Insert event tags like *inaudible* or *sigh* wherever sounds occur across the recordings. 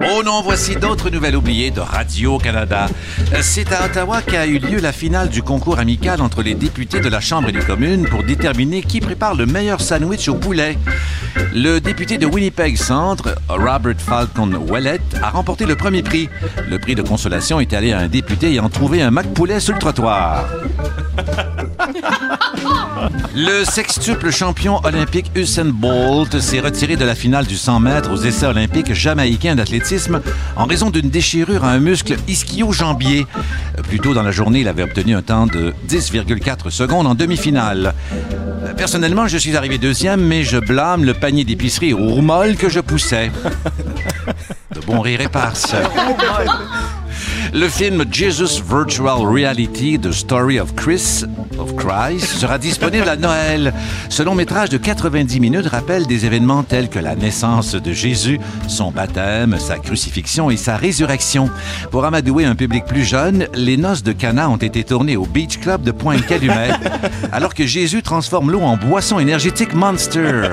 Oh non, voici d'autres nouvelles oubliées de Radio-Canada. C'est à Ottawa qu'a eu lieu la finale du concours amical entre les députés de la Chambre des communes pour déterminer qui prépare le meilleur sandwich au poulet. Le député de Winnipeg Centre, Robert Falcon Ouellet, a remporté le premier prix. Le prix de consolation est allé à un député ayant trouvé un mac poulet sur le trottoir. *laughs* Le sextuple champion olympique Usain Bolt s'est retiré de la finale du 100 mètres aux essais olympiques jamaïcains d'athlétisme en raison d'une déchirure à un muscle ischio-jambier. Plus tôt dans la journée, il avait obtenu un temps de 10,4 secondes en demi-finale. Personnellement, je suis arrivé deuxième, mais je blâme le panier d'épicerie au molle que je poussais. De bon rire éparse. Le film Jesus Virtual Reality, The Story of Chris of Christ, sera disponible à Noël. Ce long métrage de 90 minutes rappelle des événements tels que la naissance de Jésus, son baptême, sa crucifixion et sa résurrection. Pour amadouer un public plus jeune, les noces de Cana ont été tournées au Beach Club de Pointe-Calumet, *laughs* alors que Jésus transforme l'eau en boisson énergétique Monster.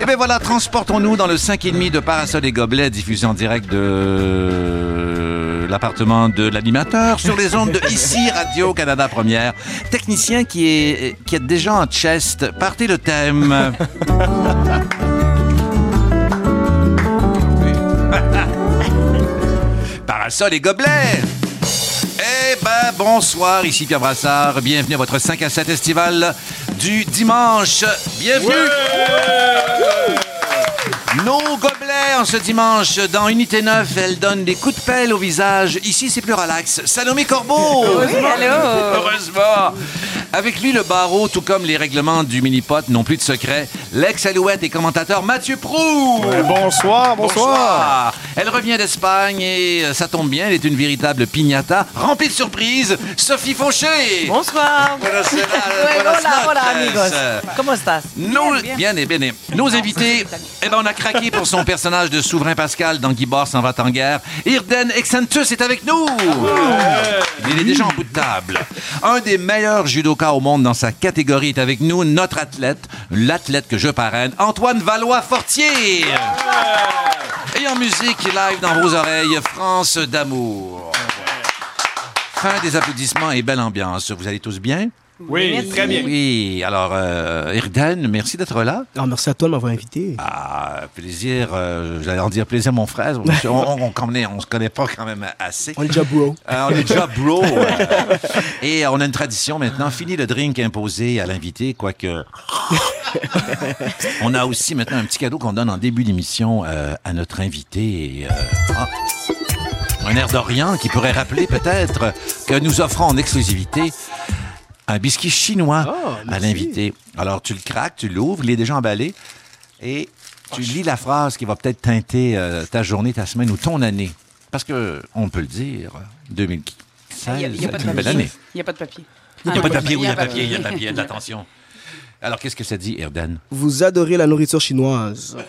Et bien voilà, transportons-nous dans le 5,5 de Parasol et Gobelets diffusé en direct de l'appartement de l'animateur sur les ondes de *laughs* ici Radio Canada Première. Technicien qui est, qui est déjà en chest. Partez le thème. *laughs* Parasol et Gobelets. Eh ben, bonsoir, ici Pierre Brassard. Bienvenue à votre 5 à 7 estival du dimanche. Bienvenue! Nos gobelets en ce dimanche dans Unité 9, elle donne des coups de pelle au visage. Ici, c'est plus relax. Salomé Corbeau! allô? Heureusement! Avec lui, le barreau, tout comme les règlements du mini-pot, n'ont plus de secret. L'ex-alouette et commentateur Mathieu Prou! Bonsoir, bonsoir. Elle revient d'Espagne et euh, ça tombe bien, elle est une véritable piñata remplie de surprises. Sophie Fauché! Bonsoir. Buenas- Ouais, buenas hola, hola, noches. amigos. ¿Cómo estás? Nos, Bien, bien, bien. et bien, et- Nos invités, eh ben, on a craqué pour son personnage de souverain Pascal dans Guy s'en va en guerre. Irden Exentus est avec nous. Il est déjà en bout de table. Un des meilleurs judokas au monde dans sa catégorie est avec nous, notre athlète, l'athlète que je parraine, Antoine Valois-Fortier. Et en musique live dans vos oreilles, France d'amour. Fin des applaudissements et belle ambiance. Vous allez tous bien? Oui, Merci. très bien. Oui, alors, euh, Irden, merci d'être là. Ah, merci à toi de m'avoir invité. Ah, plaisir. euh, J'allais en dire plaisir, mon frère. On, on, on, connaît- on se connaît pas quand même assez. On est déjà bro. Euh, on est déjà bro. euh, et on a une tradition maintenant. Fini le drink imposé à l'invité, quoique. *laughs* on a aussi maintenant un petit cadeau qu'on donne en début d'émission euh, à notre invité. Et, euh, ah, un air d'Orient qui pourrait rappeler peut-être que nous offrons en exclusivité un biscuit chinois Oh, à l'invité. Alors, tu le craques, tu l'ouvres, il est déjà emballé et tu lis la phrase qui va peut-être teinter euh, ta journée, ta semaine ou ton année. Parce que, on peut le dire, 2016, Il n'y a, il y a pas de c'est une belle papier. année. Il n'y a pas de papier. Il n'y a pas de papier, oui, il y a pas de papier, il y a papier, il y a de l'attention. Alors, qu'est-ce que ça dit, Erdan? Vous adorez la nourriture chinoise. *laughs*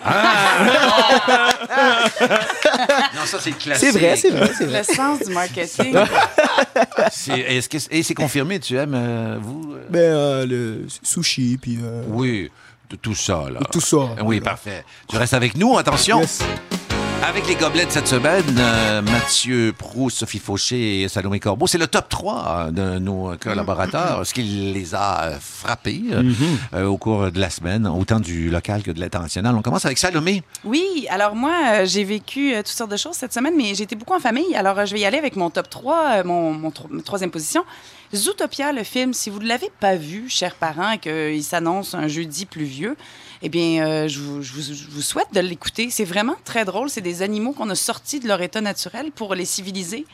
Non, ça, c'est classique. C'est vrai, c'est vrai, c'est vrai. Le sens du marketing. *laughs* C'est- Est-ce que et c'est confirmé, tu aimes, euh, vous? euh? Ben, euh, le sushi, puis euh, Oui, de tout ça, là. tout ça. Oui, parfait. Tu restes avec nous, attention. Yes. Avec les gobelets de cette semaine, euh, Mathieu Prou, Sophie Fauché et Salomé Corbeau, c'est le top 3 de nos collaborateurs, ce qui les a euh, frappés euh, euh, au cours de la semaine, autant du local que de l'international. On commence avec Salomé. Oui, alors moi, j'ai vécu toutes sortes de choses cette semaine, mais j'ai été beaucoup en famille. Alors, je vais y aller avec mon top 3, euh, mon, mon tro- ma troisième position. Zootopia, le film, si vous ne l'avez pas vu, chers parents, et qu'il s'annonce un jeudi pluvieux, eh bien, euh, je, vous, je vous- je vous souhaite de l'écouter. C'est vraiment très drôle. C'est des animaux qu'on a sortis de leur état naturel pour les civiliser.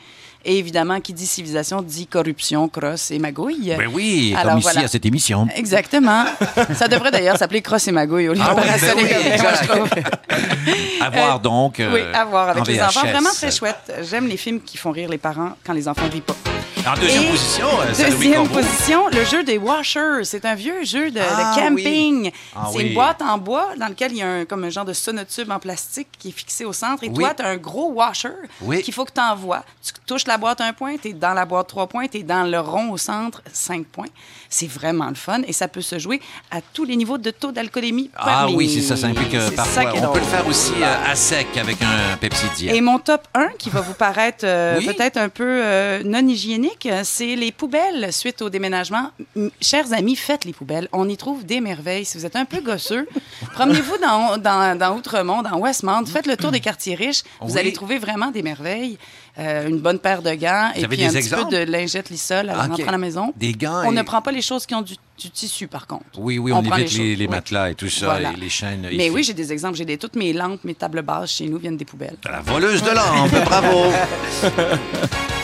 Et évidemment, qui dit civilisation dit corruption, crosse et magouille. Ben oui, Alors, comme ici voilà. à cette émission. Exactement. Ça devrait d'ailleurs s'appeler Crosse et Magouille au lieu Ah de oui, ben oui, je. À voir donc. euh, Oui, à voir avec en les enfants. Vraiment très chouette. J'aime les films qui font rire les parents quand les enfants ne rient pas. En deuxième Et position, euh, Deuxième position, le jeu des washers. C'est un vieux jeu de, de Ah, camping. oui. Ah, c'est oui. une boîte en bois dans laquelle il y a un, comme un genre de sonotube en plastique qui est fixé au centre. Et Oui. toi, tu as un gros washer qu'il faut que tu envoies. Tu touches la boîte un point, tu es dans la boîte trois points, tu es dans le rond au centre cinq points. C'est vraiment le fun et ça peut se jouer à tous les niveaux de taux d'alcoolémie. Ah permis. oui, c'est ça, ça implique euh, ça parfois. est On peut le faire aussi euh, à sec avec un Pepsi Diet. Et mon top 1, qui va vous paraître euh, peut-être un peu non hygiénique, euh, c'est les poubelles suite au déménagement. Chers amis, faites les poubelles. On y trouve des merveilles. Si vous êtes un peu gosseux, *laughs* promenez-vous dans, dans, dans Outremont, dans Westmount, faites le tour des quartiers riches. Vous Oui. allez trouver vraiment des merveilles. Euh, une bonne paire de gants et avez puis un petit peu de lingette lissol à la Ok. rentrée à la maison. Des gants On et- ne prend pas les choses qui ont du, du tissu, par contre. Oui, oui, on, prend évite les, choses. les Oui. matelas et tout ça, Voilà. et les chaînes. Mais efficaces. oui, j'ai des exemples. J'ai des, toutes mes lampes, mes tables basses chez nous viennent des poubelles. La voleuse de lampes, bravo! *laughs*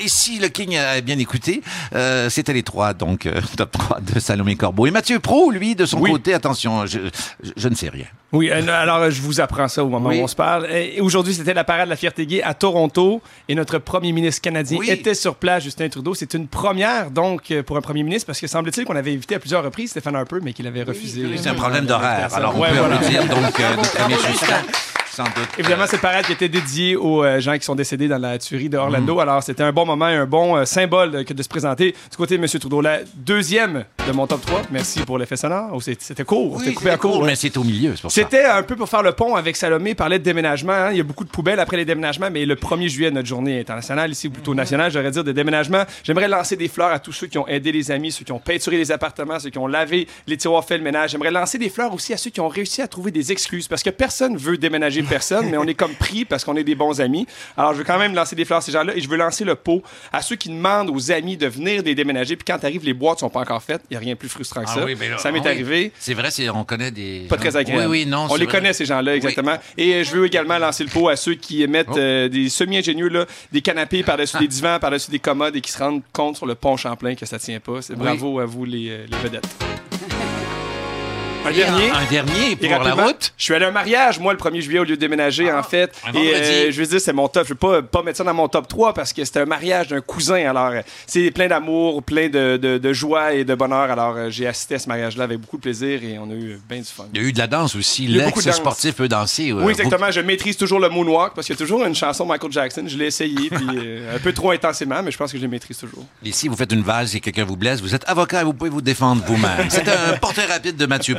Et si le King a bien écouté, euh, c'était les trois, donc euh, *laughs* top 3 de Salomé Corbeau. Et Mathieu Pro, lui, de son Oui. côté, attention, je, je- je ne sais rien. Oui, euh, alors euh, je vous apprends ça au moment Oui. où on se parle. Et aujourd'hui, c'était la parade de la fierté gay à Toronto et notre premier ministre canadien Oui. était sur place, Justin Trudeau. C'est une première, donc, euh, pour un premier ministre, parce que semble-t-il qu'on avait invité à plusieurs reprises Stéphane Harper, mais qu'il avait refusé. C'est un problème d'horaire, alors on Ouais, peut voilà. applaudir donc *laughs* euh, sans doute. Évidemment, cette parade qui était dédiée aux euh, gens qui sont décédés dans la tuerie de Orlando. Mm. Alors, c'était un bon moment et un bon euh, symbole de, que de se présenter du côté de M. Trudeau. La deuxième de mon top 3. Merci pour l'effet sonore. Oh, c'était court. Oui, c'était coupé à court. court, ouais. mais c'est au milieu, c'est pour ça. C'était un peu pour faire le pont avec Salomé, parlait de déménagement. hein. Il y a beaucoup de poubelles après les déménagements, mais le 1er juillet, notre journée internationale, ici, ou plutôt nationale, j'aurais dire, de déménagement. J'aimerais lancer des fleurs à tous ceux qui ont aidé les amis, ceux qui ont peinturé les appartements, ceux qui ont lavé les tiroirs, fait le ménage. J'aimerais lancer des fleurs aussi à ceux qui ont réussi à trouver des excuses, parce que personne veut déménager personne, mais on est comme pris parce qu'on est des bons amis. Alors, je veux quand même lancer des fleurs à ces gens-là, et je veux lancer le pot à ceux qui demandent aux amis de venir les déménager, puis quand arrive, les boîtes sont pas encore faites. Il n'y a rien de plus frustrant que Ah ça. oui, mais là, ça m'est ah oui. arrivé. C'est vrai, c'est- on connaît des. Pas gens- très agréable. Oui, oui, non. On les vrai. connaît, ces gens-là, exactement. Et euh, je veux également lancer le pot à ceux qui mettent Oh. euh, des semi-ingénieux, là, des canapés par-dessus des *laughs* divans, par-dessus des commodes et qui se rendent compte sur le pont Champlain que ça tient pas. C'est bravo à vous, les, euh, les vedettes. Un dernier. Un, dernier pour la route. Je suis allé à un mariage, moi, le 1er juillet, au lieu de déménager, en fait. un Et euh, je veux dire, c'est mon top. Je veux pas, pas mettre ça dans mon top 3 parce que c'était un mariage d'un cousin. Alors, euh, c'est plein d'amour, plein de, de- de joie et de bonheur. Alors, euh, j'ai assisté à ce mariage-là avec beaucoup de plaisir et on a eu bien du fun. Il y a eu de la danse aussi. beaucoup. L'ex-sportif peut danser. euh, Oui, exactement. Je maîtrise toujours le moonwalk parce qu'il y a toujours une chanson de Michael Jackson. Je l'ai essayé, puis *laughs* euh, un peu trop intensément, mais je pense que je le maîtrise toujours. Et si vous faites une valse et quelqu'un vous blesse, vous êtes avocat et vous pouvez vous défendre vous-même. *laughs* C'était un portrait rapide de Mathieu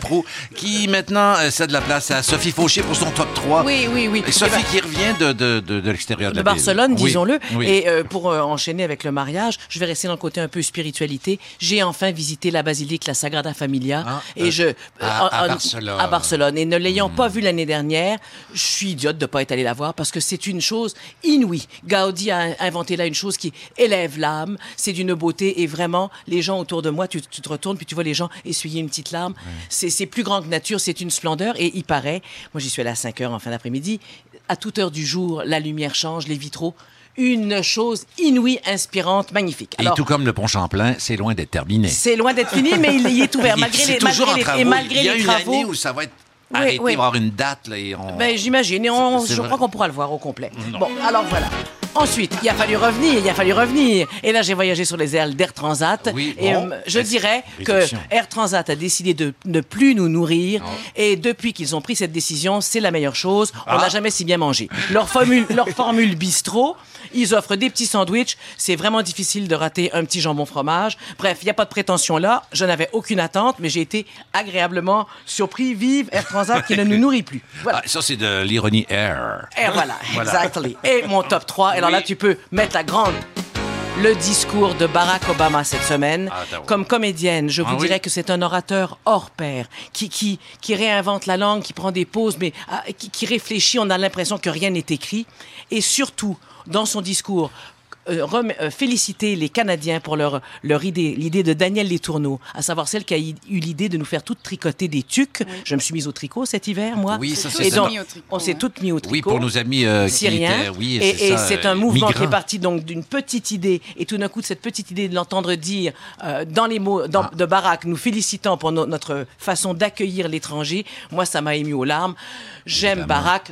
Qui maintenant euh, cède la place à Sophie Fauché pour son top 3. Oui, oui, oui. Et Sophie Eh ben, qui revient de, de, de, de l'extérieur de, la ville. Barcelone, disons-le. Oui. Et euh, pour euh, enchaîner avec le mariage, je vais rester dans le côté un peu spiritualité. J'ai enfin visité la basilique, la Sagrada Familia. Ah, et euh, je, à- en- à en- Barcelone. Hmm. À Barcelone. Et ne l'ayant pas vue l'année dernière, je suis idiote de ne pas être allé la voir parce que c'est une chose inouïe. Gaudi a inventé là une chose qui élève l'âme. C'est d'une beauté et vraiment, les gens autour de moi, tu, tu te retournes puis tu vois les gens essuyer une petite larme. C'est c'est plus grand que nature, c'est une splendeur. Et il paraît, moi j'y suis allé à 5 heures en fin d'après-midi, à toute heure du jour, la lumière change, les vitraux. Une chose inouïe, inspirante, magnifique. Et tout comme le pont Champlain, c'est loin d'être terminé. c'est loin d'être fini, mais il, il est ouvert *laughs* malgré les, malgré les, travaux. et malgré Il y a les une travaux. année où ça va être Oui, arrêté, oui. il va y avoir une date. Là, et on... Ben, j'imagine. Et on- je vrai. crois qu'on pourra le voir au complet. Bon, alors voilà. Ensuite, il a fallu revenir, il a fallu revenir. Et là, j'ai voyagé sur les ailes d'Air Transat. Oui, et bon. euh, je dirais que. Air Transat a décidé de ne plus nous nourrir. Ah. Et depuis qu'ils ont pris cette décision, c'est la meilleure chose. On Ah. n'a jamais si bien mangé. Leur formule, leur formule bistrot, ils offrent des petits sandwichs. C'est vraiment difficile de rater un petit jambon fromage. Bref, il n'y a pas de prétention là. Je n'avais aucune attente, mais j'ai été agréablement surpris. Vive Air Transat qui ne nous *laughs* nourrit plus. Voilà. Ah, ça, c'est de l'ironie air. Et voilà, *laughs* Voilà. exactly. Et mon top 3. Alors là, tu peux mettre la grande. Le discours de Barack Obama cette semaine. Ah, Comme comédienne, je vous Ah oui? dirais que c'est un orateur hors pair, qui, qui, qui réinvente la langue, qui prend des pauses, mais ah, qui, qui réfléchit. On a l'impression que rien n'est écrit. Et surtout, dans son discours, rem- euh, féliciter les Canadiens pour leur, leur idée, l'idée de Daniel Létourneau, à savoir celle qui a eu l'idée de nous faire toutes tricoter des tucs. Je me suis mise au tricot cet hiver, moi. Oui, ça, c'est ça. on s'est toutes mis au tricot Oui, pour nos amis euh, syriens. oui, et et c'est euh, un mouvement qui est parti donc d'une petite idée. Et tout d'un coup, de cette petite idée de l'entendre dire euh, dans les mots dans- Ah. de Barack, nous félicitant pour no- notre façon d'accueillir l'étranger. Moi, ça m'a ému aux larmes. J'aime.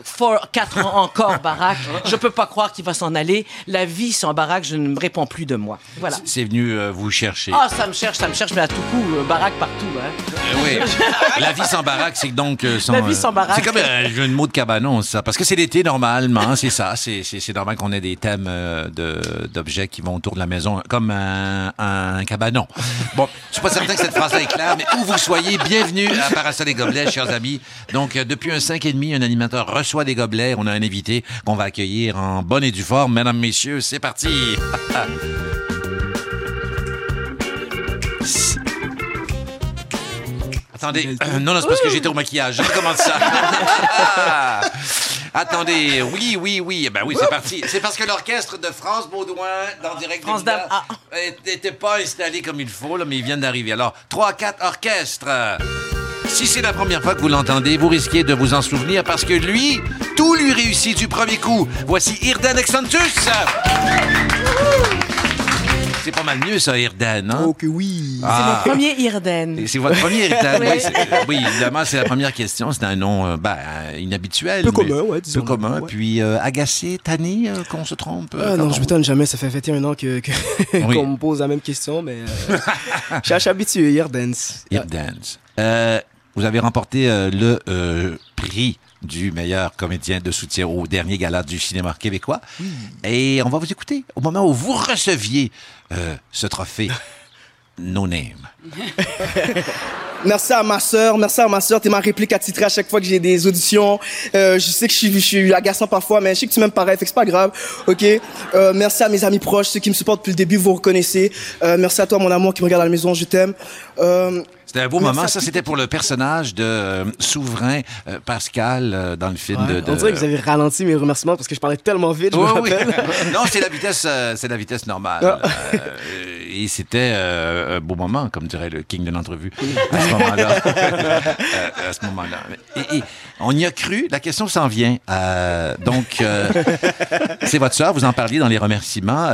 For quatre ans encore, Barack. *laughs* Je peux pas croire qu'il va s'en aller. La vie semble baraque, je ne me réponds plus de moi. Voilà. C'est venu euh, vous chercher. Ah, ça me cherche, ça me cherche, mais à tout coup, euh, baraque partout. Hein. Euh, oui. *laughs* La vie sans baraque, c'est donc. euh, sans, La vie sans baraque. C'est comme un jeu de mots de cabanon, ça. Parce que c'est l'été, normalement, c'est ça. C'est, c'est, c'est normal qu'on ait des thèmes euh, de, d'objets qui vont autour de la maison, comme un, un cabanon. Bon, je suis pas certain que cette phrase-là est claire, mais où vous soyez, bienvenue à Parasol et Gobelets, chers amis. Donc, euh, depuis un 5 et demi, un animateur reçoit des gobelets. On a un invité qu'on va accueillir en bonne et due forme. Mesdames, messieurs, c'est parti. Attendez, euh, non, non, c'est parce que j'étais au maquillage. Je recommence ça. *laughs* Attendez, oui, oui, oui. Ben oui, c'est parti. C'est parce que l'orchestre de France Baudouin, dans Direct France Dame, ah. n'était pas installé comme il faut, là, mais ils viennent d'arriver. Alors, 3, 4 orchestres. Si c'est la première fois que vous l'entendez, vous risquez de vous en souvenir parce que lui, tout lui réussit du premier coup. Voici Irden Exantus. C'est pas mal mieux, ça, Irden, hein? Oh que oui. Ah. C'est mon premier Irden. C'est votre premier Irden. Oui. euh, oui, évidemment, c'est la première question. C'est un nom euh, ben, euh, inhabituel. Peu commun, ouais, Peu disons. commun. Ouais. Puis euh, agacé, tanné, euh, qu'on se trompe. Ah non, on- je m'étonne jamais. Ça fait 21 ans que, que- Oui. *laughs* qu'on me pose la même question, mais euh, je suis habitué. Hier dance. Vous avez remporté euh, le euh, prix du meilleur comédien de soutien au dernier gala du cinéma québécois. Et on va vous écouter au moment où vous receviez euh, ce trophée *laughs* No Name. *laughs* Merci à ma sœur, merci à ma sœur. T'es ma réplique attitrée à chaque fois que j'ai des auditions. Euh, je sais que je suis, je suis agaçant parfois, mais je sais que tu m'aimes pareil, fait que c'est pas grave. Ok? Euh, merci à mes amis proches, ceux qui me supportent depuis le début, vous reconnaissez. Euh, merci à toi, mon amour, qui me regarde à la maison, je t'aime. Euh, C'était un beau Merci moment. à Ça, c'était pour le personnage de euh, Souverain euh, Pascal euh, dans le film Ouais, de, de- On dirait que vous avez ralenti mes remerciements parce que je parlais tellement vite, je Oui, me oui. *laughs* non, c'est la vitesse, euh, c'est la vitesse normale. Et c'était euh, un beau moment, comme dirait le king de l'entrevue, à ce moment-là. *laughs* Euh, à ce moment-là. Et, et on y a cru. La question s'en vient. Euh, donc, c'est votre sœur. Vous en parliez dans les remerciements.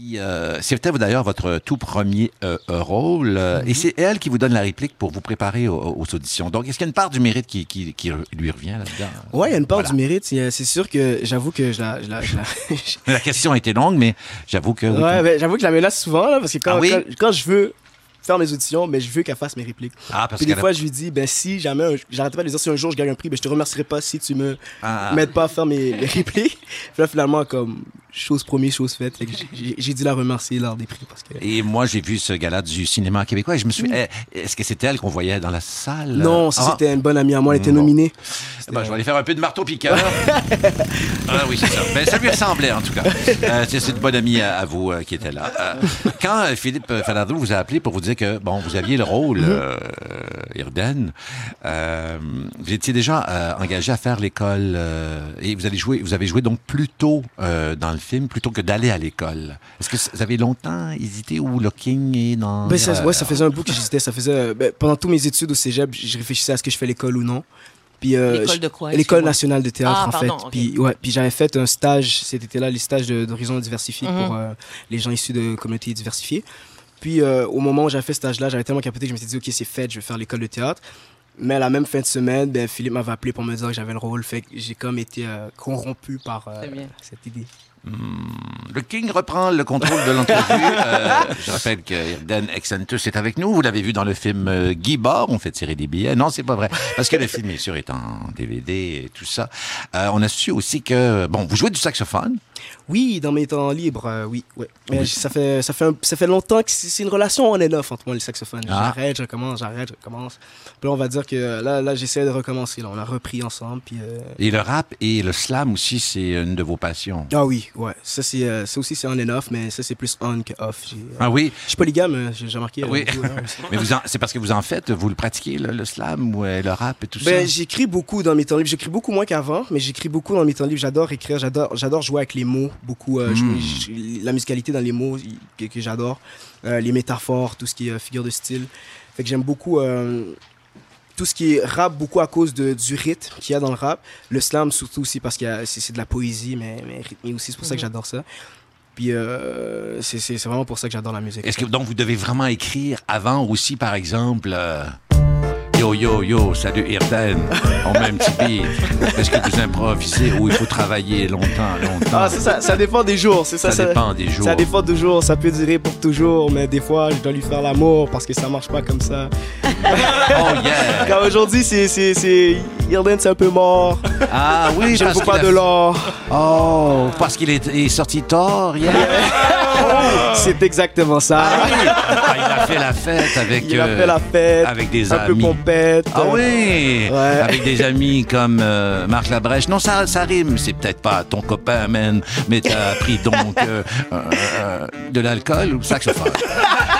Qui, euh, c'était d'ailleurs votre tout premier euh, euh, rôle. euh, Et c'est elle qui vous donne la réplique pour vous préparer aux, aux auditions. Donc, est-ce qu'il y a une part du mérite qui, qui, qui lui revient là-dedans? Ouais, il y a une part Voilà. du mérite. C'est c'est sûr que j'avoue que je la. je la- je la- *laughs* La question a été longue, mais j'avoue que... oui, ouais, j'avoue que je la menace souvent, là, parce que quand, Ah oui? quand, quand je veux faire mes auditions, mais je veux qu'elle fasse mes répliques. Ah, parce Puis des a- fois, je lui dis, ben si jamais, un- j'arrête pas de lui dire, si un jour je gagne un prix, ben je te remercierai pas si tu me Ah. m'aides pas à faire mes, mes répliques. *laughs* Puis là, finalement, comme chose promise, chose faite, fait j'ai- dû la remercier lors des prix parce que. Et moi, j'ai vu ce gala du cinéma québécois et je me suis. eh, Est-ce que c'était elle qu'on voyait dans la salle? Non, Ah. c'était une bonne amie à moi, elle était nominée. Ben, je vais aller faire un peu de marteau-piqueur. *laughs* ah oui, c'est ça. Ben, ça lui ressemblait, en tout cas. Euh, c'est une bonne amie à, à vous euh, qui était là. Euh, quand Philippe Falardeau vous a appelé pour vous dire que, bon, vous aviez le rôle, euh, Irden, vous étiez déjà engagé à faire l'école et vous, allez jouer, vous avez joué donc plus tôt dans le film plutôt que d'aller à l'école? Est-ce que vous avez longtemps hésité où le King est dans... Ben, ça, euh, ouais, ça faisait un bout que j'hésitais. Ça faisait, euh, ben, pendant toutes mes études au cégep, je réfléchissais à ce que je fais l'école ou non. Puis, euh, L'école je- de quoi, L'école excuse-moi? nationale de théâtre, Ah, en pardon, fait. Puis, ouais, puis j'avais fait un stage cet été-là, les stages de- d'horizon diversifié Mhm. pour euh, les gens issus de communautés diversifiées. Puis, euh, au moment où j'avais fait ce stage-là, j'avais tellement capoté que je m'étais dit, OK, c'est fait, je vais faire l'école de théâtre. Mais la même fin de semaine, ben, Philippe m'avait appelé pour me dire que j'avais le rôle. Fait que j'ai comme été euh, corrompu par euh, cette idée. Le King reprend le contrôle de l'entrevue. *laughs* Euh, je rappelle que Irden Exentus est avec nous. Vous l'avez vu dans le film euh, Guy Bord. On fait tirer des billets. Non, c'est pas vrai. Parce que le film, bien sûr, est en DVD et tout ça. Euh, on a su aussi que, bon, vous jouez du saxophone. Oui, dans mes temps libres, euh, oui. Ouais. Mais Oui. ça, fait, ça, fait un- ça fait longtemps que c'est une relation on and off entre moi et le saxophone. Ah. J'arrête, je recommence, j'arrête, je recommence. Puis là, on va dire que là, là j'essaie de recommencer. Là. On a repris ensemble. Puis, euh, Et le rap et le slam aussi, c'est une de vos passions. Ah oui, ouais. Ça, c'est, euh, ça aussi, c'est on and off, mais ça, c'est plus on que off. Euh, Ah oui? Je suis polygame, j'ai remarqué. Oui. hein. *laughs* Mais vous c'est parce que vous en faites, vous le pratiquez, le, le slam ou le rap et tout Ben, ça? j'écris beaucoup dans mes temps libres. J'écris beaucoup moins qu'avant, mais j'écris beaucoup dans mes temps libres. J'adore écrire, j'adore, j'adore jouer avec les mots, beaucoup. euh, je- Mm. je- la musicalité dans les mots que, que j'adore, Euh, les métaphores, tout ce qui est euh, figure de style. Fait que j'aime beaucoup euh, tout ce qui est rap, beaucoup à cause de, du rythme qu'il y a dans le rap. Le slam, surtout aussi parce que c'est, c'est de la poésie, mais, mais rythmé aussi. C'est pour ça que j'adore ça. Puis euh, c'est, c'est, c'est vraiment pour ça que j'adore la musique. Est-ce que donc vous devez vraiment écrire avant aussi, par exemple, euh, Yo, yo, yo, salut Irden. On met un petit. Est-ce que vous improvisez ou il faut travailler longtemps, longtemps? Ah, ça, ça, ça dépend des jours, c'est ça. Ça dépend des jours. Ça dépend des jours, ça peut durer pour toujours, mais des fois, je dois lui faire l'amour parce que ça marche pas comme ça. Oh yeah! Car aujourd'hui, c'est, c'est, c'est, Irden, c'est un peu mort. Ah oui, beaucoup qu'il pas a- de l'or. Oh, parce qu'il est, sorti tard hier. *laughs* C'est exactement ça. Ah, il a fait la fête avec, Il a euh, fait la fête. avec des un peu amis. pompette. Ah oui, Ouais. avec des amis comme euh, Marc Labrèche. Non, ça, ça rime. C'est peut-être pas ton copain, man, mais t'as pris donc euh, euh, euh, de l'alcool ou saxophone. *laughs*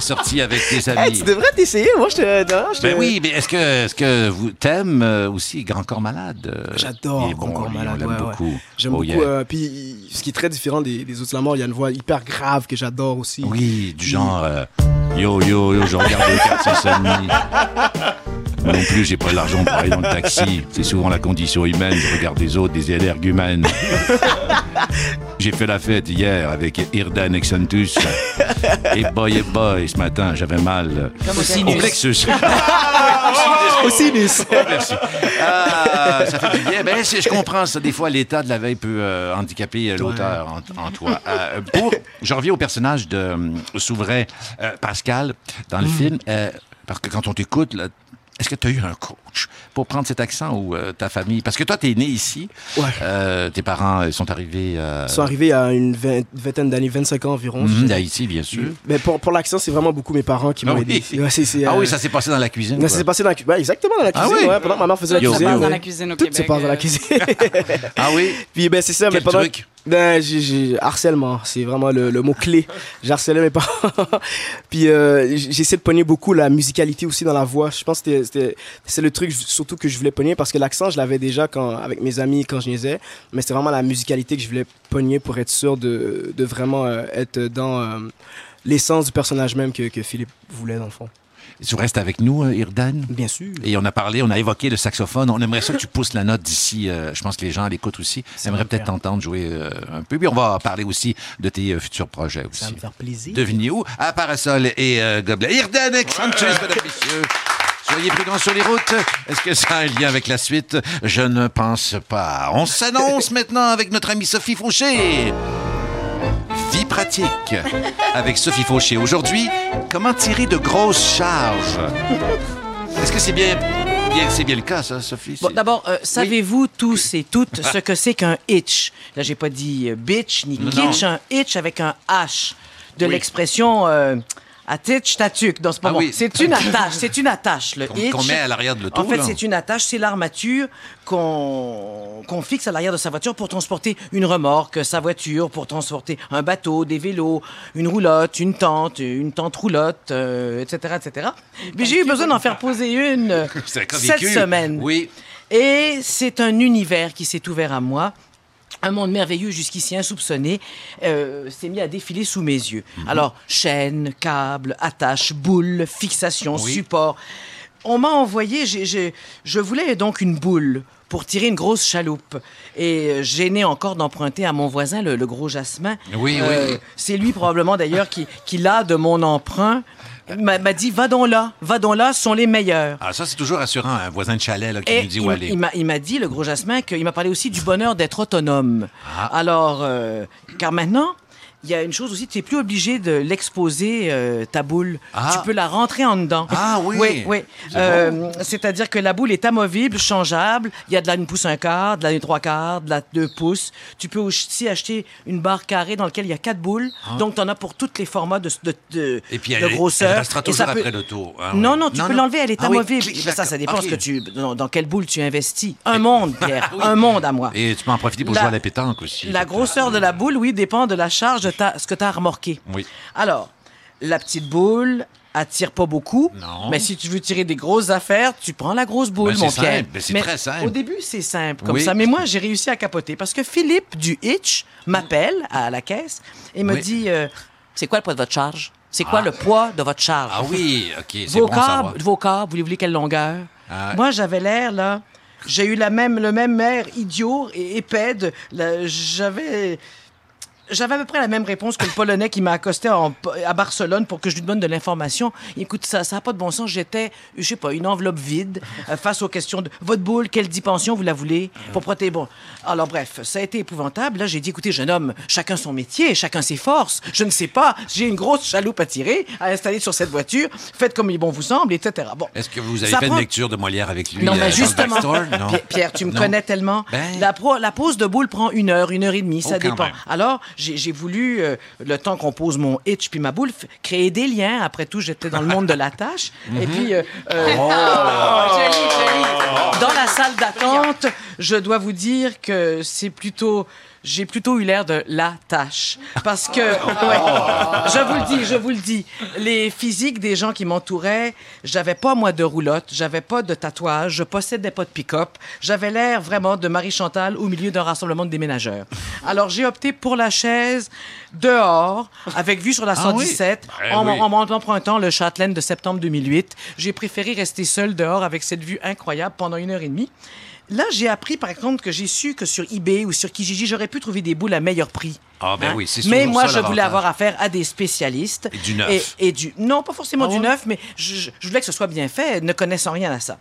T'es sorti avec tes Hey, amis. tu devrais t'essayer. Moi, je te. non, je te- Ben oui, mais est-ce que, est-ce que vous t'aimes euh, aussi Grand Corps Malade euh, J'adore est Grand bon, Corps Malade, ouais, beaucoup. J'aime Oh, beaucoup. yeah. euh, puis, ce qui est très différent des, des autres Lamar, il y a une voix hyper grave que j'adore aussi. Oui, du genre euh, yo yo yo, je regarde le quartier. *laughs* Moi non plus, j'ai pas l'argent pour aller dans le taxi. C'est souvent la condition humaine. Je regarde les autres, des énergumènes. J'ai fait la fête hier avec Irdan Exantus. Et boy, et boy, ce matin, j'avais mal Comme au au sinus. plexus. Au sinus. Merci. Ah, ça fait du bien. Ben, je comprends ça. Des fois, l'état de la veille peut euh, handicaper euh, l'auteur en, en toi. Euh, pour, je reviens au personnage de euh, Souverain euh, Pascal dans le film. euh, parce que quand on t'écoute, là, est-ce que tu pour prendre cet accent ou euh, ta famille? Parce que toi, tu es né ici. Ouais. Euh, tes parents euh, sont arrivés euh, Ils sont arrivés à une vingt- vingtaine d'années, 25 ans environ. dirais. d'Haïti, bien sûr. Mais pour, pour l'accent, c'est vraiment beaucoup mes parents qui m'ont Ah oui. aidé Ah euh, oui, ça s'est passé dans la cuisine. quoi. ça s'est passé dans la cuisine. exactement dans la Ah cuisine. oui? ouais, pendant que ma mère faisait la cuisine. se passe dans la cuisine au Tout Québec. se passe dans la cuisine. *laughs* Ah oui? Puis ben c'est ça, mais Quel pendant truc? Ben, j'ai, j'ai- harcèlement, c'est vraiment le, le mot clé. J'harcelais mes parents. *laughs* Puis euh, j- j'essaie de pogner beaucoup la musicalité aussi dans la voix. Je pense que c'est le truc surtout que je voulais pogner parce que l'accent je l'avais déjà quand avec mes amis quand je niaisais, mais c'était vraiment la musicalité que je voulais pogner pour être sûr de, de vraiment euh, être dans euh, l'essence du personnage même que, que Philippe voulait dans le fond. Tu restes avec nous, euh, Irdan? Bien sûr. Et on a parlé, on a évoqué le saxophone. On aimerait ça que tu pousses la note d'ici. euh, je pense que les gens à l'écoute aussi aimeraient peut-être t'entendre jouer euh, un peu. Puis on va parler aussi de tes euh, futurs projets Ça va aussi. me faire plaisir. Devinez où? À Parasol et euh, Gobelet. Irden Exantus, mesdames et messieurs. Soyez prudents sur les routes. Est-ce que ça a un lien avec la suite? Je ne pense pas. On s'annonce *laughs* maintenant avec notre amie Sophie Fauché. Vie pratique avec Sophie Fauché. Aujourd'hui, comment tirer de grosses charges? Est-ce que c'est bien, bien, c'est bien le cas, ça, Sophie? Bon, d'abord, euh, savez-vous tous et toutes ce que c'est qu'un hitch? Là, j'ai pas dit euh, bitch ni Non. kitsch, un hitch avec un H. De Oui. l'expression euh, atitch, tatuc. dans ce Ah moment. oui. C'est une *laughs* attache, c'est une attache, le Qu'on- hitch. qu'on met à l'arrière de l'auto, En fait, c'est une attache, c'est l'armature qu'on qu'on fixe à l'arrière de sa voiture pour transporter une remorque, sa voiture, pour transporter un bateau, des vélos, une roulotte, une tente, une tente roulotte, euh, etc., etc. Mais j'ai eu besoin d'en faire poser une *laughs* cette semaine. Oui. Et c'est un univers qui s'est ouvert à moi. Un monde merveilleux jusqu'ici insoupçonné euh, s'est mis à défiler sous mes yeux. Mhm. Alors, chaînes, câbles, attaches, boules, fixations, Oui. supports. On m'a envoyé, je voulais donc une boule pour tirer une grosse chaloupe. Et euh, gêné encore d'emprunter à mon voisin, le, le gros Jasmin. Oui, Euh, oui. C'est lui probablement d'ailleurs qui, qui l'a de mon emprunt. M'a m'a dit, va donc là, va donc là, ce sont les meilleurs. Ah, ça, c'est toujours rassurant, un voisin de chalet là, qui Et nous dit il, où aller. il m'a- il m'a dit, le gros Jasmin, qu'il m'a parlé aussi du bonheur d'être autonome. Ah. Alors, euh, car maintenant, il y a une chose aussi, tu n'es plus obligé de l'exposer, euh, ta boule. Ah. Tu peux la rentrer en dedans. Ah oui. Oui, oui. Euh, C'est-à-dire que la boule est amovible, changeable. Il y a de la une pouce un quart, de la une trois quarts, de la deux pouces. Tu peux aussi acheter une barre carrée dans laquelle il y a quatre boules. Donc, tu en as pour tous les formats de, de, de, Ah. Et puis, de grosseur. elle restera Et toujours ça peut- après l'auto. hein, non, oui. non, tu peux l'enlever, elle est Ah oui, amovible. Ben, ça, ça dépend d'accord. ce que Ok. tu, dans, dans quelle boule tu investis. Un monde, Pierre, un monde à moi. Et tu peux en profiter pour La- jouer à la pétanque aussi. La grosseur de la boule, oui, dépend de la charge ce que tu as remorqué. Oui. Alors, la petite boule attire pas beaucoup. Non. Mais si tu veux tirer des grosses affaires, tu prends la grosse boule, Ben, c'est mon Pierre. ben, c'est très simple. Au début, c'est simple comme Oui. ça. Mais moi, j'ai réussi à capoter parce que Philippe du Hitch m'appelle à la caisse et me Oui. dit euh, C'est quoi le poids de votre charge? C'est quoi Ah. le poids de votre charge? Ah oui, OK, vos bon câbles, vos câbles, vous voulez quelle longueur? Ah. Moi, j'avais l'air, là. J'ai eu la même, le même air idiot et épais. J'avais. J'avais à peu près la même réponse que le Polonais qui m'a accosté en- à Barcelone pour que je lui donne de l'information. Écoute, ça ça n'a pas de bon sens. J'étais, je sais pas, une enveloppe vide euh, face aux questions de votre boule, quelle dimension vous la voulez pour protéger. Bon, alors bref, ça a été épouvantable. Là, j'ai dit, écoutez, jeune homme, chacun son métier, chacun ses forces. Je ne sais pas, j'ai une grosse chaloupe à tirer, à installer sur cette voiture. Faites comme il bon vous semble, etc. Bon. Est-ce que vous avez Ça fait prend- une lecture de Molière avec lui Non, euh, mais justement? *laughs* Non. Pierre, tu me connais tellement. Ben. La, pro- la pause de boule prend une heure, une heure et demie, ça Oh, dépend. même. Alors, j'ai voulu, euh, le temps qu'on pose mon hitch puis ma boule, créer des liens. Après tout, j'étais dans le monde de la tâche. Et puis, euh, euh, joli, joli. dans la salle d'attente, je dois vous dire que c'est plutôt... J'ai plutôt eu l'air de la tâche. Parce que, ouais, je vous le dis, je vous le dis, les physiques des gens qui m'entouraient, j'avais pas, moi, de roulotte, j'avais pas de tatouage, je possédais pas de pick-up. J'avais l'air vraiment de Marie-Chantal au milieu d'un rassemblement de déménageurs. Alors, j'ai opté pour la chaise dehors, avec vue sur la Ah oui? 117, Ben en, oui. en le Châtelaine de septembre 2008. J'ai préféré rester seul dehors avec cette vue incroyable pendant une heure et demie. Là, j'ai appris, par contre, que j'ai su que sur eBay ou sur Kijiji, j'aurais pu trouver des boules à meilleur prix. Ah, ben Hein? oui, c'est Mais moi, ça, je voulais avoir affaire à des spécialistes. Et du neuf. Et, et du, non, pas forcément Ah du neuf, mais je, voulais que ce soit bien fait, ne connaissant rien à ça.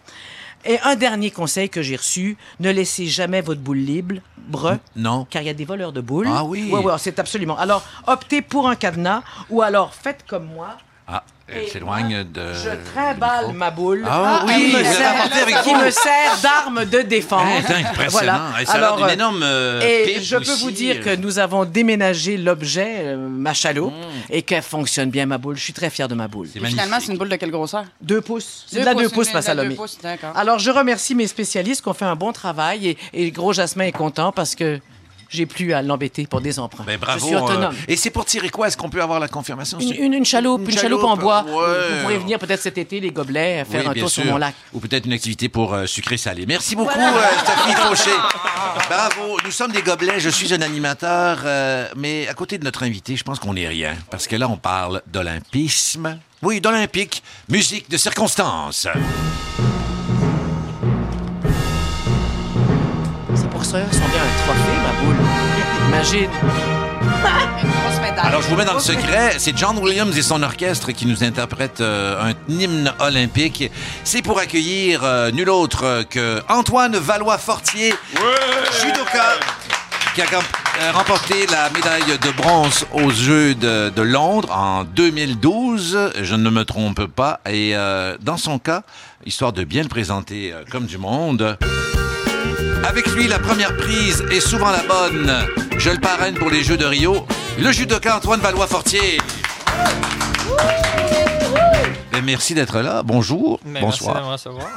Et un dernier conseil que j'ai reçu, ne laissez jamais votre boule libre, bre, Non. car il y a des voleurs de boules. Ah oui. Ouais, ouais, c'est absolument. Alors, optez pour un cadenas ou alors faites comme moi. Ah, elle Et s'éloigne de. Je trimballe ma boule Ah oui, qui, me sert, apportée avec qui vous. me sert d'arme de défense. Ah, c'est impressionnant. Hey, ça a l'air d'une euh, énorme, euh, et je peux aussi. vous dire que nous avons déménagé l'objet, euh, ma chaloupe, et qu'elle fonctionne bien, ma boule. Je suis très fier de ma boule. Finalement, c'est une boule de quelle grosseur? Deux pouces. C'est Deux de la pouces, deux pouces, une- ma Salomé. pouces, d'accord. Alors, je remercie mes spécialistes qui ont fait un bon travail et, et Gros Jasmin est content parce que j'ai plus à l'embêter pour des emprunts. Ben, bravo. je suis autonome. euh, et c'est pour tirer quoi? Est-ce qu'on peut avoir la confirmation? Une, C'est- une, une chaloupe, une, chaloupe en bois. ouais. Vous pourrez venir peut-être cet été, les gobelets, faire Oui, un tour sur mon lac. Ou peut-être une activité pour euh, sucré salé. Merci beaucoup, euh, Sophie Fauché. Bravo. Nous sommes des gobelets. Je suis un animateur. euh, mais à côté de notre invité, je pense qu'on n'est rien. Parce que là, on parle d'olympisme. Oui, d'olympique. Musique de circonstance. Ça, bien un trophée, ma boule. Imagine. *laughs* Alors, je vous mets dans le secret. C'est John Williams et son orchestre qui nous interprètent euh, un hymne olympique. C'est pour accueillir euh, nul autre que Antoine Valois-Fortier, judoka, qui a euh, remporté la médaille de bronze aux Jeux de, de Londres en 2012. Je ne me trompe pas. Et euh, dans son cas, histoire de bien le présenter euh, comme du monde, avec lui, la première prise est souvent la bonne. Je le parraine pour les Jeux de Rio, le judoka Antoine Valois-Fortier. Ben, merci d'être là. Bonjour. Mais Merci de Bonsoir. me recevoir.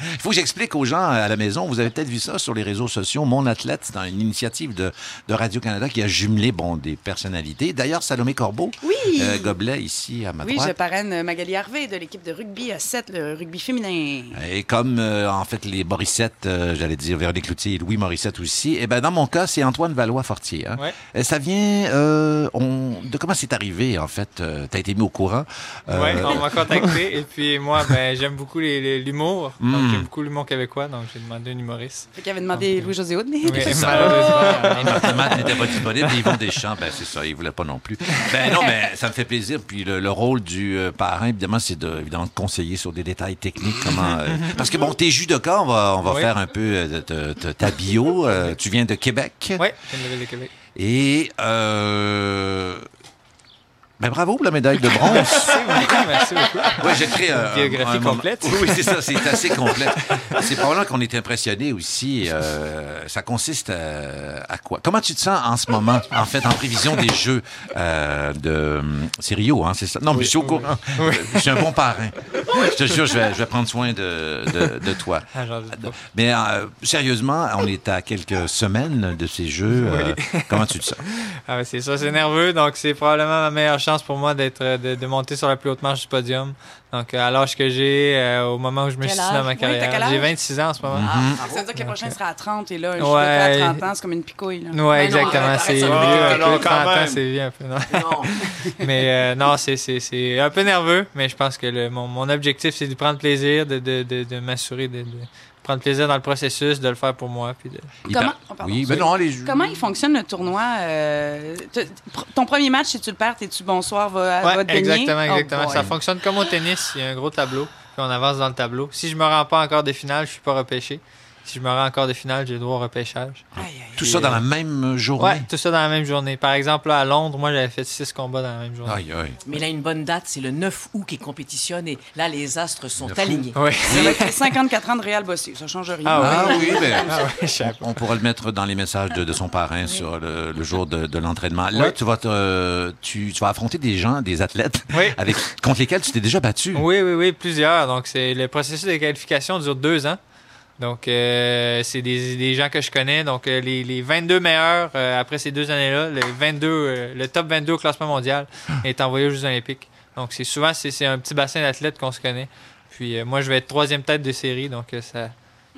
Il *laughs* faut que j'explique aux gens à la maison. Vous avez peut-être vu ça sur les réseaux sociaux. Mon athlète, c'est une initiative de, de Radio-Canada qui a jumelé bon, des personnalités. D'ailleurs, Salomé Corbeau, Oui. euh, gobelet ici à ma Oui, je droite. parraine euh, Magali Harvey de l'équipe de rugby à 7, le rugby féminin. Et comme, euh, en fait, les Morissette, euh, j'allais dire Véronique Cloutier et Louis Morissette aussi, eh ben, dans mon cas, c'est Antoine Valois-Fortier. Hein. Ouais. Ça vient euh, on- de comment c'est arrivé, en fait. Euh, T'as été mis au courant. Euh, Ouais, on m'a contacté. Et puis moi, ben, j'aime beaucoup l'humour. Donc Mm. j'aime beaucoup l'humour québécois. Donc j'ai demandé un humoriste. Fait qu'il avait demandé Louis-José Houd, mais... Oui, C'est ça. malheureusement. N'était pas disponible. Et Yvon Deschamps, ben, c'est ça, il voulait pas non plus. Ben non, mais ça me fait plaisir. Puis le, le rôle du euh, parrain, évidemment, c'est de évidemment, de conseiller sur des détails techniques. Comment, euh, parce que bon, t'es judoka, on va, on va Oui. faire un peu euh, de- de- de ta bio. Euh, tu viens de Québec? Oui, une ville de Québec. Et euh, ben bravo pour la médaille de bronze. *laughs* Merci beaucoup. Oui, j'ai créé un, Biographie un complète. Oui, c'est ça, c'est assez complet. C'est probablement qu'on est impressionné aussi. euh, ça consiste à, à quoi? Comment tu te sens en ce moment, en fait, en prévision des Jeux euh, de... C'est Rio, hein, c'est ça? Non, mais je suis au courant. Je suis un bon parrain. Je te jure, je vais, je vais prendre soin de, de, de toi. Ah. Mais euh, sérieusement, on est à quelques semaines de ces Jeux. euh, comment tu te sens? Ah, c'est ça, c'est nerveux. Donc c'est probablement ma meilleure chance pour moi d'être, euh, de, de monter sur la plus haute marche du podium. Donc euh, à l'âge que j'ai, euh, au moment où je me suis dans ma carrière, j'ai 26 ans en ce moment. Ah, Mm-hmm. ça veut dire que le prochain sera à 30 et là, un Ouais. à 30 ans, c'est comme une picouille. Là. Ouais, Mais exactement. C'est vieux. un peu, quand 30 ans, c'est vieux un peu. non? Non. *laughs* Mais euh, non, c'est, c'est, c'est un peu nerveux, mais je pense que le, mon, mon objectif, c'est de prendre plaisir, de, de, de, de m'assurer de, de- prendre plaisir dans le processus, de le faire pour moi. Puis de... Comment- oh, pardon. oui, mais non, les Comment il fonctionne le tournoi? euh, ton premier match, si tu le perds, t'es-tu bonsoir, va, va Ouais, te baigner? exactement, Oh exactement. ça fonctionne comme au tennis. Il y a un gros tableau, puis on avance dans le tableau. Si je me rends pas encore des finales, je suis pas repêché. Si je me rends encore des finales, j'ai le droit au repêchage. Aïe, aïe, Tout ça dans la même journée. Ouais, tout ça dans la même journée. Par exemple, là, à Londres, moi, j'avais fait six combats dans la même journée. Aïe, aïe. Mais là, une bonne date, c'est le 9 août qui compétitionne et là, les astres sont 9 août. alignés. Oui. Les 54 ans de Real Bossé. Ça change rien. Ah Ah oui, ben, *laughs* Ah pas. on pourra le mettre dans les messages de, de son parrain sur le, le jour de, de l'entraînement. Là, tu, vas te, tu, tu vas affronter des gens, des athlètes, Oui. avec, contre lesquels tu t'es déjà battu. Oui, oui, oui, plusieurs. Donc, c'est le processus de qualification dure deux ans. Donc, euh, c'est des, des gens que je connais. Donc, euh, les, les 22 meilleurs euh, après ces deux années-là, le 22, euh, le top 22 au classement mondial est envoyé aux Jeux Olympiques. Donc, c'est souvent c'est c'est un petit bassin d'athlètes qu'on se connaît. Puis, euh, moi, je vais être troisième tête de série. Donc, euh, ça,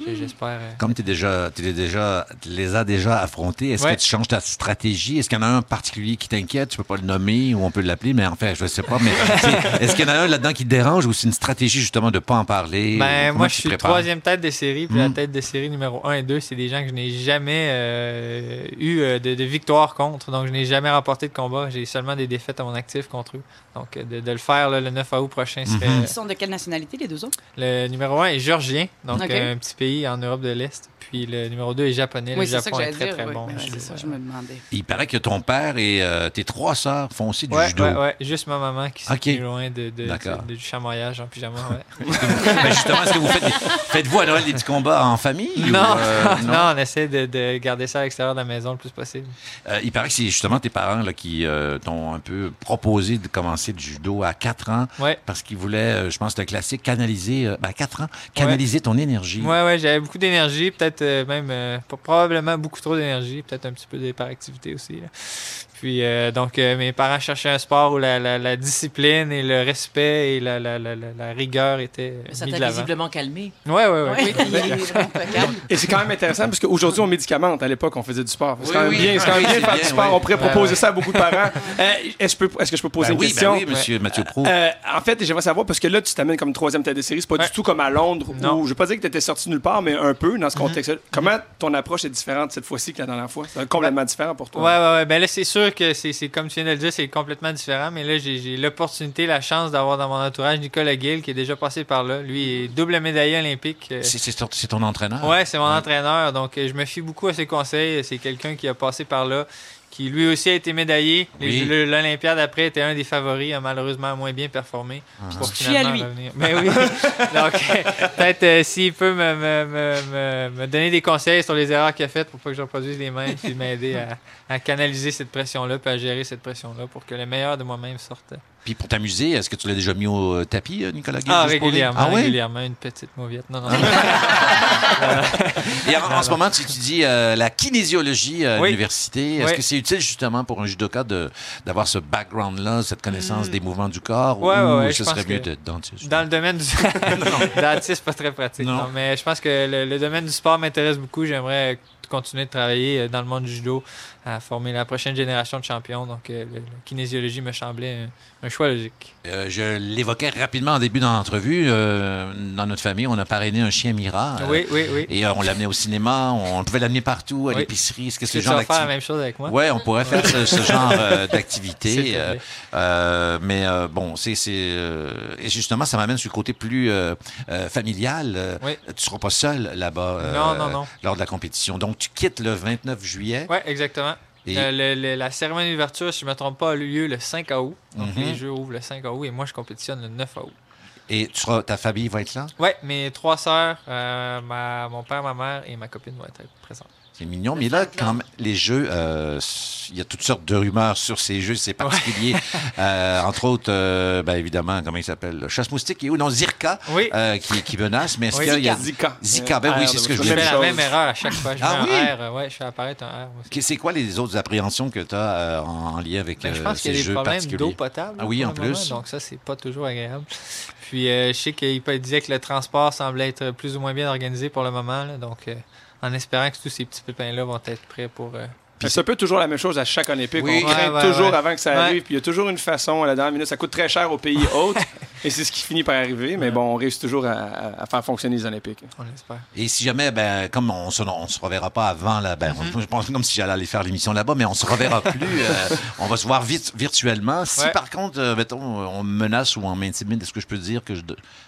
j'espère. euh, Comme tu déjà, t'es déjà, tu les as déjà affrontés, est-ce Ouais. que tu changes ta stratégie? Est-ce qu'il y en a un en particulier qui t'inquiète? Tu peux pas le nommer ou on peut l'appeler, mais en fait, je sais pas. Mais *laughs* est-ce qu'il y en a un là-dedans qui te dérange ou c'est une stratégie justement de pas en parler? Ben, moi, je suis prépares? troisième tête de série, puis la Mm. tête de série numéro 1 et 2, c'est des gens que je n'ai jamais euh, eu euh, de, de victoire contre. Donc, je n'ai jamais remporté de combat. J'ai seulement des défaites à mon actif contre eux. Donc, de, de le faire là, le 9 août prochain serait. Mhm. Ils sont de quelle nationalité, les deux autres? Le numéro 1 est géorgien, donc euh, un petit pays en Europe de l'Est. Puis le numéro 2 est japonais. Oui, le c'est ça que Japon est très, dire. très oui. bon. Ouais, c'est ça, je me demandais. Il paraît que ton père et euh, tes trois sœurs font aussi du Ouais, judo. ouais, juste ma maman qui tenue loin de, de, D'accord. de- du chamoyage en pyjama. Ouais. *laughs* Ben, justement, est-ce que vous faites, des- faites-vous à Noël des petits combats en famille? ou, Non, euh, *laughs* non, on essaie de, de garder ça à l'extérieur de la maison le plus possible. Euh, il paraît que c'est justement tes parents là, qui euh, t'ont un peu proposé de commencer du judo à 4 ans Ouais. parce qu'ils voulaient, je pense, c'est un classique, canaliser, euh, ben, à 4 ans, canaliser ton énergie. Ouais, ouais, j'avais beaucoup d'énergie, peut-être euh, même euh, probablement beaucoup trop d'énergie, peut-être un petit peu d'hyperactivité aussi. Puis euh, donc euh, mes parents cherchaient un sport où la, la- la discipline et le respect et la, la- la- la- la rigueur étaient Mais ça t'a visiblement calmé. Ouais, ouais, ouais. Et c'est quand même intéressant parce qu'aujourd'hui, on médicamente. À l'époque, on faisait du sport. C'est Oui, quand même oui. bien, c'est quand même Oui, bien de faire bien, du sport. oui. On pourrait proposer ouais. ça à beaucoup de parents. *laughs* Euh, est-ce, que je peux- est-ce que je peux poser Ben une oui, question? ben oui, monsieur Mathieu Pro. Euh, en fait, j'aimerais savoir, parce que là, tu t'amènes comme troisième tête de série. C'est pas Ouais. du tout comme à Londres, Non. où je vais pas dire que tu étais sorti nulle part, mais un peu dans ce Mhm. contexte-là. Comment ton approche est différente cette fois-ci que la dernière fois? C'est complètement différent pour toi. Ouais, ouais, ouais. Ben là, c'est sûr que c'est comme tu viens de le dire, c'est complètement différent. Mais là, j'ai l'opportunité, la chance d'avoir dans mon entourage Nicolas Gill, qui est déjà passé par là. Lui est double médaillé olympique. euh, C'est- ton, ton entraîneur? Ouais, c'est mon entraîneur. Donc, euh, je me fie beaucoup à ses conseils. C'est quelqu'un qui a passé par là, qui lui aussi a été médaillé. Oui. L'Olympiade après était un des favoris, a malheureusement moins bien performé. Pour Tu te fies à finalement lui? revenir. Mais oui. *laughs* Donc, peut-être euh, s'il peut me, me, me, me- me donner des conseils sur les erreurs qu'il a faites pour pas que je reproduise les mêmes, puis m'aider à, à canaliser cette pression-là, puis à gérer cette pression-là pour que le meilleur de moi-même sorte. Puis pour t'amuser, est-ce que tu l'as déjà mis au euh, tapis, euh, Nicolas Guy? Ah, régulièrement, Ah oui? régulièrement, une petite mauviette. Non, non. *laughs* Et en, en ce moment, tu étudies euh, la kinésiologie à Oui. l'université. Est-ce Oui. que c'est utile justement pour un judoka d'avoir ce background-là, cette connaissance des mouvements du corps? Hmm. Ouais, ou ouais, ce serait mieux d'être dentiste? Dans le domaine du *laughs* *laughs* dentiste, pas très pratique. Non. Non. mais je pense que le, le domaine du sport m'intéresse beaucoup. J'aimerais continuer de travailler dans le monde du judo, à former la prochaine génération de champions. Donc, euh, la kinésiologie me semblait un, un choix logique. Euh, je l'évoquais rapidement en début de l'entrevue. euh, dans notre famille, on a parrainé un chien Mira. euh, oui, oui, oui. Et on l'amenait au cinéma, on pouvait l'amener partout, à Oui. l'épicerie. Est-ce que ce genre faire la même chose avec moi? Ouais, on pourrait faire ce, ce genre *laughs* d'activité. mais bon, c'est et justement, ça m'amène sur le côté plus familial. Oui. Tu seras pas seul là-bas Non, non, non. lors de la compétition. Donc, tu quittes le 29 juillet. Oui, exactement. Et- Euh, le- le- la cérémonie d'ouverture, si je ne me trompe pas, a eu lieu le 5 août. Donc, Mhm. les Jeux ouvrent le 5 août et moi, je compétitionne le 9 août. Et tu seras, ta famille va être là? Oui, mes trois sœurs, euh, ma- mon père, ma mère et ma copine vont être présentes. C'est mignon. Mais là, quand même, les jeux, euh, il y a toutes sortes de rumeurs sur ces jeux, c'est particulier. *laughs* Euh, entre autres, euh, ben, évidemment, comment il s'appelle? le Chasse-moustique et où? Non, Zirka, Oui. qui, qui menace. Mais est-ce Oui, qu'il y a... Zika. Zika, ben oui, c'est ce que je la Je voulais fais la même erreur à chaque fois. Je Ah oui? un R. Ouais, je fais apparaître un R C'est quoi les autres appréhensions que tu as en, en lien avec Ben, je pense qu'il ces y a des jeux problèmes d'eau potable. Ah oui, en moment, plus. donc ça, c'est pas toujours agréable. Puis je sais qu'il peut- disait que le transport semblait être plus ou moins bien organisé pour le moment. là. donc en espérant que tous ces petits pépins-là vont être prêts pour, euh, Puis c'est un peu toujours la même chose à chaque Olympique. Oui. On craint Ouais, ouais, toujours ouais. avant que ça Ouais. arrive. Puis il y a toujours une façon à la dernière minute. Ça coûte très cher aux pays *laughs* hôtes. et c'est ce qui finit par arriver. Mais bon, on réussit toujours à, faire fonctionner les Olympiques. On l'espère. Et si jamais, ben, comme on se, on se reverra pas avant, là, ben, Mm-hmm. je pense comme si j'allais aller faire l'émission là-bas, mais on se reverra *laughs* plus. euh, on va se voir vite, virtuellement. Si Ouais. par contre, euh, mettons, on me menace ou on m'intimide, est-ce que je peux dire que je,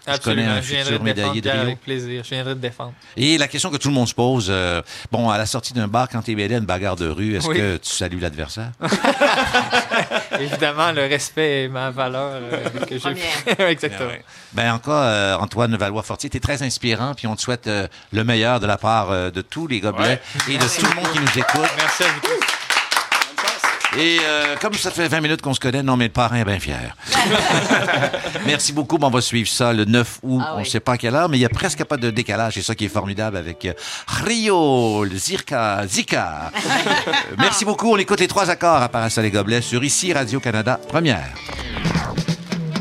je connais un Je futur médaillé de Rio? avec plaisir. Je viendrai te défendre. Et la question que tout le monde se pose, euh, bon, à la sortie d'un bar, quand tu es mêlé une bagarre de rue, est-ce Oui. que tu salues l'adversaire? *laughs* Évidemment, le respect est ma valeur euh, que j'ai. Première. *laughs* Exactement. Ben, encore, euh, Antoine Valois-Fortier, tu es très inspirant, puis on te souhaite euh, le meilleur de la part euh, de tous les gobelets et de tout le monde qui nous écoute. Merci à vous tous. Et euh, comme ça fait 20 minutes qu'on se connaît, non, mais le parrain est bien fier. *laughs* Merci beaucoup. Bon, on va suivre ça le 9 août. Ah on ne oui. sait pas à quelle heure, mais il n'y a presque pas de décalage. C'est ça qui est formidable avec euh, Rio, le Zirka, Zika. *laughs* Merci beaucoup. On écoute les trois accords à Parasol et Gobelets sur ici Radio-Canada Première.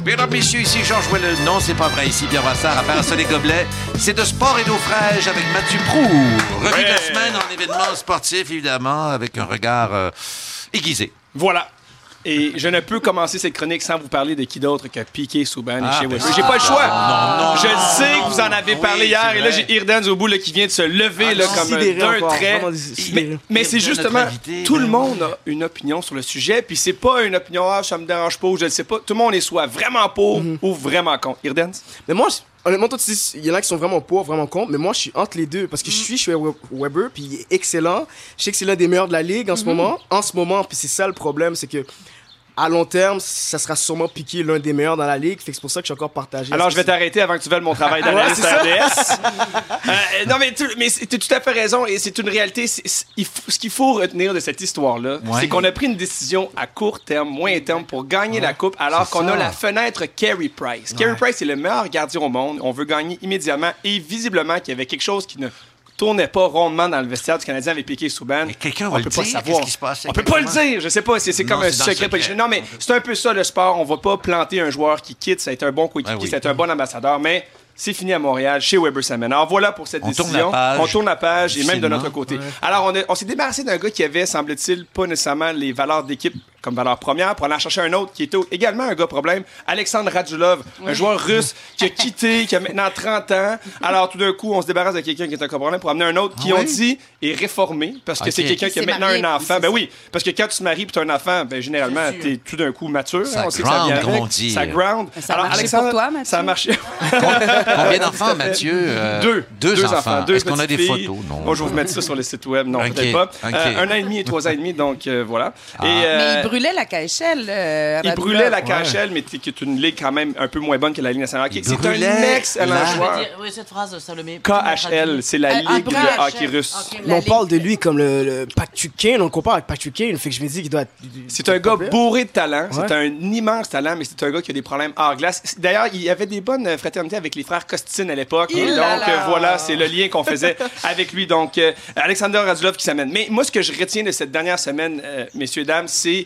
Mesdames, messieurs, ici Georges Ouellet. Non, c'est pas vrai. Ici Pierre Vassar à Parasol et Gobelets. C'est de sport et d'eau fraîche avec Mathieu Prou. Revue de la Ouais. semaine en événement sportif, évidemment, avec un regard euh, aiguisé. Voilà. Et je ne peux commencer cette chronique sans vous parler de qui d'autre que Piqué Souban et Ah, chez ben Weber. J'ai pas le choix. non, non, je sais non, que vous en avez oui, parlé hier. Et là, j'ai au bout là, qui vient de se lever Ah, là, comme d'un encore, trait. Mais, mais c'est justement, invité, tout le monde a une opinion sur le sujet. Puis c'est pas une opinion, ah, ça me dérange pas ou je le sais pas. Tout le monde est soit vraiment pour Mhm. ou vraiment contre. Irdens? Mais moi, je- honnêtement, toi, tu dis, il y en a qui sont vraiment pour, vraiment contre, mais moi, je suis entre les deux parce que je suis chez We- Weber, puis il est excellent. Je sais que c'est l'un des meilleurs de la ligue en ce moment. En ce moment, puis c'est ça le problème, c'est que à long terme, ça sera sûrement piqué l'un des meilleurs dans la ligue. Fait que c'est pour ça que je suis encore partagé. Alors, je vais t'arrêter avant que tu veuilles mon travail d'analyste Ouais, RDS. *laughs* Euh, non, mais tu mais t'as tout à fait raison et c'est une réalité. Faut- ce qu'il faut retenir de cette histoire-là, Ouais. c'est qu'on a pris une décision à court terme, moyen terme pour gagner la Coupe alors qu'on a la fenêtre Carey Price. Carey Price est le meilleur gardien au monde. On veut gagner immédiatement et visiblement qu'il y avait quelque chose qui ne tournait pas rondement dans le vestiaire du Canadien avec Piqué Souban. Quelqu'un On va le peut pas dire, savoir. qui se passait On peut pas le dire, je sais pas, c'est comme un le secret. Non, mais c'est un peu ça le sport. On va pas planter un joueur qui quitte. Ça a été un bon coéquipier, Ah oui. ça a été un bon ambassadeur, mais c'est fini à Montréal, chez Weber Salmon. Alors voilà pour cette On tourne décision. la page. On tourne la page et même de notre côté. Alors on, a- on s'est débarrassé d'un gars qui avait, semble-t-il, pas nécessairement les valeurs d'équipe comme valeur première pour aller en chercher un autre qui était également un gars problème, Alexandre Radulov, un joueur russe qui a *laughs* quitté, qui a maintenant 30 ans. Alors tout d'un coup, on se débarrasse de quelqu'un qui est un cas problème pour amener un autre qui, Ah on dit, est réformé parce que c'est quelqu'un qui a maintenant marié, un enfant. Ben ça. oui, parce que quand tu te maries et tu as un enfant, ben généralement, tu es tout d'un coup mature. Ça hein, on sait que ça ground, vient avec. on dit. Ça ground. Ça a marché pour toi, Mathieu? Ça a marché. Combien d'enfants, *laughs* Mathieu? Euh, Deux. Deux, enfants. Deux Est-ce qu'on a des filles? photos? Non. Moi, je vais vous mettre ça sur le site web. Non, Ok, peut-être pas. Euh, un an et demi et trois ans et demi, donc euh, voilà. Ah. Et, euh, Mais brûlait la KHL. euh, il brûlait la KHL, mais qui est une ligue quand même un peu moins bonne que la Ligue nationale. Il C'est un excellent joueur. dire, oui, cette phrase, Salomé. KHL, c'est la ah, ligue de hockey russe. On parle de lui comme le, le on le compare avec Kane, fait que je me dis qu'il doit être. C'est un gars bourré de talent. C'est Ouais. un immense talent, mais c'est un gars qui a des problèmes hors glace. D'ailleurs, il y avait des bonnes euh, fraternités avec les frères Costin à l'époque. Donc, là là. euh, voilà, c'est le lien qu'on faisait *laughs* avec lui. Donc, euh, Alexander Radulov qui s'amène. Mais moi, ce que je retiens de cette dernière semaine, euh, messieurs, dames, c'est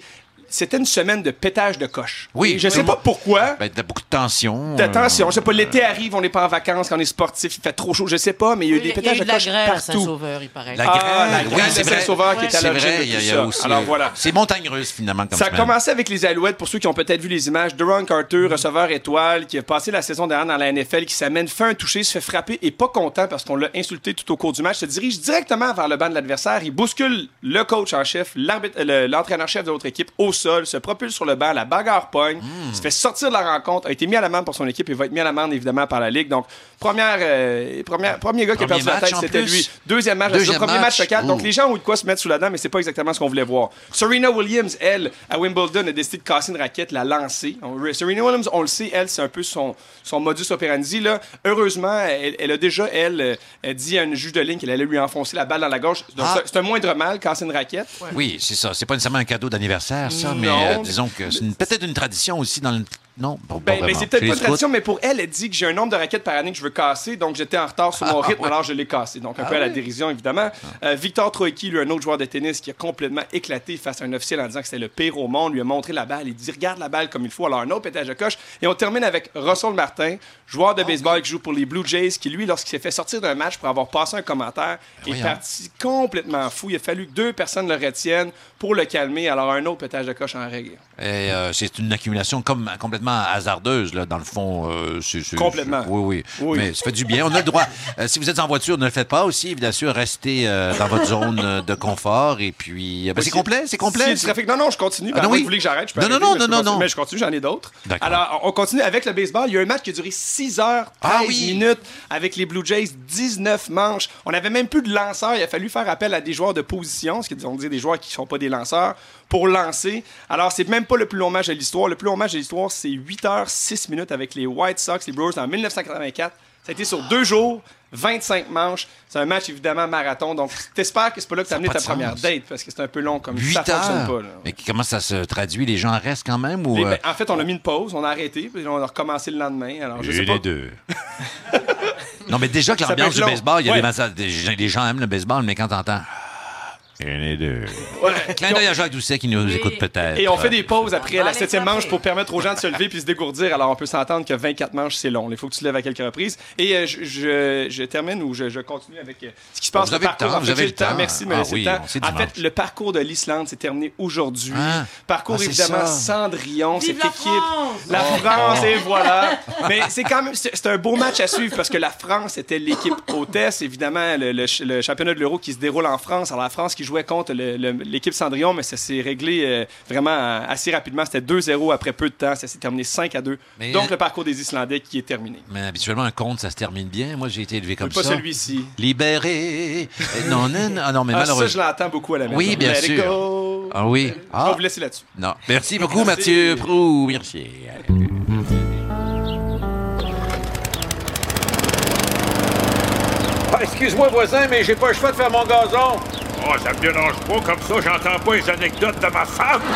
c'était une semaine de pétage de coche. Oui. Et je sais pas pourquoi. Ben, t'as beaucoup de tension. Attention, euh, je sais pas, l'été arrive, on n'est pas en vacances, quand on est sportif, il fait trop chaud, je sais pas, mais il y a eu des y a pétages eu de de la coche grêle à partout. Saint-Sauveur, il paraît. La Ah, grêle, la oui, grêle c'est de vrai. Saint-Sauveur qui est à l'origine de a, a. Alors euh, voilà. C'est montagne russe, finalement, comme Ça a semaine. commencé avec les Alouettes, pour ceux qui ont peut-être vu les images. Duron Carter, receveur étoile, qui a passé la saison dernière dans la NFL, qui s'amène, fait un toucher, se fait frapper et pas content parce qu'on l'a insulté tout au cours du match, se dirige directement vers le banc de l'adversaire. Il bouscule le coach en chef, euh, l'entraîneur-chef de l'autre équipe au sol, se propulse sur le banc, la bagarre pogne, Hmm. se fait sortir de la rencontre, a été mis à l'amende pour son équipe et va être mis à l'amende évidemment par la Ligue. Donc, première, euh, première, premier gars qui a perdu la tête, c'était lui. Deuxième match, Deuxième premier match. 4. Donc, Ouh. les gens ont eu de quoi se mettre sous la dent, mais c'est pas exactement ce qu'on voulait voir. Serena Williams, elle, à Wimbledon, a décidé de casser une raquette, la lancer. Serena Williams, on le sait, elle, c'est un peu son, son modus operandi. Là. Heureusement, elle, elle a déjà, elle, euh, elle dit à une juge de ligne qu'elle allait lui enfoncer la balle dans la gauche. Donc, Ah. c'est- un moindre mal, casser une raquette. Oui, c'est ça. C'est pas nécessairement un cadeau d'anniversaire, ça, mais Non. euh, disons que c'est peut-être une tradition aussi dans le Non, pas Ben, ben, vraiment. c'est peut-être pas une tradition, mais pour elle, elle dit que j'ai un nombre de raquettes par année que je veux casser, donc j'étais en retard sur mon Ah, rythme, ouais. alors je l'ai cassé. Donc un Ah peu à la dérision, évidemment. Euh, Victor Troicki, lui, un autre joueur de tennis qui a complètement éclaté face à un officiel en disant que c'était le pire au monde, lui a montré la balle, il dit regarde la balle comme il faut. Alors un autre pétage de coche. Et on termine avec Russell Martin, joueur de baseball qui joue pour les Blue Jays, qui lui, lorsqu'il s'est fait sortir d'un match pour avoir passé un commentaire, est parti complètement fou. Il a fallu que deux personnes le retiennent pour le calmer. Alors un autre pétage de coche en règle. Et, euh, c'est une accumulation comme, complètement hasardeuse, là, dans le fond. euh, c'est- c'est- Complètement. Oui, oui, Oui. Mais ça fait du bien. On a le droit. euh, si vous êtes en voiture, ne le faites pas aussi. Bien sûr, restez euh, dans votre zone de confort. Et puis, ben, Oui, c'est complet, c'est complet. Trafic. Non, non, je continue. Ah, non, oui. Vous voulez que j'arrête? Je peux Non, non, arrêter, non, non, non. Mais je continue, j'en ai d'autres. D'accord. Alors, on continue avec le baseball. Il y a un match qui a duré 6 heures, 13 Ah minutes avec les Blue Jays, 19 manches. On n'avait même plus de lanceurs. Il a fallu faire appel à des joueurs de position, ce qui veut dire des joueurs qui ne sont pas des lanceurs, pour lancer. Alors, c'est même pas le plus long match de l'histoire. Le plus long match de l'histoire, c'est 8 heures, 6 minutes avec les White Sox, les Brewers, en 1984. Ça a été sur deux jours, 25 manches. C'est un match évidemment marathon. Donc, t'espères que c'est pas là que t'as amené ta première date parce que c'est un peu long comme 8 ça fonctionne heures? pas. là. Mais comment ça se traduit? Les gens restent quand même? Ou, Les- euh, ben, en fait, on a mis une pause, on a arrêté, puis on a recommencé le lendemain. Alors, je sais pas. deux. *laughs* non, mais déjà que l'ambiance du baseball, il y a Ouais. des, massages- des les gens aiment le baseball, mais quand t'entends. En a deux. Ouais. Clin d'œil à Jacques Doucet qui nous écoute peut-être. Et on fait des pauses après la septième manche pour permettre aux gens de se lever puis se dégourdir. Alors, on peut s'entendre que 24 manches, c'est long. Il faut que tu te lèves à quelques reprises. Et euh, je, je- je termine ou je, je continue avec euh, ce qui se passe Vous avez le temps, En vous avez le temps. Merci Ah oui, le temps. En fait, le parcours de l'Islande s'est terminé aujourd'hui. Ah. Parcours, Ah, évidemment, ça. Cendrillon, Vive cette la équipe. France! La Oh. France, et voilà. *laughs* Mais c'est quand même, c'est un beau match à suivre parce que la France était l'équipe hôtesse. Évidemment, le, le ch- le championnat de l'Euro qui se déroule en France. Alors, la France qui jouait contre l'équipe Cendrillon, mais ça s'est réglé euh, vraiment euh, assez rapidement. C'était 2-0 après peu de temps. Ça s'est terminé 5 à 2. Mais- Donc, le parcours des Islandais qui est terminé. Mais habituellement, un conte, ça se termine bien. Moi, j'ai été élevé comme Mais pas ça. celui-ci. Libéré. Non, non, non, ah non, mais Ah, ça, je malheureusement. l'entends beaucoup à la maison. Oui, bien Let sûr. go. Ah oui. Je vais Ah, vous laisser là-dessus. non. Merci beaucoup, Merci. Mathieu Prou. Merci. Ah, excuse-moi, voisin, mais j'ai pas le choix de faire mon gazon. Oh, ça me dérange pas, comme ça, j'entends pas les anecdotes de ma femme. *laughs*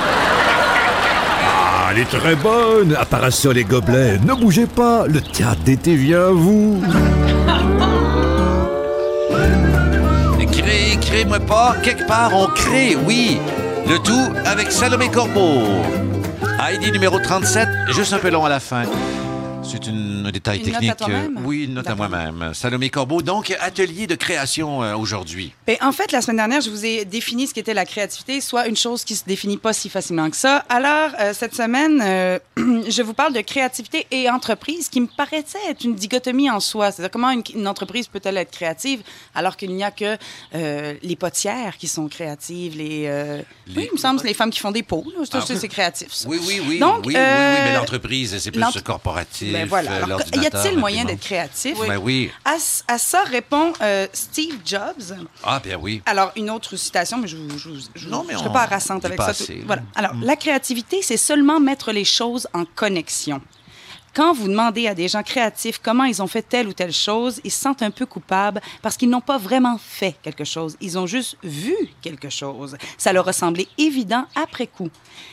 Ah, elle est très bonne. Ça, les gobelets, ne bougez pas. Le théâtre d'été vient à vous. Crée, crée-moi pas. Quelque part, on crée, oui. Le tout avec Salomé Corbeau. Heidi numéro 37, juste un peu long à la fin. C'est un détail Une note à technique. toi-même? euh, oui, une note à D'accord. moi-même. Salomé Corbeau, donc atelier de création euh, aujourd'hui. Ben, en fait, la semaine dernière, je vous ai défini ce qu'était la créativité, soit une chose qui se définit pas si facilement que ça. Alors, euh, cette semaine, euh, *clears throat* je vous parle de créativité et entreprise, qui me paraissait être une dichotomie en soi. C'est-à-dire, comment une, une entreprise peut-elle être créative alors qu'il n'y a que les potières qui sont créatives, les... Les- Oui, il me semble, c'est les femmes qui font des pots. là. Ça, Ah. c'est c'est créatif, ça. Oui, oui, oui. Donc, oui, oui, oui, mais l'entreprise, c'est plus l'entre- corporatif. Ben voilà. euh, Alors, y a-t-il moyen d'être créatif? Ben oui. À, à ça répond euh, Steve Jobs. Ah, ben oui. Alors, une autre citation, mais je ne je, je, Non, mais je serai pas harassante avec pas ça. Voilà. Alors, la créativité, c'est seulement mettre les choses en connexion. Quand vous demandez à des gens créatifs comment ils ont fait telle ou telle chose, ils se sentent un peu coupables parce qu'ils n'ont pas vraiment fait quelque chose. Ils ont juste vu quelque chose. Ça leur a semblé évident après coup.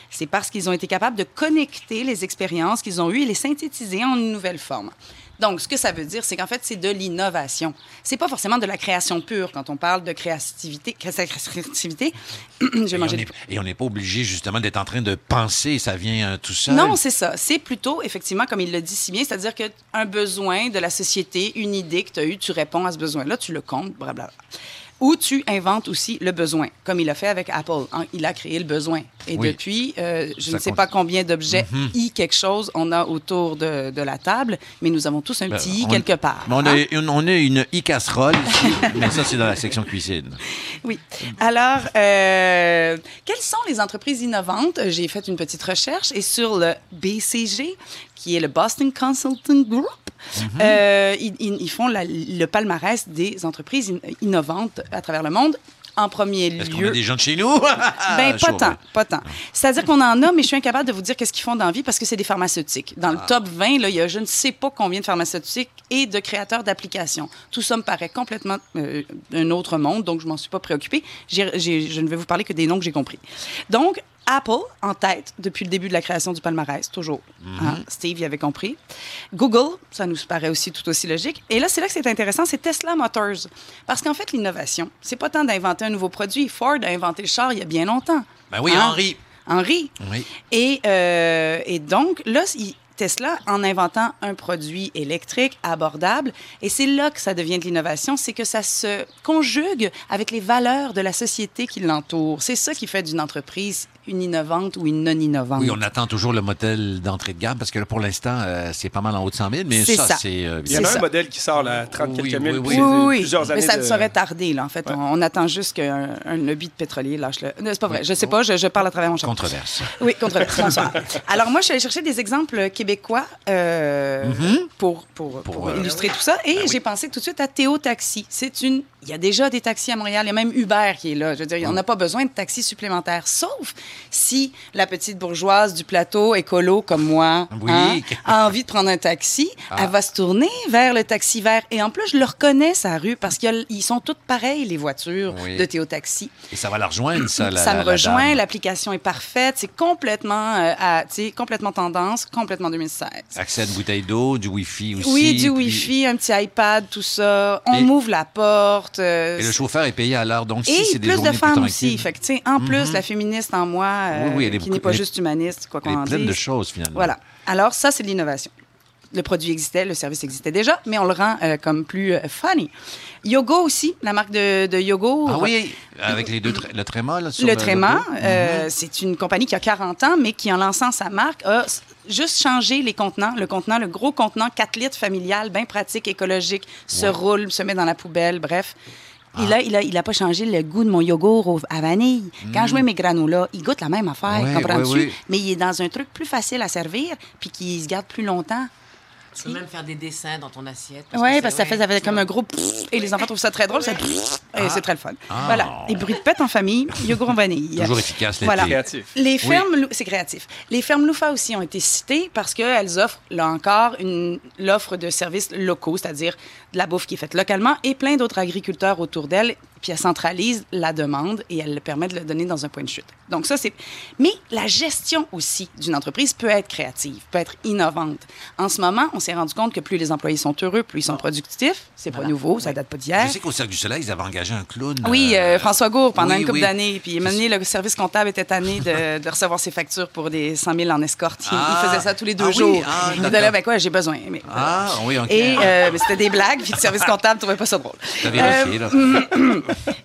C'est parce qu'ils ont été capables de connecter les expériences qu'ils ont eues et les synthétiser en une nouvelle forme. Donc, ce que ça veut dire, c'est qu'en fait, c'est de l'innovation. C'est pas forcément de la création pure quand on parle de créativité. créativité. *clears throat* J'ai mangé Et on n'est pas obligé, justement, d'être en train de penser, ça vient euh, tout seul. Non, c'est ça. C'est plutôt, effectivement, comme il le dit si bien, c'est-à-dire qu'un besoin de la société, une idée que tu as eue, tu réponds à ce besoin-là, tu le comptes, blablabla. Ou tu inventes aussi le besoin, comme il a fait avec Apple. hein. Il a créé le besoin. Et Oui. depuis, euh, je Ça ne sais compte. pas combien d'objets i quelque chose on a autour de, de la table, mais nous avons tous un Ben, petit i quelque part. Mais on, hein? a on a une e-casserole ici, *laughs* mais ça, c'est dans la section cuisine. Oui. Alors, euh, quelles sont les entreprises innovantes? J'ai fait une petite recherche et sur le BCG, qui est le Boston Consulting Group, euh, ils, font la- le palmarès des entreprises in- innovantes à travers le monde. En premier Est-ce qu'on lieu, a des gens de chez nous? *laughs* ben, pas Chaud, tant, pas tant. C'est-à-dire qu'on en a, mais je suis incapable de vous dire qu'est-ce qu'ils font dans la vie parce que c'est des pharmaceutiques. Dans le Ah. top 20, là, il y a je ne sais pas combien de pharmaceutiques et de créateurs d'applications. Tout ça me paraît complètement euh, un autre monde, donc je m'en suis pas préoccupée. Je ne vais vous parler que des noms que j'ai compris. Donc, Apple en tête depuis le début de la création du palmarès, toujours. Mhm. Hein, Steve y avait compris. Google, ça nous paraît aussi tout aussi logique. Et là, c'est là que c'est intéressant, c'est Tesla Motors. Parce qu'en fait, l'innovation, c'est pas tant d'inventer un nouveau produit. Ford a inventé le char il y a bien longtemps. Ben oui, Hein? Henri. Henri. Oui. Et, euh, et donc, là, il- Tesla, en inventant un produit électrique abordable, et c'est là que ça devient de l'innovation, c'est que ça se conjugue avec les valeurs de la société qui l'entoure. C'est ça qui fait d'une entreprise une innovante ou une non innovante. Oui, on attend toujours le modèle d'entrée de gamme parce que là, pour l'instant, euh, c'est pas mal en haut de 100 000, mais C'est ça, ça. c'est. euh, Il y en a un ça. modèle qui sort là, 30 Oui, quelques mille. oui, oui. Oui, oui, Plusieurs années mais ça de- serait tardé, là, en fait. Ouais. On, on attend juste qu'un un lobby de pétrolier lâche le... Non, c'est pas vrai, Oui. je sais pas, je, je parle à travers mon chapeau. Controverse. Oui, controverse. Bonsoir. Alors, moi, je suis allée chercher des exemples québécois euh, pour, pour, pour, Pour, euh, illustrer tout ça. Et j'ai pensé tout de suite à Théo Taxi. C'est une. Il y a déjà des taxis à Montréal. Il y a même Uber qui est là. Je veux dire, on n'a pas besoin de taxis supplémentaires. Sauf si la petite bourgeoise du plateau écolo comme moi Oui. hein, a envie de prendre un taxi. Elle va se tourner vers le taxi vert. Et en plus, je le reconnais, sa rue, parce qu'ils sont toutes pareilles, les voitures Oui. de Théo Taxi. Et ça va la rejoindre, ça, la, ça la- me la rejoint, dame. l'application est parfaite, c'est complètement, euh, à- complètement tendance, complètement 2016. Accès à une bouteille d'eau, du Wi-Fi aussi. oui, du puis- Wi-Fi, un petit iPad, tout ça. On Et- m'ouvre la porte. Euh, Et le chauffeur est payé à l'heure. Donc, si et c'est des plus de femmes plus aussi. Fait que, tu sais, en plus, la féministe en moi, euh, Oui, oui, est qui n'est pas juste humaniste, quoi qu'on en pleine dise. de choses, finalement. Voilà. Alors, ça, c'est de l'innovation. Le produit existait, le service existait déjà, mais on le rend euh, comme plus euh, funny. Yogo aussi, la marque de, de Yogo. Ah oui, avec les deux le tréma, là, sur Le le Tréma, euh, c'est une compagnie qui a 40 ans, mais qui, en lançant sa marque, a juste changé les contenants. Le contenant, le gros contenant 4 litres familial, bien pratique, écologique, se roule, se met dans la poubelle, bref. Et là, il a, il a pas changé le goût de mon yogourt au- à vanille. Quand je mets mes granolas, il goûte la même affaire, Ouais, comprends-tu? ouais. Mais il est dans un truc plus facile à servir, puis qui se garde plus longtemps. Tu peux même faire des dessins dans ton assiette. Oui, parce que ça ouais, fait, ça fait comme un gros pfff, et les enfants trouvent ça très drôle. ça pfff, et c'est très le fun. Ah. Voilà, des bruits de pète en famille, yogourt en vanille. Toujours efficace. Voilà. Créatif. Les fermes, Lou- c'est créatif. Les fermes Loufa aussi ont été citées parce qu'elles offrent, là encore, une, l'offre de services locaux, c'est-à-dire de la bouffe qui est faite localement et plein d'autres agriculteurs autour d'elles. Puis elles centralisent la demande et elles le permettent de le donner dans un point de chute. Donc ça, c'est... Mais la gestion aussi d'une entreprise peut être créative, peut être innovante. En ce moment, on s'est rendu compte que plus les employés sont heureux, plus ils sont productifs. C'est pas nouveau, ça date pas d'hier. Je sais qu'au Cercle du Soleil, ils avaient engagé un clown. Oui, euh, euh, François Gour, pendant oui, une couple oui. d'années. Puis, maintenant, le service comptable était tanné de, *laughs* de recevoir ses factures pour des 100 000 en escorte. Il, il Ah. faisait ça tous les deux Ah oui, jours. ah, il là, ben quoi, j'ai besoin. Mais, Ah, oui, OK. Et euh, mais c'était des blagues, puis le service comptable trouvait pas ça drôle. T'as vérifié, là.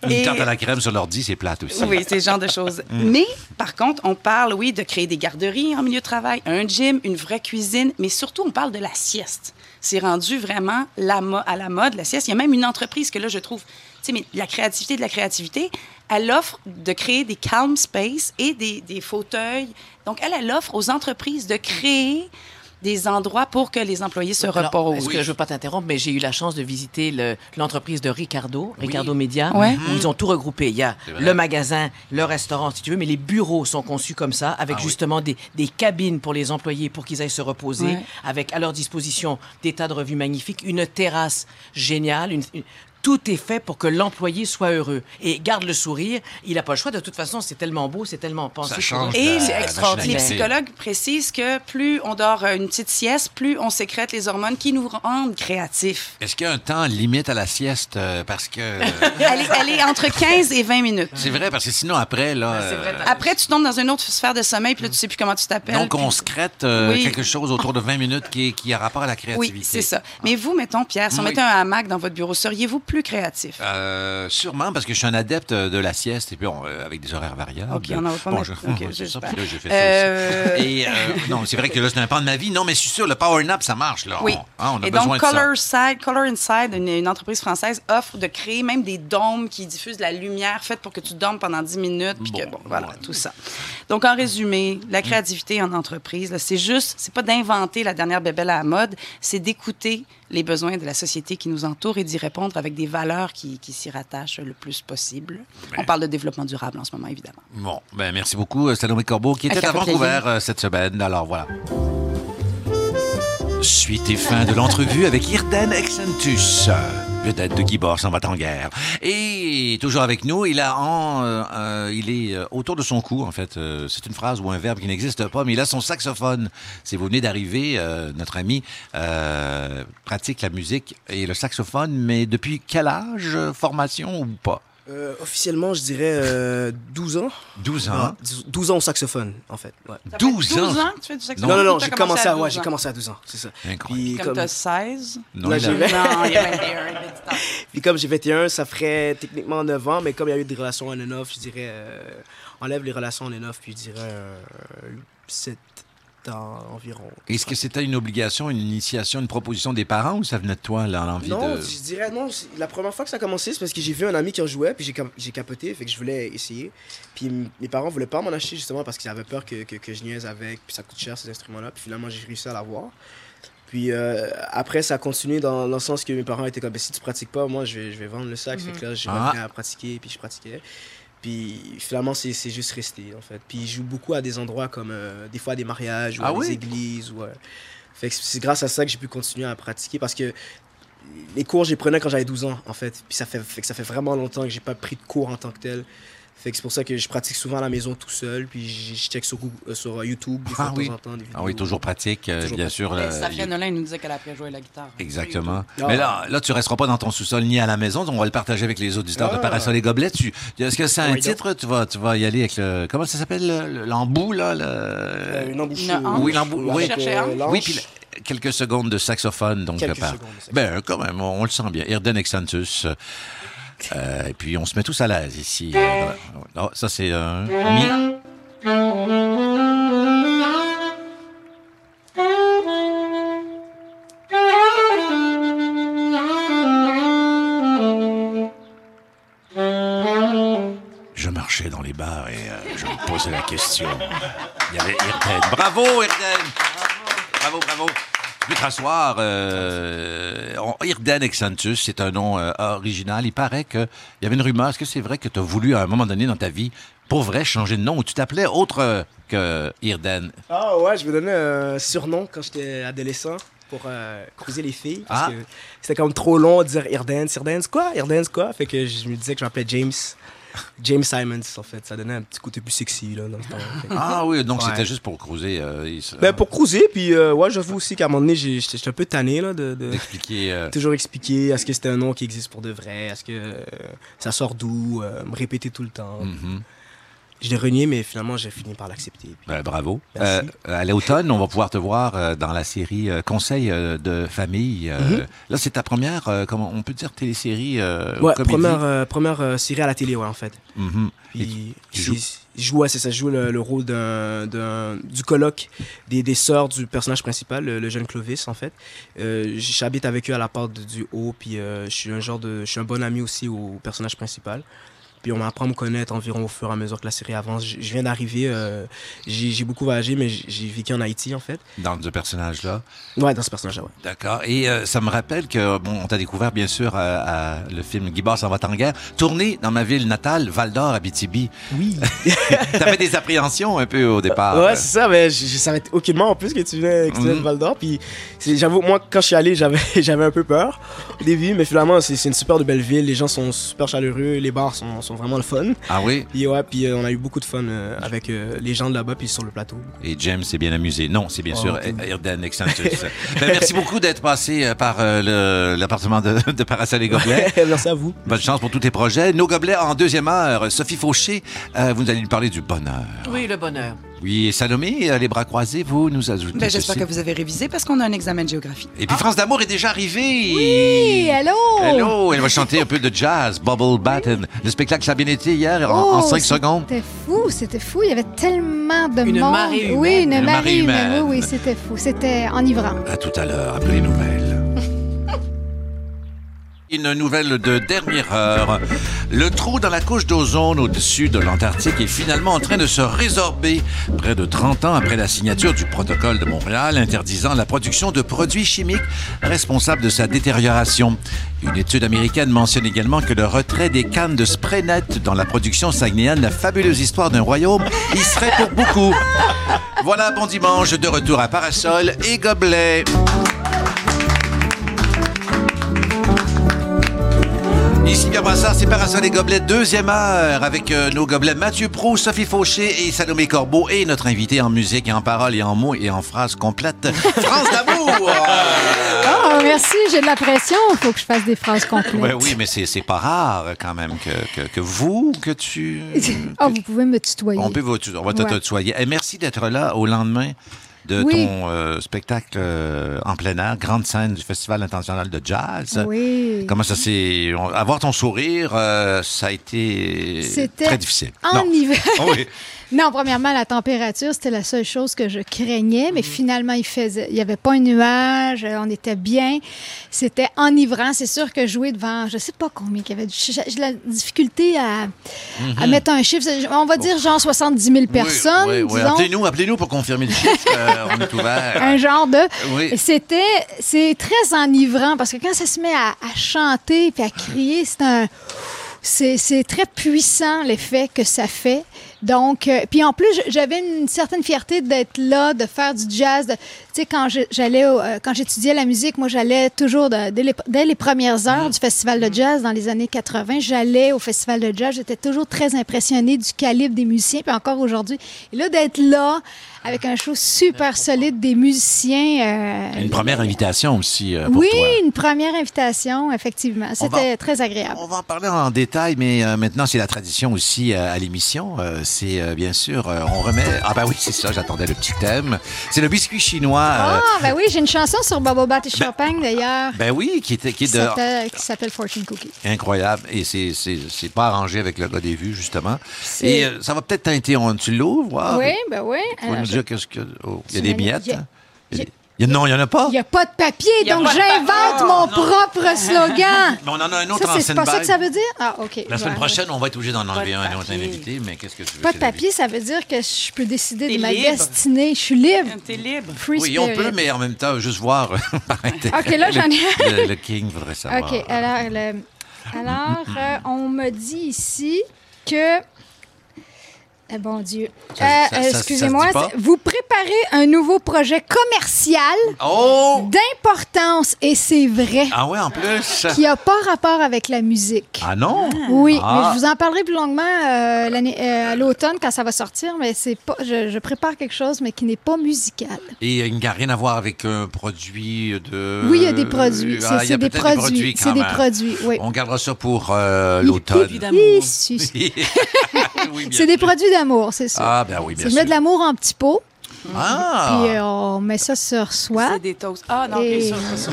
Et- Une tarte à la crème sur l'ordi, c'est plate aussi. Oui, c'est ce genre de choses. Mm. Mais, par contre, on parle, oui, de créer des garderies en milieu de travail, un gym, une vraie cuisine, mais surtout, on parle de la sieste. C'est rendu vraiment la à la mode, la sieste. Il y a même une entreprise que là, je trouve, tu sais, mais la créativité de la créativité, elle offre de créer des calm space et des, des fauteuils. Donc, elle, elle offre aux entreprises de créer des endroits pour que les employés se Alors, reposent. Est-ce que je veux pas t'interrompre, mais j'ai eu la chance de visiter le- l'entreprise de Ricardo, Ricardo Media. Ouais. où Ils ont tout regroupé. Il y a le magasin, le restaurant, si tu veux, mais les bureaux sont conçus comme ça, avec Ah oui. justement des, des cabines pour les employés pour qu'ils aillent se reposer, Ouais. avec à leur disposition des tas de revues magnifiques, une terrasse géniale, une- une- tout est fait pour que l'employé soit heureux et garde le sourire. Il n'a pas le choix. De toute façon, c'est tellement beau, c'est tellement pensé. Ça change Et la extraordinaire. Les psychologues précisent que plus on dort euh, une petite sieste, plus on sécrète les hormones qui nous rendent créatifs. Est-ce qu'il y a un temps limite à la sieste? euh, parce que. euh, *laughs* Elle est, elle est entre 15 et 20 minutes. c'est vrai, parce que sinon, après, là. euh, Après, tu tombes dans une autre sphère de sommeil, puis là, tu sais plus comment tu t'appelles. donc, on secrète euh, Oui. quelque chose autour de 20 minutes qui, qui a rapport à la créativité. Oui, c'est ça. Mais vous, mettons, Pierre, si on Oui. mettait un hamac dans votre bureau, seriez-vous plus créatif? Euh, sûrement, parce que je suis un adepte de la sieste et puis bon, euh, avec des horaires variables. OK, on en va pas bon, je- OK, *laughs* c'est ça, puis là, j'ai fait Euh, ça aussi. Et euh, *laughs* non, c'est vrai que là, c'est un pan de ma vie. Non, mais je suis sûr, le power nap, ça marche, là. Oui. On, hein, on a Et besoin donc, de ça. Color, Side, Color Inside, une, une entreprise française, offre de créer même des dômes qui diffusent de la lumière faite pour que tu dormes pendant 10 minutes. Puis que, Bon, bon, voilà, ouais. tout ça. Donc, en résumé, la créativité en entreprise, c'est juste, c'est pas d'inventer la dernière bébelle à la mode, c'est d'écouter les besoins de la société qui nous entoure et d'y répondre avec des valeurs qui, qui s'y rattachent le plus possible. On parle de développement durable en ce moment, évidemment. Bon, ben merci beaucoup, euh, Salomé Corbeau, qui était à Vancouver euh, cette semaine. Alors voilà. Suite et fin de l'entrevue avec Irden Exentus. Vedette de Guy Bord s'en va en guerre. Et toujours avec nous, il a en, euh, euh, il est euh, autour de son cou, en fait. Euh, c'est une phrase ou un verbe qui n'existe pas, mais il a son saxophone. Si vous venez d'arriver, euh, notre ami euh, pratique la musique et le saxophone, mais depuis quel âge, formation ou pas? Euh, officiellement, je dirais euh, 12 ans. 12 ans. Ouais, 12 ans au saxophone, en fait. Ouais. Ça fait 12 ans? 12 ans que tu fais du saxophone? Non, non, non, j'ai commencé, à, ouais, 12 j'ai ans? commencé à 12 ans, c'est ça. Incroyable. Puis Comme comme, t'as 16? Non, Là, j'ai- Non, il y a 21, il y a 28 ans. *laughs* puis comme j'ai 21, ça ferait techniquement 9 ans, mais comme il y a eu des relations on and off, je dirais, euh, enlève les relations on and off, puis je dirais euh, 7 ans environ. Est-ce que c'était une obligation, une initiation, une proposition des parents ou ça venait de toi, là, l'envie Non, de... je dirais non. c'est- La première fois que ça a commencé, c'est parce que j'ai vu un ami qui en jouait, puis j'ai cap- j'ai capoté, fait que je voulais essayer. Puis mes parents voulaient pas m'en acheter justement parce qu'ils avaient peur que, que, que je niaise avec, puis ça coûte cher ces instruments-là. Puis finalement, j'ai réussi à l'avoir. Puis euh, après, ça a continué dans, dans le sens que mes parents étaient comme, Ben, si tu pratiques pas, moi, je vais, je vais vendre le sax. Fait que là, j'ai Ah. appris à pratiquer, puis je pratiquais. Puis finalement, c'est juste resté, en fait. Puis je joue beaucoup à des endroits comme, euh, des fois, à des mariages ou Ah à oui? des églises. Ou, euh, Fait c'est grâce à ça que j'ai pu continuer à pratiquer parce que les cours, je les prenais quand j'avais 12 ans, en fait. Puis ça fait, fait que ça fait vraiment longtemps que j'ai pas pris de cours en tant que tel. Fait que c'est pour ça que je pratique souvent à la maison tout seul. Puis je je check sur, Google- euh, sur euh, YouTube des fois Ah de oui. temps en temps. des Ah oui, vidéos. toujours pratique, euh, Toujours bien pratique. sûr. Euh, Safia Nolin nous disait qu'elle a appris à jouer la guitare. Exactement. Ah. Mais là, là, tu resteras pas dans ton sous-sol ni à la maison. On va le partager avec les auditeurs de Ah. Parasol et Gobelets. Tu, est-ce que c'est un Oui, donc. titre? Tu vas, tu vas y aller avec le, comment ça s'appelle? le- L'embout, là? le- Euh, une embouchure. Une. Oui, l'embout, oui. Puis quelques secondes de saxophone. Donc, Quelques par- secondes de saxophone. Ben, quand même, on, on le sent bien. Irden Exantus. Euh, et puis, on se met tous à l'aise ici. Euh, oh, ça, c'est un mi. Je marchais dans les bars et euh, je me posais la question. Il y avait Irden. Bravo, Irden! Bravo, bravo. Te rasseoir. Euh, Irden Exantus, c'est un nom euh, original. Il paraît qu'il y avait une rumeur. Est-ce que c'est vrai que tu as voulu, à un moment donné dans ta vie, pour vrai, changer de nom ou tu t'appelais autre euh, que Irden? Ah ouais, je me donnais un surnom quand j'étais adolescent pour euh, cruiser les filles. Parce Ah. que c'était comme trop long de dire Irdance. Irdance quoi? Irdance quoi? Fait que je me disais que je m'appelais James. James Simons, en fait. Ça donnait un petit côté plus sexy, là, dans ce temps. Fait *laughs* Ah oui, donc Ouais. c'était juste pour cruiser. euh, il se- Ben, pour cruiser, puis euh, ouais, j'avoue aussi qu'à un moment donné, j'étais un peu tanné, là, de... euh, Toujours expliquer, est-ce que c'était un nom qui existe pour de vrai? Est-ce que euh, ça sort d'où? Me répéter tout le temps. mhm. Je l'ai renié, mais finalement, j'ai fini par l'accepter. puis- Ben, bravo. Euh, à l'automne, on va pouvoir te voir euh, dans la série euh, Conseil euh, de famille. Mhm. Là, c'est ta première, comment on peut dire, télésérie Ouais, première, première série à la télé, ouais, en fait. Mhm. Et Puis, tu joues- joue, ouais, c'est ça, je joue le, le rôle d'un- du colloque des, des sœurs du personnage principal, le, le jeune Clovis, en fait. Euh, j'habite avec eux à la part de- du haut, puis euh, je suis un genre de, je suis un bon ami aussi au personnage principal. Puis on m'apprend à me connaître environ au fur et à mesure que la série avance. Je, viens d'arriver, euh, j'ai, beaucoup voyagé, mais j'ai, vécu en Haïti, en fait. Dans ce personnage-là? Ouais, dans ce personnage-là, ouais. D'accord. Et euh, ça me rappelle que, bon, on t'a découvert, bien sûr, à, à le film Guy Bard s'en va en guerre, tourné dans ma ville natale, Val d'Or, Abitibi. Oui. *laughs* *laughs* T'avais des appréhensions un peu au départ. Ouais, c'est ça, mais je, je savais aucunement en plus que tu venais, que tu venais de Mhm. Val d'Or. Puis j'avoue, moi, quand je suis allé, *laughs* j'avais, un peu peur au début, mais finalement, c'est, c'est une super de belle ville. Les gens sont super chaleureux, les bars sont, sont vraiment le fun. Ah oui? Puis ouais, puis euh, on a eu beaucoup de fun euh, avec euh, les gens de là-bas, puis sur le plateau. Et James s'est bien amusé. Non, c'est bien Oh, sûr. Irden Exantus. Ben, merci beaucoup d'être passé euh, par euh, l'appartement de, de Parasol et Gobelets. *laughs* Merci à vous. Bonne chance pour tous tes projets. Nos gobelets en deuxième heure. Sophie Fauché, euh, vous allez nous parler du bonheur. Oui, le bonheur. Oui, et Salomé, euh, les bras croisés, vous nous ajoutez Ben, J'espère que vous avez révisé parce qu'on a un examen de géographie. Et puis France d'amour est déjà arrivée. Oui, hello! Hello, elle va chanter un peu de jazz, Bubble Batten. Le spectacle, ça a bien été hier, en, en Oh, cinq secondes. C'était fou, c'était fou. Il y avait tellement de Une monde. marée humaine. Oui, une, Une marée marée humaine. humaine. Oui, oui, c'était fou. C'était enivrant. À tout à l'heure, après les nouvelles. Une nouvelle de dernière heure. Le trou dans la couche d'ozone au-dessus de l'Antarctique est finalement en train de se résorber près de 30 ans après la signature du protocole de Montréal interdisant la production de produits chimiques responsables de sa détérioration. Une étude américaine mentionne également que le retrait des cannes de spray net dans la production saguenéenne, la fabuleuse histoire d'un royaume, y serait pour beaucoup. Voilà, bon dimanche, de retour à Parasol et Gobelet. Ici Pierre Brassard, c'est Parasol et Gobelets, deuxième heure, avec euh, nos gobelets Mathieu Pro, Sophie Fauché et Salomé Corbeau, et notre invité en musique et en paroles et en mots et en phrases complètes, *laughs* France d'amour! Oh, merci, j'ai de la pression. Il faut que je fasse des phrases complètes. Oui, mais c'est c'est pas rare quand même que, que, que vous, que tu... *laughs* Oh, vous pouvez me tutoyer. On, peut, vous- on va te Ouais. tutoyer. Et merci d'être là au lendemain de Oui. ton euh, spectacle euh, en plein air, grande scène du Festival international de jazz. Oui. Comment ça s'est... Avoir ton sourire, euh, ça a été C'était très difficile. En Non. hiver. Oui. *laughs* Non, premièrement, la température, c'était la seule chose que je craignais, Mhm. mais finalement, il faisait, il n'y avait pas un nuage, euh, on était bien. C'était enivrant. C'est sûr que jouer devant, je sais pas combien qu'il y avait, de la difficulté à, à Mhm. mettre un chiffre. On va dire genre 70 000 personnes, Oui. Appelez-nous, appelez-nous pour confirmer le chiffre. Euh, on est ouvert. Un genre de. Oui. C'était, c'est très enivrant parce que quand ça se met à, à chanter puis à crier, c'est un, c'est très puissant l'effet que ça fait. Donc, euh, puis en plus, j'avais une certaine fierté d'être là, de faire du jazz. Tu sais, quand j'allais, au- euh, quand j'étudiais la musique, moi, j'allais toujours de- dès, les, dès les premières heures du festival de jazz dans les années 80. J'allais au festival de jazz. J'étais toujours très impressionnée du calibre des musiciens, puis encore aujourd'hui. Et là, d'être là avec un show super solide des musiciens. euh, Une première invitation aussi euh, pour oui, toi. une première invitation, effectivement. C'était très agréable. On va en parler en détail, mais euh, maintenant, c'est la tradition aussi euh, à l'émission. Euh, c'est euh, bien sûr, euh, on remet. Ah, ben oui, c'est ça, j'attendais le petit thème. C'est le biscuit chinois. euh, Ah, ben oui, j'ai une chanson sur Bobo Bat et Champagne, d'ailleurs, ben oui, qui, était, qui est de- s'appelle- qui s'appelle Fortune Cookie. incroyable. Et c'est- c'est c'est pas arrangé avec le gars des vues, justement. Et euh, ça va peut-être teinter. On, tu l'ouvres, voir. Oui, ben oui. Alors, je- dire qu'est-ce que. oh, il y a des miettes. il y a-? Il y a des- il y a- non, il n'y en a pas. Il n'y a pas de papier, y a donc pas de j'invente mon propre slogan. *laughs* Mais on en a un autre Ça, en c'est pas ça stand-by. que ça veut dire? Ah, OK. La semaine prochaine, on va être obligé d'en enlever un, un autre papier. invité, mais qu'est-ce que tu veux? Pas de papier, ça veut dire que je peux décider T'es de ma libre. destinée. Je suis libre. T'es libre. Free Oui, on spirit. peut, mais en même temps, juste voir. *laughs* OK, là, j'en ai- Le, le King voudrait savoir. OK, alors, le- alors euh, on me dit ici que. Eh, bon Dieu. Euh, euh, Excusez-moi, vous préparez un nouveau projet commercial Oh! d'importance, et c'est vrai, Ah ouais, en plus? qui n'a pas rapport avec la musique. Ah non? Oui, Ah. mais je vous en parlerai plus longuement euh, euh, à l'automne quand ça va sortir, mais c'est pas, je, je prépare quelque chose, mais qui n'est pas musical. Et il n'y a rien à voir avec un produit de. Oui, il y a des produits. C'est Ah, il y c'est a des peut-être produits. C'est des produits, oui. On gardera ça pour euh, l'automne. Évidemment. *laughs* Oui, C'est des produits c'est ça. Ah, ben oui, bien C'est je sûr. mets de l'amour en petits pots, Ah! puis euh, on met ça sur soi. C'est des toasts. Ah non, Et- ça. *laughs*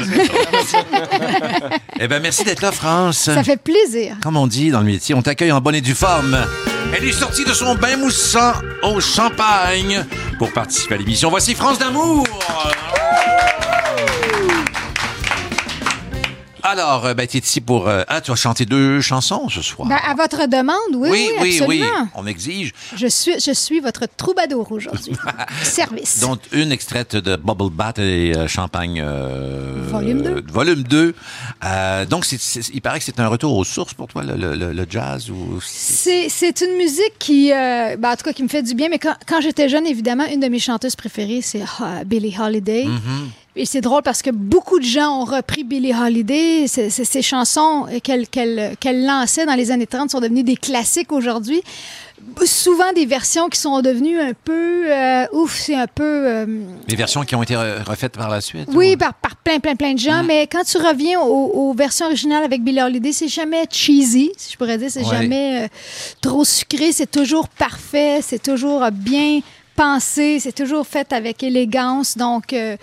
Eh bien, merci d'être là, France. Ça fait plaisir. Comme on dit dans le métier, on t'accueille en bonne et due forme. Elle est sortie de son bain moussant au champagne pour participer à l'émission. Voici France d'amour. Alors, euh, ben, tu es ici pour... euh, ah, tu vas chanter deux chansons ce soir? Ben, à votre demande, oui, oui, oui, oui, absolument. on exige. Je suis, je suis votre troubadour aujourd'hui. *laughs* Service. Donc, une extraite de Bubble Bath et euh, Champagne... euh, Volume deux. Volume 2. Euh, donc, c'est- c'est- il paraît que c'est un retour aux sources pour toi, le, le- le- le jazz ou... C'est c'est une musique qui, euh, ben, en tout cas, qui me fait du bien. Mais quand, quand j'étais jeune, évidemment, une de mes chanteuses préférées, c'est ah, Billie Holiday. Et c'est drôle parce que beaucoup de gens ont repris Billie Holiday. Ces chansons qu'elle qu'elle- qu'elle lançait dans les années 30 sont devenues des classiques aujourd'hui. Souvent des versions qui sont devenues un peu... euh, ouf, c'est un peu... euh, Les versions qui ont été re- refaites par la suite? oui, ou- par, par plein, plein, plein de gens, mais quand tu reviens aux, aux versions originales avec Billie Holiday, c'est jamais cheesy, si je pourrais dire. C'est Ouais. jamais euh, trop sucré, c'est toujours parfait, c'est toujours bien pensé, c'est toujours fait avec élégance. Donc, euh,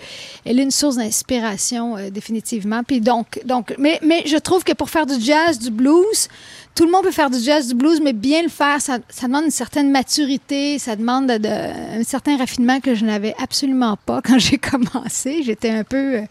elle est une source d'inspiration, euh, définitivement. Puis donc, donc mais, mais je trouve que pour faire du jazz, du blues, tout le monde peut faire du jazz, du blues, mais bien le faire, ça, ça demande une certaine maturité, ça demande de- de- un certain raffinement que je n'avais absolument pas *laughs* quand j'ai commencé. J'étais un peu... euh,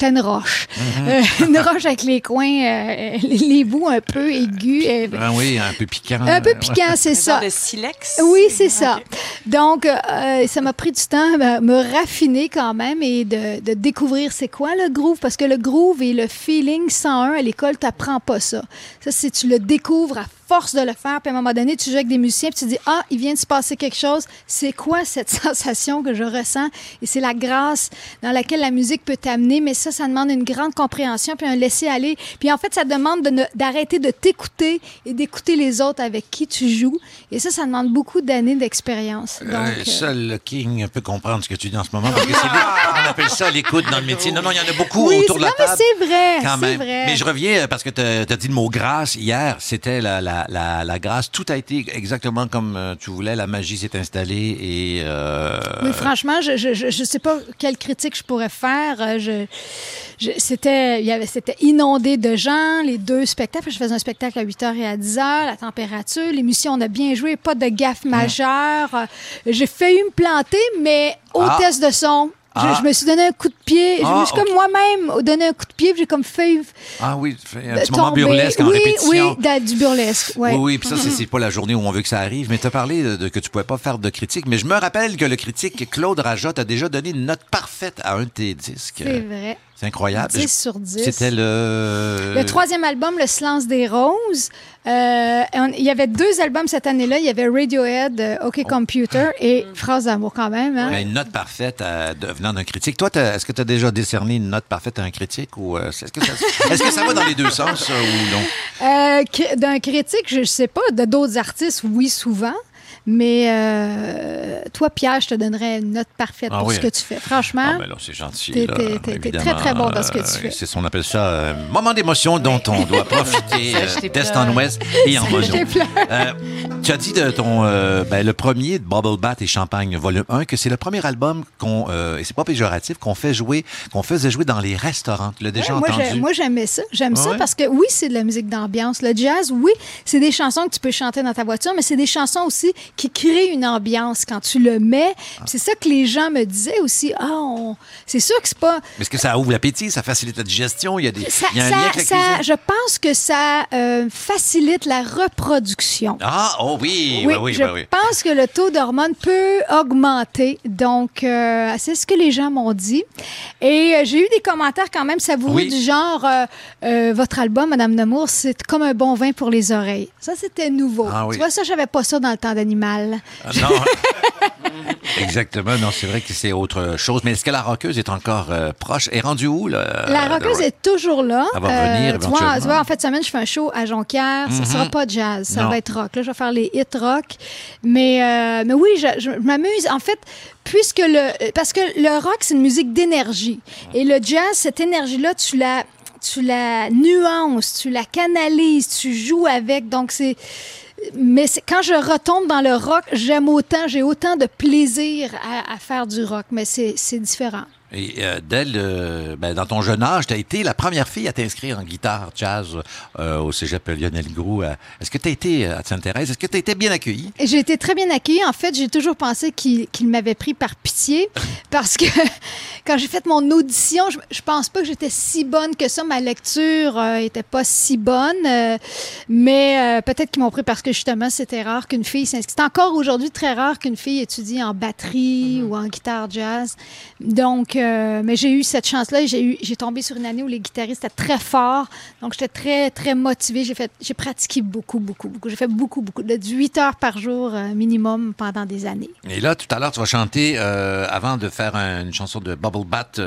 J'étais une roche. Euh, une roche avec les coins, euh, les, bouts un peu aigus. euh, Ah oui, un peu piquant. un peu piquant, c'est Un ça. genre de silex? Oui, c'est ça. Donc, euh, ça m'a pris du temps à me raffiner quand même et de, de découvrir c'est quoi le groove, parce que le groove et le feeling 101 à l'école, tu n'apprends pas ça. Ça, c'est tu le découvres à force de le faire. Puis à un moment donné, tu joues avec des musiciens, puis tu dis Ah, il vient de se passer quelque chose. C'est quoi cette *laughs* sensation que je ressens? Et c'est la grâce dans laquelle la musique peut t'amener. Mais ça, ça demande une grande compréhension, puis un laisser-aller. Puis en fait, ça demande d'arrêter de t'écouter et d'écouter les autres avec qui tu joues. Et ça, ça demande beaucoup d'années d'expérience. Donc, Euh, euh, seul le King peut comprendre ce que tu dis en ce moment, parce que c'est lui- on appelle ça l'écoute dans le métier. Non, non, il y en a beaucoup Oui, autour de la non, mais table. c'est vrai, c'est vrai. Mais je reviens euh, parce que tu as, dit le mot grâce hier. C'était la, la, la, la grâce. Tout a été exactement comme euh, tu voulais. La magie s'est installée et. euh, Oui, franchement, je je sais pas quelle critique je pourrais faire. Euh, Je, je- c'était, il y avait, c'était inondé de gens, les deux spectacles. Je faisais un spectacle à 8h et à 10h, la température, l'émission, on a bien joué, pas de gaffe majeure. Euh, J'ai failli me planter, mais au Ah. test de son, Ah. je me suis donné un coup de pied. je Ah, me suis ok. comme moi-même donné un coup de pied, j'ai comme failli Ah oui, un euh, petit moment burlesque en oui, répétition. Oui, d'a- du burlesque. Ouais. Oui, oui, puis ça, c'est- c'est *laughs* pas la journée où on veut que ça arrive. Mais tu as parlé de, de que tu pouvais pas faire de critique. Mais je me rappelle que le critique Claude Rajot a déjà donné une note parfaite à un de tes disques. C'est vrai. C'est incroyable. 10 sur 10. C'était le. Le troisième album, Le silence des roses. Euh, on- il y avait deux albums cette année-là. Il y avait Radiohead, euh, OK Computer et Phrase d'amour quand même. hein. Une note parfaite à- de- venant d'un critique. Toi, est-ce que tu as déjà décerné une note parfaite à un critique ou euh, est-ce que, ça, est-ce que ça va dans les deux sens ou non? Euh, D'un critique, je ne sais pas. De d'autres artistes, oui, souvent. Mais euh, toi, Pierre, je te donnerais une note parfaite Ah pour oui. ce que tu fais. Franchement, Ah, ben c'est gentil. t'es- là, t'es- t'es- t'es évidemment. très, très bon dans ce que tu Euh, fais. C'est ce qu'on appelle ça un moment d'émotion dont on doit *laughs* profiter euh, d'est en ouest et en pleurs. Euh, tu as dit de ton euh, ben, le premier de Bubble Bath et Champagne volume 1 que c'est le premier album qu'on euh, et c'est pas péjoratif qu'on fait jouer qu'on faisait jouer dans les restaurants. Tu l'as déjà Ouais, entendu? moi, j'aimais ça. J'aime ça parce que oui, c'est de la musique d'ambiance. Le jazz, oui, c'est des chansons que tu peux chanter dans ta voiture, mais c'est des chansons aussi qui créent une ambiance quand tu le mets. Puis C'est ça que les gens me disaient aussi. Ah, on- c'est sûr que c'est pas. Mais est-ce que ça ouvre l'appétit, ça facilite la digestion, il y a des Ça, y a un ça- lien avec la ça- cuisine? je pense que ça euh, facilite la reproduction. Ah, oh oui, oui, oui, je oui. pense que le taux d'hormones peut augmenter. Donc, euh, c'est ce que les gens m'ont dit. Et euh, j'ai eu des commentaires quand même savoureux Oui. du genre Votre album, Madame Nemours, c'est comme un bon vin pour les oreilles. Ça, c'était nouveau. Ah. Tu vois, ça, j'avais pas ça dans le temps Ah, non. *laughs* Exactement, non, c'est vrai que c'est autre chose. Mais est-ce que la roqueuse est encore euh, proche? Est rendue où, là? La roqueuse est toujours là. Elle va revenir tu, vois, tu vois, en fait, semaine, je fais un show à Jonquière. Ça Mhm. sera pas jazz, ça Non. va être rock. Là, je vais faire les hits rock. Mais, euh, mais oui, je, je m'amuse. En fait, puisque le. Parce que le rock, c'est une musique d'énergie. Et le jazz, cette énergie-là, tu la. Tu la nuances, tu la canalises, tu joues avec. Donc, c'est. Mais quand je retombe dans le rock, j'aime autant, j'ai autant de plaisir à, faire du rock, mais c'est différent. Et euh, dès le- ben, dans ton jeune âge, tu as été la première fille à t'inscrire en guitare jazz euh, au cégep Lionel Groux. Euh, Est-ce que tu as été à Sainte-Thérèse? Est-ce que tu as été bien accueillie? J'ai été très bien accueillie. En fait, j'ai toujours pensé qu'il qu'il m'avait pris par pitié *laughs* parce que *laughs* quand j'ai fait mon audition, je, je pense pas que j'étais si bonne que ça. Ma lecture euh, était pas si bonne, euh, mais euh, peut-être qu'ils m'ont pris parce que justement, c'était rare qu'une fille s'inscrive. C'est encore aujourd'hui très rare qu'une fille étudie en batterie ou en guitare jazz. Donc, euh, mais j'ai eu cette chance-là. J'ai eu, j'ai tombé sur une année où les guitaristes étaient très forts. Donc, j'étais très, très motivée. J'ai fait, j'ai pratiqué beaucoup, beaucoup, beaucoup. J'ai fait beaucoup, beaucoup, de 8 heures par jour euh, minimum pendant des années. Et là, tout à l'heure, tu vas chanter, euh, avant de faire un- une chanson de Bubble Bath,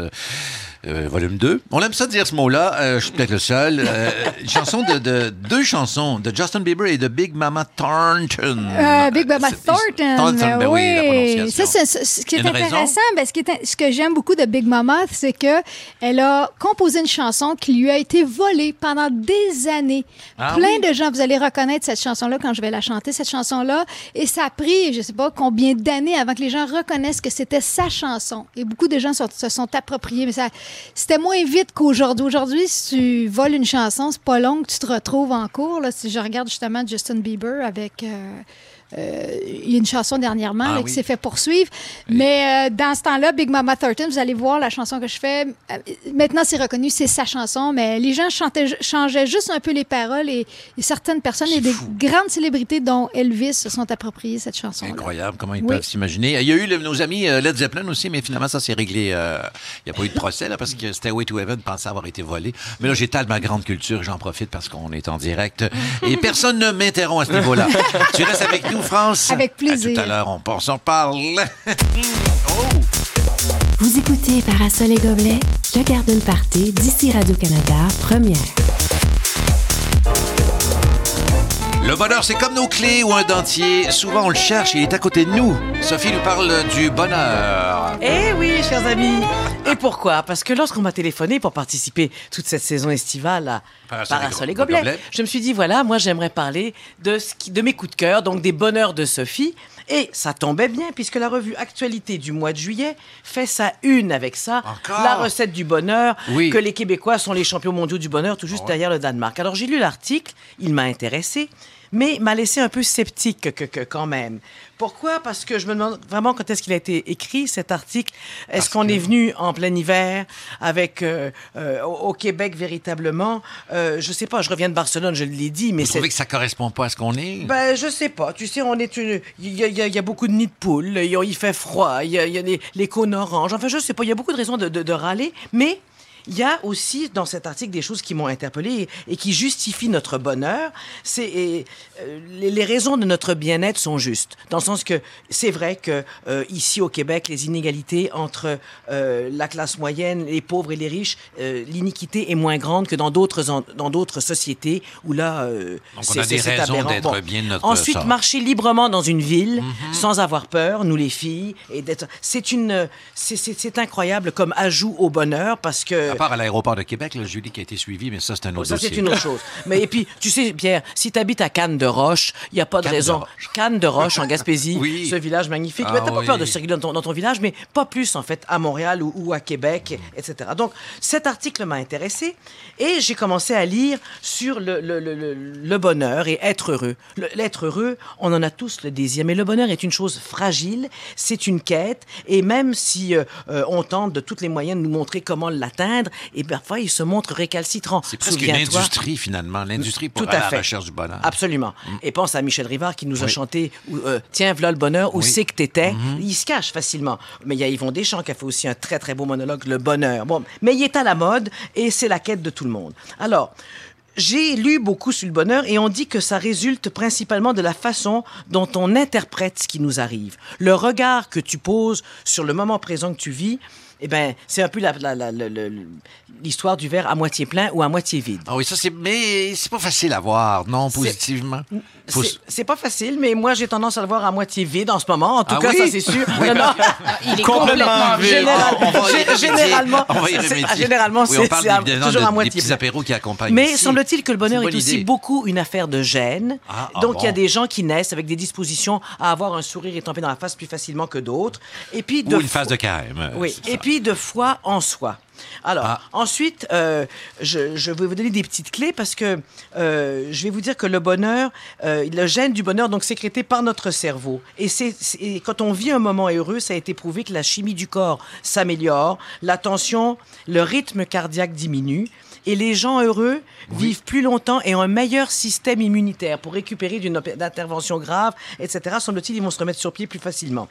euh, volume 2. On aime ça dire ce mot-là, euh, je suis peut-être le seul. Euh, une *laughs* chanson de, de- deux chansons de Justin Bieber et de Big Mama Thornton. Euh, Big Mama Thornton. Thornton, ben oui. Ça, c'est- c'est- ce qui est Une intéressant, ben, ce, qui est- ce que j'aime beaucoup de Big Mama, c'est que elle a composé une chanson qui lui a été volée pendant des années. Ah Plein oui? de gens, vous allez reconnaître cette chanson-là quand je vais la chanter, cette chanson-là. Et ça a pris, je sais pas combien d'années avant que les gens reconnaissent que c'était sa chanson. Et beaucoup de gens sont- se sont appropriés, mais ça, c'était moins vite qu'aujourd'hui. Aujourd'hui, si tu voles une chanson, c'est pas long que tu te retrouves en cours. Là, si je regarde justement Justin Bieber avec. euh, il y a une chanson dernièrement Ah là, oui. qui s'est fait poursuivre. Mais euh, dans ce temps-là, Big Mama Thornton, vous allez voir la chanson que je fais. euh, maintenant, c'est reconnu, c'est sa chanson, mais les gens chantaient, changeaient juste un peu les paroles et, et certaines personnes et des grandes célébrités, dont Elvis, se sont appropriées cette chanson. Incroyable, comment ils Oui. peuvent s'imaginer. Il y a eu nos amis euh, Led Zeppelin aussi, mais finalement, ça s'est réglé. euh, il n'y a pas eu de procès, là, parce que Stairway to Heaven pensait avoir été volé. Mais là, j'étale ma grande culture, j'en profite parce qu'on est en direct. Et personne ne m'interrompt à ce niveau-là. tu restes avec nous, France? Avec plaisir. À tout à l'heure, on, on s'en parle. *laughs* Vous écoutez Parasol et Gobelet, le Garden Party d'ici Radio-Canada, première. Le bonheur, c'est comme nos clés ou un dentier. Souvent, on le cherche et il est à côté de nous. Sophie nous parle du bonheur. Eh oui, chers amis. Et pourquoi? Parce que lorsqu'on m'a téléphoné pour participer toute cette saison estivale à Parasol et Parasol et Go- Gobelets, Gobelets. je me suis dit, voilà, moi, j'aimerais parler de, ce qui- de mes coups de cœur, donc des bonheurs de Sophie. Et ça tombait bien, puisque la revue Actualité du mois de juillet fait sa une avec ça. Encore? La recette du bonheur, Oui. que les Québécois sont les champions mondiaux du bonheur, tout juste derrière le Danemark. Alors, j'ai lu l'article, il m'a intéressé, mais m'a laissé un peu sceptique que, que- quand même. Pourquoi? Parce que je me demande vraiment quand est-ce qu'il a été écrit, cet article. Est-ce qu'on est venu en plein hiver avec euh, euh, au Québec véritablement? Euh, je sais pas, je reviens de Barcelone, je l'ai dit, mais Vous trouvez que ça correspond pas à ce qu'on est? Ben, je sais pas. Tu sais, on est une. Il y a, il y a- il y a beaucoup de nids de poules. Il fait froid. Il y a, il y a les, les cônes oranges. Enfin, je sais pas. Il y a beaucoup de raisons de, de- de râler. Mais il y a aussi dans cet article des choses qui m'ont interpellé et, et qui justifient notre bonheur. C'est euh, les, raisons de notre bien-être sont justes, dans le sens que c'est vrai que euh, ici au Québec, les inégalités entre euh, la classe moyenne, les pauvres et les riches, l'iniquité est moins grande que dans d'autres dans d'autres sociétés où là, Donc, on a des raisons d'être bien de notre Ensuite, sort. marcher librement dans une ville Mhm. sans avoir peur, nous les filles, et d'être. C'est une. c'est incroyable comme ajout au bonheur parce que. À part à l'aéroport de Québec, là, Julie qui a été suivie, mais ça, c'est un autre Ça, dossier. c'est une autre chose. Mais et puis, tu sais, Pierre, si tu habites à Cannes de Roche, il n'y a pas de Cannes raison. Roche. Cannes de Roche, en Gaspésie, *laughs* Oui. ce village magnifique. Ah mais t'as pas oui. peur de circuler dans ton, dans ton village, mais pas plus, en fait, à Montréal ou, ou à Québec, etc. Donc, cet article m'a intéressé et j'ai commencé à lire sur le, le, le, le- le bonheur et être heureux. Le- L'être heureux, on en a tous le désir, mais le bonheur est une chose fragile, c'est une quête, et même si euh, euh, on tente de tous les moyens de nous montrer comment l'atteindre, et parfois il se montre récalcitrant. C'est presque une industrie, finalement. L'industrie pour Tout à à la fait. recherche du bonheur. Absolument. Et pense à Michel Rivard qui nous a chanté euh, Tiens, voilà le bonheur, où Oui. c'est que t'étais. Mhm. Il se cache facilement. Mais il y a Yvon Deschamps qui a fait aussi un très, très beau monologue, Le bonheur. Bon, mais il est à la mode et c'est la quête de tout le monde. Alors, j'ai lu beaucoup sur le bonheur et on dit que ça résulte principalement de la façon dont on interprète ce qui nous arrive. Le regard que tu poses sur le moment présent que tu vis, eh ben, c'est un peu la- la- la- le- le- l'histoire du verre à moitié plein ou à moitié vide. Ah oui, ça, c'est. Mais c'est pas facile à voir, non, positivement. Faut- C'est- pas facile, mais moi, j'ai tendance à le voir à moitié vide en ce moment. En tout Ah cas, oui? ça, c'est sûr. *laughs* Oui. Non, non, *laughs* il est complètement vide. Général- On va y gé- remédier. *laughs* généralement, On va y c'est- remédier. généralement, Oui, c'est toujours de- à des moitié petits plein. apéros qui accompagnent Mais semble-t-il que le bonheur est, bonne aussi idée. beaucoup une affaire de gêne. Ah, ah Donc, il y a bon. des gens qui naissent avec des dispositions à avoir un sourire étampé dans la face plus facilement que d'autres. Et puis, de Ou une phase de carême. euh, oui, et ça. Puis de foi en soi. Alors, Ah. ensuite, euh, je, je vais vous donner des petites clés parce que euh, je vais vous dire que le bonheur, euh, le gène du bonheur, donc sécrété par notre cerveau. Et, c'est, quand on vit un moment heureux, ça a été prouvé que la chimie du corps s'améliore, la tension, le rythme cardiaque diminue. Et les gens heureux vivent plus longtemps et ont un meilleur système immunitaire pour récupérer d'une d'intervention grave, etc. Semble-t-il, ils vont se remettre sur pied plus facilement.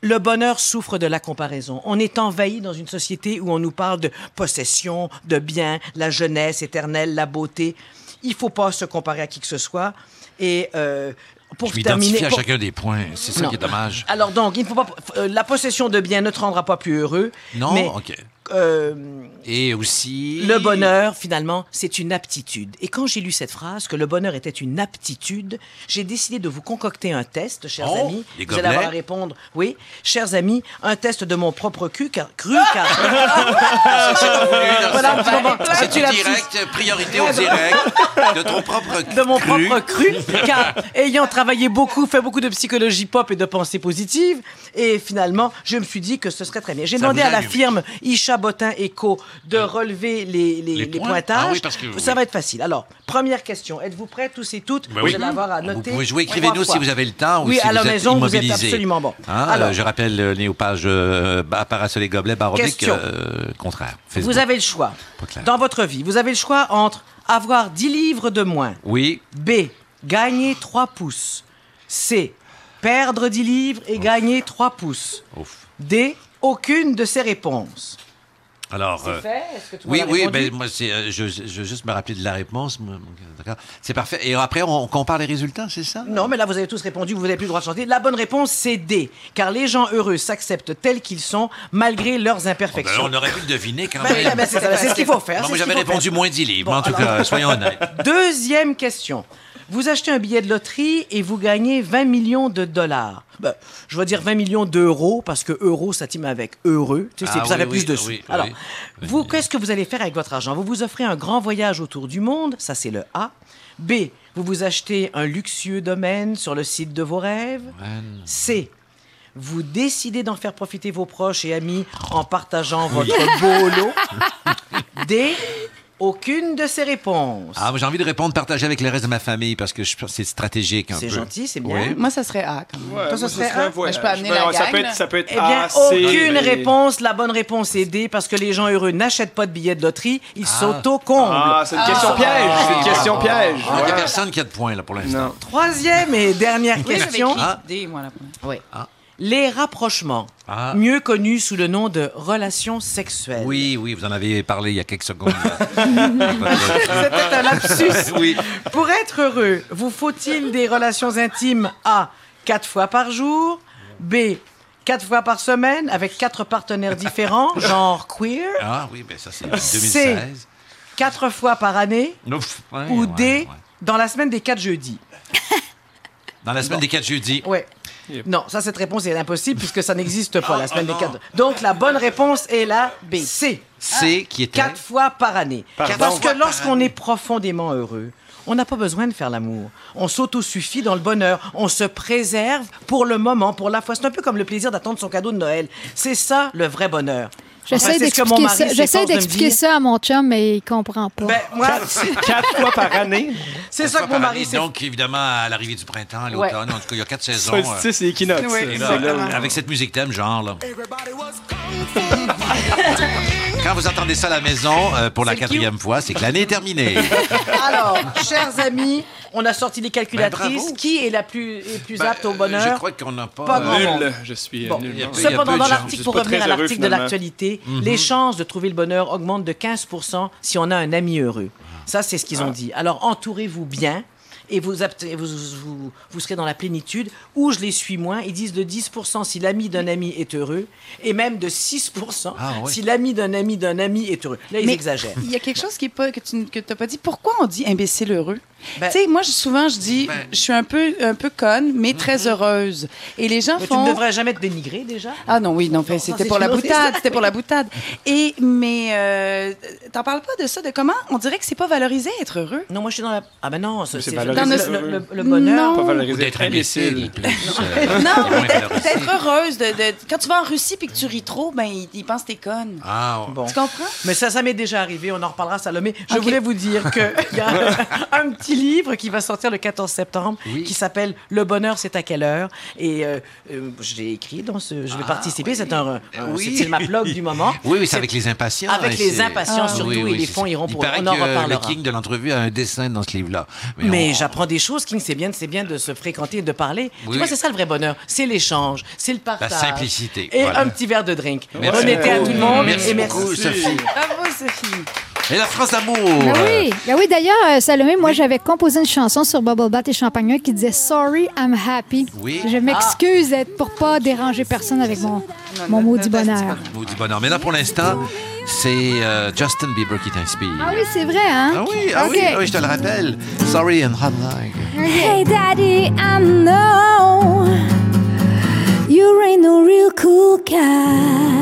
Le bonheur souffre de la comparaison. On est envahi dans une société où on nous parle de possession, de biens, la jeunesse éternelle, la beauté. Il faut pas se comparer à qui que ce soit. Et euh, pour Je terminer, à pour- chacun des points. C'est ça Non. qui est dommage. alors donc, il ne faut pas euh, la possession de biens ne te rendra pas plus heureux. Non? mais, OK. Euh, Et aussi. le bonheur, finalement, c'est une aptitude. Et quand j'ai lu cette phrase, que le bonheur était une aptitude, j'ai décidé de vous concocter un test, chers Oh, amis. Vous allez avoir à répondre. Oui, chers amis, un test de mon propre cru, car, cru, car... *laughs* Voilà. C'est direct, priorité au direct, de ton propre *laughs* de mon cru. propre cru, car ayant travaillé beaucoup, fait beaucoup de psychologie pop et de pensée positive, et finalement, je me suis dit que ce serait très bien. J'ai demandé à la firme Isha Chabotin et Co. de relever les, les, Les les pointages. Ah oui, parce que- Ça oui. va être facile. Alors, première question. Êtes-vous prêts tous et toutes? Ben vous oui. allez avoir à noter. Vous pouvez jouer, écrivez-nous si vous avez le temps ou Oui, si à la vous êtes maison, vous êtes absolument bon. Hein, Alors, euh, je rappelle euh, néopage euh, bah, parasol et gobelet, barre oblique, Question. euh, contraire. Facebook. vous avez le choix. Dans votre vie, vous avez le choix entre avoir 10 livres de moins. Oui, B. Gagner 3 pouces. C. Perdre 10 livres et gagner 3 pouces. Ouf. D. Aucune de ces réponses. Alors... euh, fait? Est-ce que tout le oui, oui, ben, moi, c'est, euh, je, veux juste me rappeler de la réponse. D'accord. C'est parfait. Et après, on, on compare les résultats, c'est ça? Non, mais là, vous avez tous répondu, vous n'avez plus le droit de chanter. La bonne réponse, c'est D. Car les gens heureux s'acceptent tels qu'ils sont, malgré leurs Ben, imperfections. on aurait pu le deviner quand Ben, même. ben, c'est ça, c'est ce qu'il faut faire. Bon, moi, j'avais répondu faire. moins 10 livres, Bon, en tout alors- cas, soyons honnêtes. Deuxième question. Vous achetez un billet de loterie et vous gagnez 20 millions de dollars. Ben, je vais dire 20 millions d'euros parce que euro, ça time avec heureux. Tu sais, Ah ça oui, fait oui, plus dessus. oui, Alors, vous, qu'est-ce que vous allez faire avec votre argent? Vous vous offrez un grand voyage autour du monde, ça c'est le A. B, vous vous achetez un luxueux domaine sur le site de vos rêves. C, vous décidez d'en faire profiter vos proches et amis en partageant votre beau lot. D, aucune de ces réponses. Ah, j'ai envie de répondre, partager avec le reste de ma famille parce que je pense que c'est stratégique un peu. C'est gentil, c'est bien. Oui. Moi, ça serait A. Quand même. Ouais, Toi, ça moi, serait je peux amener la ça gang, peut là. être, ça peut être Eh bien, A, C, aucune mais- réponse. La bonne réponse est D parce que les gens heureux n'achètent pas de billets de loterie, ils s'auto-comblent. Ah, c'est une question piège. C'est une question piège. Ah, Il n'y a personne qui a de points, là, pour l'instant. Troisième et dernière Oui, question. Ah. D, moi, la première. Oui. Ah. Les rapprochements, Ah. mieux connus sous le nom de relations sexuelles. Oui, oui, vous en avez parlé il y a quelques secondes. *laughs* C'était un lapsus. *laughs* oui. Pour être heureux, vous faut-il des relations intimes A, quatre fois par jour, B, quatre fois par semaine avec quatre partenaires différents, *laughs* genre queer, Ah oui, ben ça, c'est C, 2016. quatre fois par année, Ouf, ouais, ou D, ouais. dans la semaine des quatre jeudis. Dans la semaine des 4 jeudis. Ouais. Non, ça, cette réponse est impossible puisque ça n'existe pas, la semaine des quatre. Donc, la bonne réponse est la B. C. C qui était. Quatre fois par année. Pardon? Parce que lorsqu'on est profondément heureux, on n'a pas besoin de faire l'amour. On s'autosuffit dans le bonheur. On se préserve pour le moment, pour la fois. C'est un peu comme le plaisir d'attendre son cadeau de Noël. C'est ça, le vrai bonheur. J'essaie c'est d'expliquer ça, j'essaie de d'expliquer à mon chum, mais il comprend pas. Ben, moi, Quatre fois par année. c'est ça que mon mari. Donc, évidemment, à l'arrivée du printemps, à Ouais. l'automne, en tout cas, il y a quatre *laughs* saisons. euh, Solstice et équinoxe. C'est avec cette musique thème, genre, là. *laughs* Quand vous entendez ça à la maison euh, pour la C'est quatrième fois, c'est que l'année est terminée. *laughs* Alors, chers amis, on a sorti les calculatrices. Ben, bravo. qui est la plus, est plus Ben, apte au euh, bonheur? Je crois qu'on n'a pas. Pas euh, grand monde. Nul. Je suis Bon. nul. Cependant, dans de l'article, pour revenir à très heureux, l'article l'actualité, les chances de trouver le bonheur augmentent de 15% si on a un ami heureux. Ça, c'est ce qu'ils ont dit. Alors, entourez-vous bien et vous, vous, vous, vous serez dans la plénitude. Où je les suis moins, ils disent de 10% si l'ami d'un ami est heureux et même de 6 Ah, oui. si l'ami d'un ami d'un ami est heureux. Là, ils Mais exagèrent. Il y a quelque chose qui est pas, que tu n'as pas dit. Pourquoi on dit imbécile heureux? Ben- tu sais, moi, je- souvent, je dis, Ben- je suis un peu, un peu conne, mais très heureuse. Et les gens Mais tu font. ne devrais jamais te dénigrer déjà? Ah non, oui, non, c'était pour la boutade, c'était pour la boutade. Et, mais, euh, t'en parles pas de ça, de comment on dirait que c'est pas valorisé être heureux? Non, moi, je suis dans la. Ah, ben non, c'est- valorisé, dans le, le- le- bonheur. Non. Pas Ou valorisé. d'être imbécile. plus, euh, *laughs* Non, mais d'être heureuse. De, de- quand tu vas en Russie puis que tu ris trop, ben, ils, ils pensent que t'es conne. Ah, Bon. Tu comprends? Mais ça, ça m'est déjà arrivé, on en reparlera, Salomé. Je Ok. voulais vous dire qu'il *laughs* y a un petit livre qui va sortir le 14 septembre Oui. qui s'appelle Le bonheur, c'est à quelle heure? Et euh, euh, je l'ai écrit, dans ce, je vais participer. C'est un, un- Oui. c'est ma blog du moment. Oui, oui, c'est avec les impatients. Avec les impatients Ah, surtout, oui, et oui, les fonds iront pour- on en reparlera. Le King de l'entrevue a un dessin dans ce livre-là. Mais on- j'apprends des choses, King, c'est bien, c'est bien de se fréquenter et de parler. Oui. Tu vois, c'est ça le vrai bonheur. C'est l'échange, c'est le partage. simplicité, Et voilà. un petit verre de drink. Merci Bon été à tout le monde Merci et merci. beaucoup, Sophie. Bravo, Sophie. Et la France d'amour. Ben oui, ben oui d'ailleurs, euh, Salomé, moi, j'avais composé une chanson sur Bubble Bath et Champagnat qui disait Sorry, I'm happy. Oui. Je m'excuse d'être pour pas déranger personne avec mon, mon maudit bonheur. Maudit bonheur. Mais là, pour l'instant, c'est euh, Justin Bieber qui t'inspire. Ah oui, c'est vrai, hein? Ah oui, ah oui, oui, je te le rappelle. Sorry and hot like. Hey, Daddy, I know you ain't no real cool guy.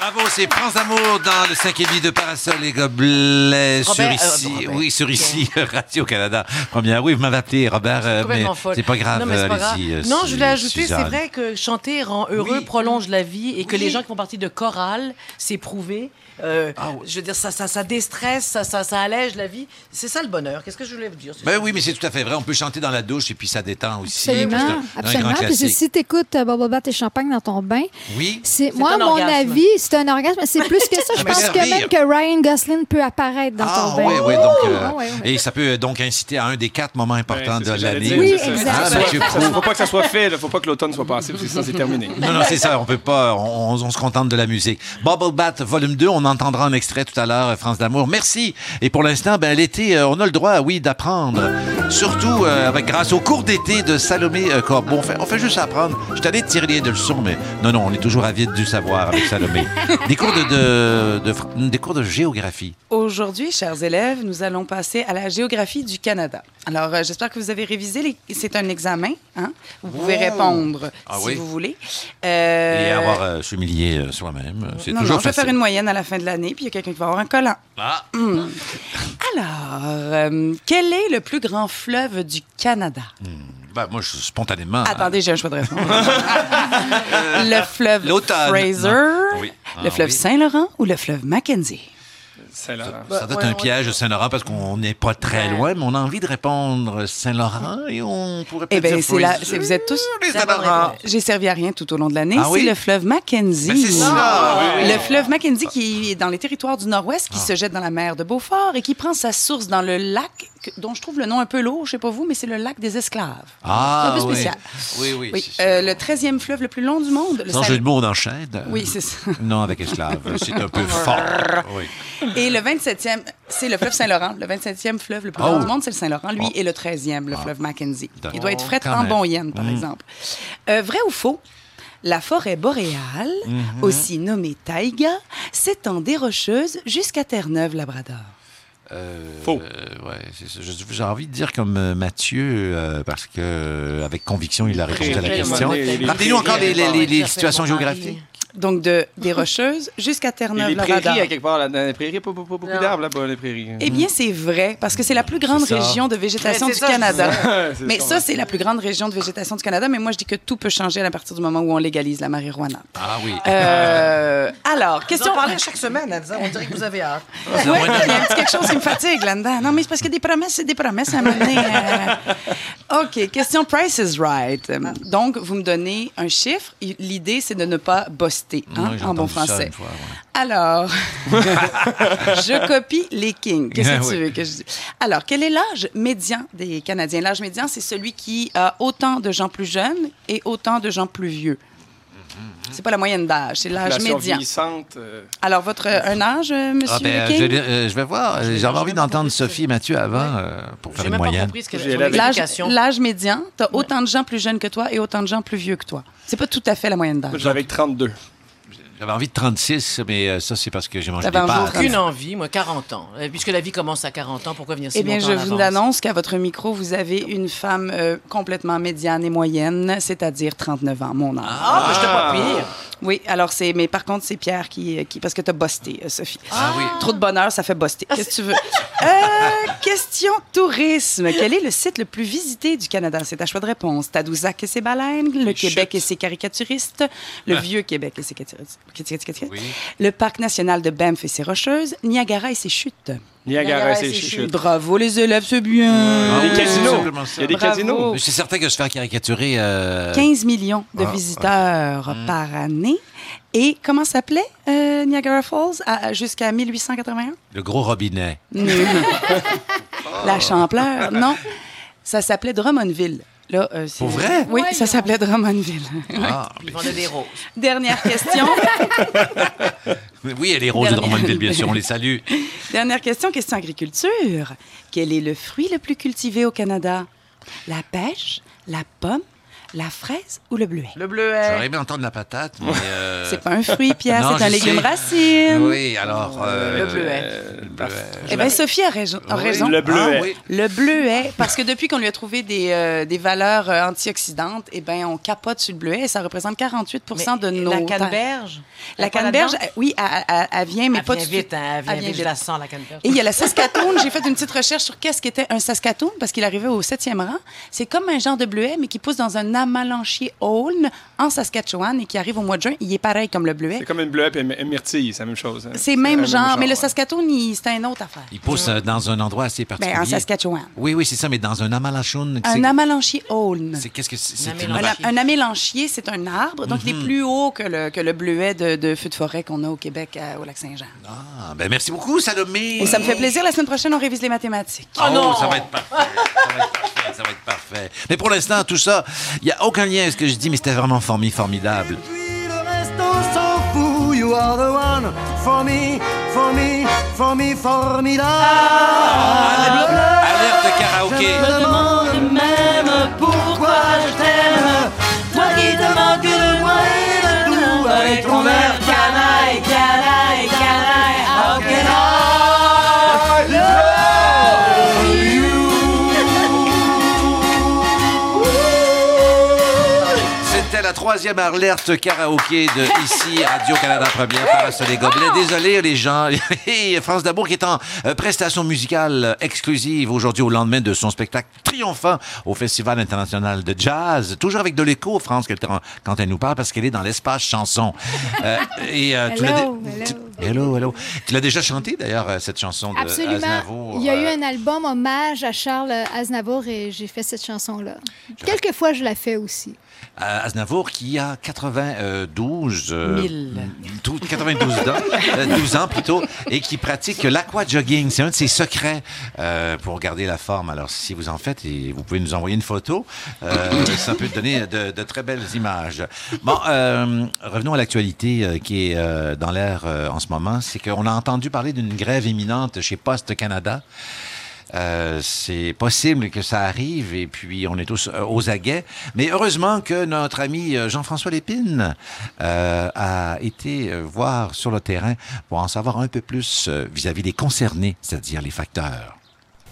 Bravo, c'est France Amour dans le 5 et demi de Parasol et Gobelets sur Robert, euh, ici. Robert. oui, sur ici, Radio-Canada. Première, oui, vous m'avez appelé Robert, euh, mais complètement folle. c'est pas grave. Non, mais c'est pas grave. allez-y, euh, Non, je voulais Su- ajouter, c'est Suzanne. vrai que chanter rend heureux, prolonge la vie et que les gens qui font partie de chorale, c'est prouvé. Euh, Ah Je veux dire, ça, ça, ça déstresse, ça, ça, ça allège la vie. C'est ça le bonheur. Qu'est-ce que je voulais vous dire? C'est Ben ça. oui, mais c'est tout à fait vrai. On peut chanter dans la douche et puis ça détend aussi. Absolument, C'est un- un absolument. Puis classique. si tu écoutes euh, Bath et champagne dans ton bain, Oui. c'est C'est moi un mon orgasme. avis, c'est un orgasme. C'est plus que ça. *laughs* Je pense que même que Ryan Gosling peut apparaître dans Ah ton bain. oui, oui, donc euh, Ah, ouais, ouais. et ça peut euh, donc inciter à un des quatre moments importants de l'année. Oui, c'est ça. exact. Ça, Mathieu ça, Proulx. faut pas que ça soit fait, là. faut pas que l'automne soit passé, parce que ça, c'est terminé. *laughs* Non, non, c'est ça. On peut pas. On, on se contente de la musique. Bubble Bath, volume 2. On entendra un extrait tout à l'heure, euh, France d'amour. Merci. Et pour l'instant, ben, l'été, euh, on a le droit, oui, d'apprendre. Surtout euh, avec grâce au cours d'été de Salomé euh, Corbeau. On fait, on fait juste apprendre. Je suis allé tirer les leçons, mais non, non, on est toujours avide du savoir avec Salomé. *laughs* Des cours de, de- de fr- des cours de géographie. Aujourd'hui, chers élèves, nous allons passer à la géographie du Canada. Alors, euh, j'espère que vous avez révisé. les- C'est un examen. Hein? Vous pouvez Oh! répondre Ah si oui? vous voulez. Euh, Et avoir euh, s'humilier euh, soi-même. euh, C'est non, toujours non, je vais facile. faire une moyenne à la fin de l'année, puis il y a quelqu'un qui va avoir un collant. Ah. Hmm. Alors, euh, quel est le plus grand fleuve du Canada? Ben, moi, je, spontanément. Attendez, j'ai un choix de réponse. *laughs* le fleuve. Fraser. Oui. le Ah, fleuve oui. Saint-Laurent ou le fleuve Mackenzie? Saint-Laurent. Ça doit être un piège, Saint-Laurent, parce qu'on n'est pas très loin, mais on a envie de répondre Saint-Laurent et on pourrait Eh peut-être bien, dire c'est là, Fraser. c'est- vous êtes tous. Saint-Laurent. J'ai servi à rien tout au long de l'année. Ah oui? C'est le fleuve Mackenzie. Ben, c'est ça, oui, oui. Le fleuve Mackenzie qui est dans les territoires du Nord-Ouest, Ah. qui se jette dans la mer de Beaufort et qui prend sa source dans le lac, que- dont je trouve le nom un peu lourd, je sais pas vous, mais c'est le lac des esclaves. Ah, un peu spécial. Oui, oui. Oui, euh, le 13e fleuve le plus long du monde. Le Sans jeu de mots, on enchaîne. Oui, c'est ça. Non, avec esclave. C'est un peu fort. Oui. Et le 27e, c'est le fleuve Saint-Laurent. Le 27e fleuve le plus Oh. long du monde, c'est le Saint-Laurent. Lui Oh. est le 13e, le fleuve Mackenzie. Il doit être frais en yen, par Mm. exemple. Euh, vrai ou faux? La forêt boréale, Mhm. aussi nommée taïga, s'étend des Rocheuses jusqu'à Terre-Neuve-Labrador. Faux. ouais, c'est ça. Je- J'ai envie de dire comme euh, Mathieu, euh, parce que euh, avec conviction, il a répondu à la question. Rappelez-nous encore les, les- les- les situations géographiques. Donc, de, des Rocheuses jusqu'à *laughs* Et les Terre-Neuve-Labrador. prairies, à quelque part, là, dans les prairies, pas, pas- pas beaucoup Non. d'arbres là-bas, les prairies. Eh bien, c'est vrai, parce que c'est la plus grande région de végétation du ça, Canada. *laughs* C'est Mais ça, c'est la plus grande région de végétation du Canada. Mais moi, je dis que tout peut changer à partir du moment où on légalise la marijuana. Ah oui. Euh, *laughs* alors, Question parler chaque semaine, hein, on dirait que vous avez hâte. Ouais, il y a un petit quelque chose qui me fatigue là-dedans. Non, mais c'est parce que des promesses, c'est des promesses à un moment donné, euh. OK, question Price is Right. Euh, Donc, vous me donnez un chiffre. L'idée, c'est de ne pas hein, Oui, en bon français. une fois, ouais. Alors, *laughs* je copie les kings. Qu'est-ce que *laughs* tu oui. veux que je dise? Alors, quel est l'âge médian des Canadiens? L'âge médian, c'est celui qui a autant de gens plus jeunes et autant de gens plus vieux. C'est pas la moyenne d'âge, c'est l'âge médian. vieillissante, euh, Alors, votre un âge, euh, monsieur Ah, ben, King? je, vais- euh, je vais voir. J'avais envie d'entendre Sophie et Mathieu avant euh, pour faire J'ai une même pas moyenne. J'ai L'âge médian, tu as autant de gens plus jeunes que toi et autant de gens plus vieux que toi. C'est pas tout à fait la moyenne d'âge. j'avais avec 32. J'avais envie de 36, mais euh, ça, c'est parce que j'ai mangé des pâtes. Aucune envie, moi, 40 ans. Euh, Puisque la vie commence à 40 ans, pourquoi venir si Eh bien, je vous annonce qu'à votre micro, vous avez une femme euh, complètement médiane et moyenne, c'est-à-dire 39 ans, mon âge. Ah, ben, je pas pire. Oui, alors c'est. Mais par contre, c'est Pierre qui. qui parce que t'as busté, euh, Sophie. Ah oui. Trop de bonheur, ça fait buster. Qu'est-ce que tu veux? *laughs* Euh, question tourisme. Quel est le site le plus visité du Canada? C'est à choix de réponse. Tadoussac et ses baleines, le Québec et ses caricaturistes, le vieux Québec et ses caricaturistes, Oui. le parc national de Banff et ses rocheuses, Niagara et ses chutes. Niagara, c'est chute. Bravo les élèves, c'est bien. Ah Les oui, casinos. c'est simplement ça. Il y a des Bravo. casinos. C'est certain que se faire caricaturer. euh, 15 millions de Ah, visiteurs par année. Et comment s'appelait euh, Niagara Falls? À- jusqu'à 1881? Le gros robinet. *laughs* La Champleur, non. Ça s'appelait Drummondville. Là, euh, c'est- Pour vrai? Oui, ça s'appelait Drummondville. Ah, Ils vendaient des roses. Dernière question. *laughs* oui, les roses de. Drummondville, bien sûr, on les salue. *laughs* Dernière question, question agriculture. Quel est le fruit le plus cultivé au Canada? La pêche, la pomme, La fraise ou le bleuet? J'aurais Le bleuet. aimé entendre la patate, mais... euh, C'est pas un fruit, Pierre, non, c'est un légume sais. racine. Oui, alors... euh, Le bleuet. le bleuet. Eh bien, Sophie a raison. a Oui, raison. le bleuet. Ah oui. Le bleuet, parce que depuis qu'on lui a trouvé des, euh, des valeurs euh, antioxydantes, eh ben, on capote sur le bleuet et ça représente 48% de nos... La canneberge? La canneberge, oui, elle, elle- elle vient, mais Elle pas vient tout de suite. vite, hein, elle vient vite, je la sens, la canneberge. Et il y a la Saskatoon. J'ai fait une petite recherche sur qu'est-ce qu'était un Saskatoon parce qu'il arrivait au septième rang. C'est comme un genre de bleuet, mais qui pousse dans un amalanchier aulne en Saskatchewan et qui arrive au mois de juin. Il est pareil comme le bleuet. C'est comme une bleuette et une myrtille, c'est la même chose. hein. C'est même la genre, mais le ouais. Saskatoon, c'est une autre affaire. Il pousse euh, dans un endroit assez particulier. Ben, en Saskatchewan. Oui, oui, c'est ça, mais dans un amalachon. Un amalanchier aulne. C'est qu'est-ce que c'est? Un, amélanchier, c'est un arbre, donc il est Mhm. plus haut que le, que le bleuet de, de feu de forêt qu'on a au Québec à- au lac Saint-Jean. Ah, ben merci beaucoup, Salomé. Et ça me fait plaisir. La semaine prochaine, on révise les mathématiques. Oh, ça va être parfait. Ça va être parfait. Ça va être parfait. Mais pour l'instant, tout ça, il n'y a aucun lien avec ce que je dis, mais c'était vraiment formi, formidable. on s'en fout, you are the one for me, for me, for me, formidable. Alerte karaoké. Je me demande même pourquoi je t'aime. Toi qui te manques de moi et de tout, avec ton air troisième alerte karaoké de ici, Radio-Canada Première, Parasol et Gobelets. Désolé, les gens. *laughs* Et France Dabour qui est en euh, prestation musicale exclusive aujourd'hui au lendemain de son spectacle triomphant au Festival international de jazz. Toujours avec de l'écho, France, quand elle nous parle, parce qu'elle est dans l'espace chanson. Euh, et, euh, tu l'as Hello, hello. tu- hello, hello. Tu l'as déjà chanté, d'ailleurs, cette chanson de Absolument. Aznavour. Il y a eu un album hommage à Charles Aznavour et j'ai fait cette chanson-là. Quelquefois, je la fais aussi. À Aznavour qui a 92 euh, Mille. tout- 92 ans, euh, 12 ans plutôt, et qui pratique l'aquajogging. C'est un de ses secrets euh, pour garder la forme. Alors, si vous en faites, et vous pouvez nous envoyer une photo, euh, ça peut donner de, de très belles images. Bon, euh, revenons à l'actualité euh, qui est euh, dans l'air euh, en ce moment. C'est qu'on a entendu parler d'une grève imminente chez Poste Canada. Euh, c'est possible que ça arrive et puis on est tous euh, aux aguets. Mais heureusement que notre ami euh, Jean-François Lépine euh, a été voir sur le terrain pour en savoir un peu plus vis-à-vis des concernés, c'est-à-dire les facteurs.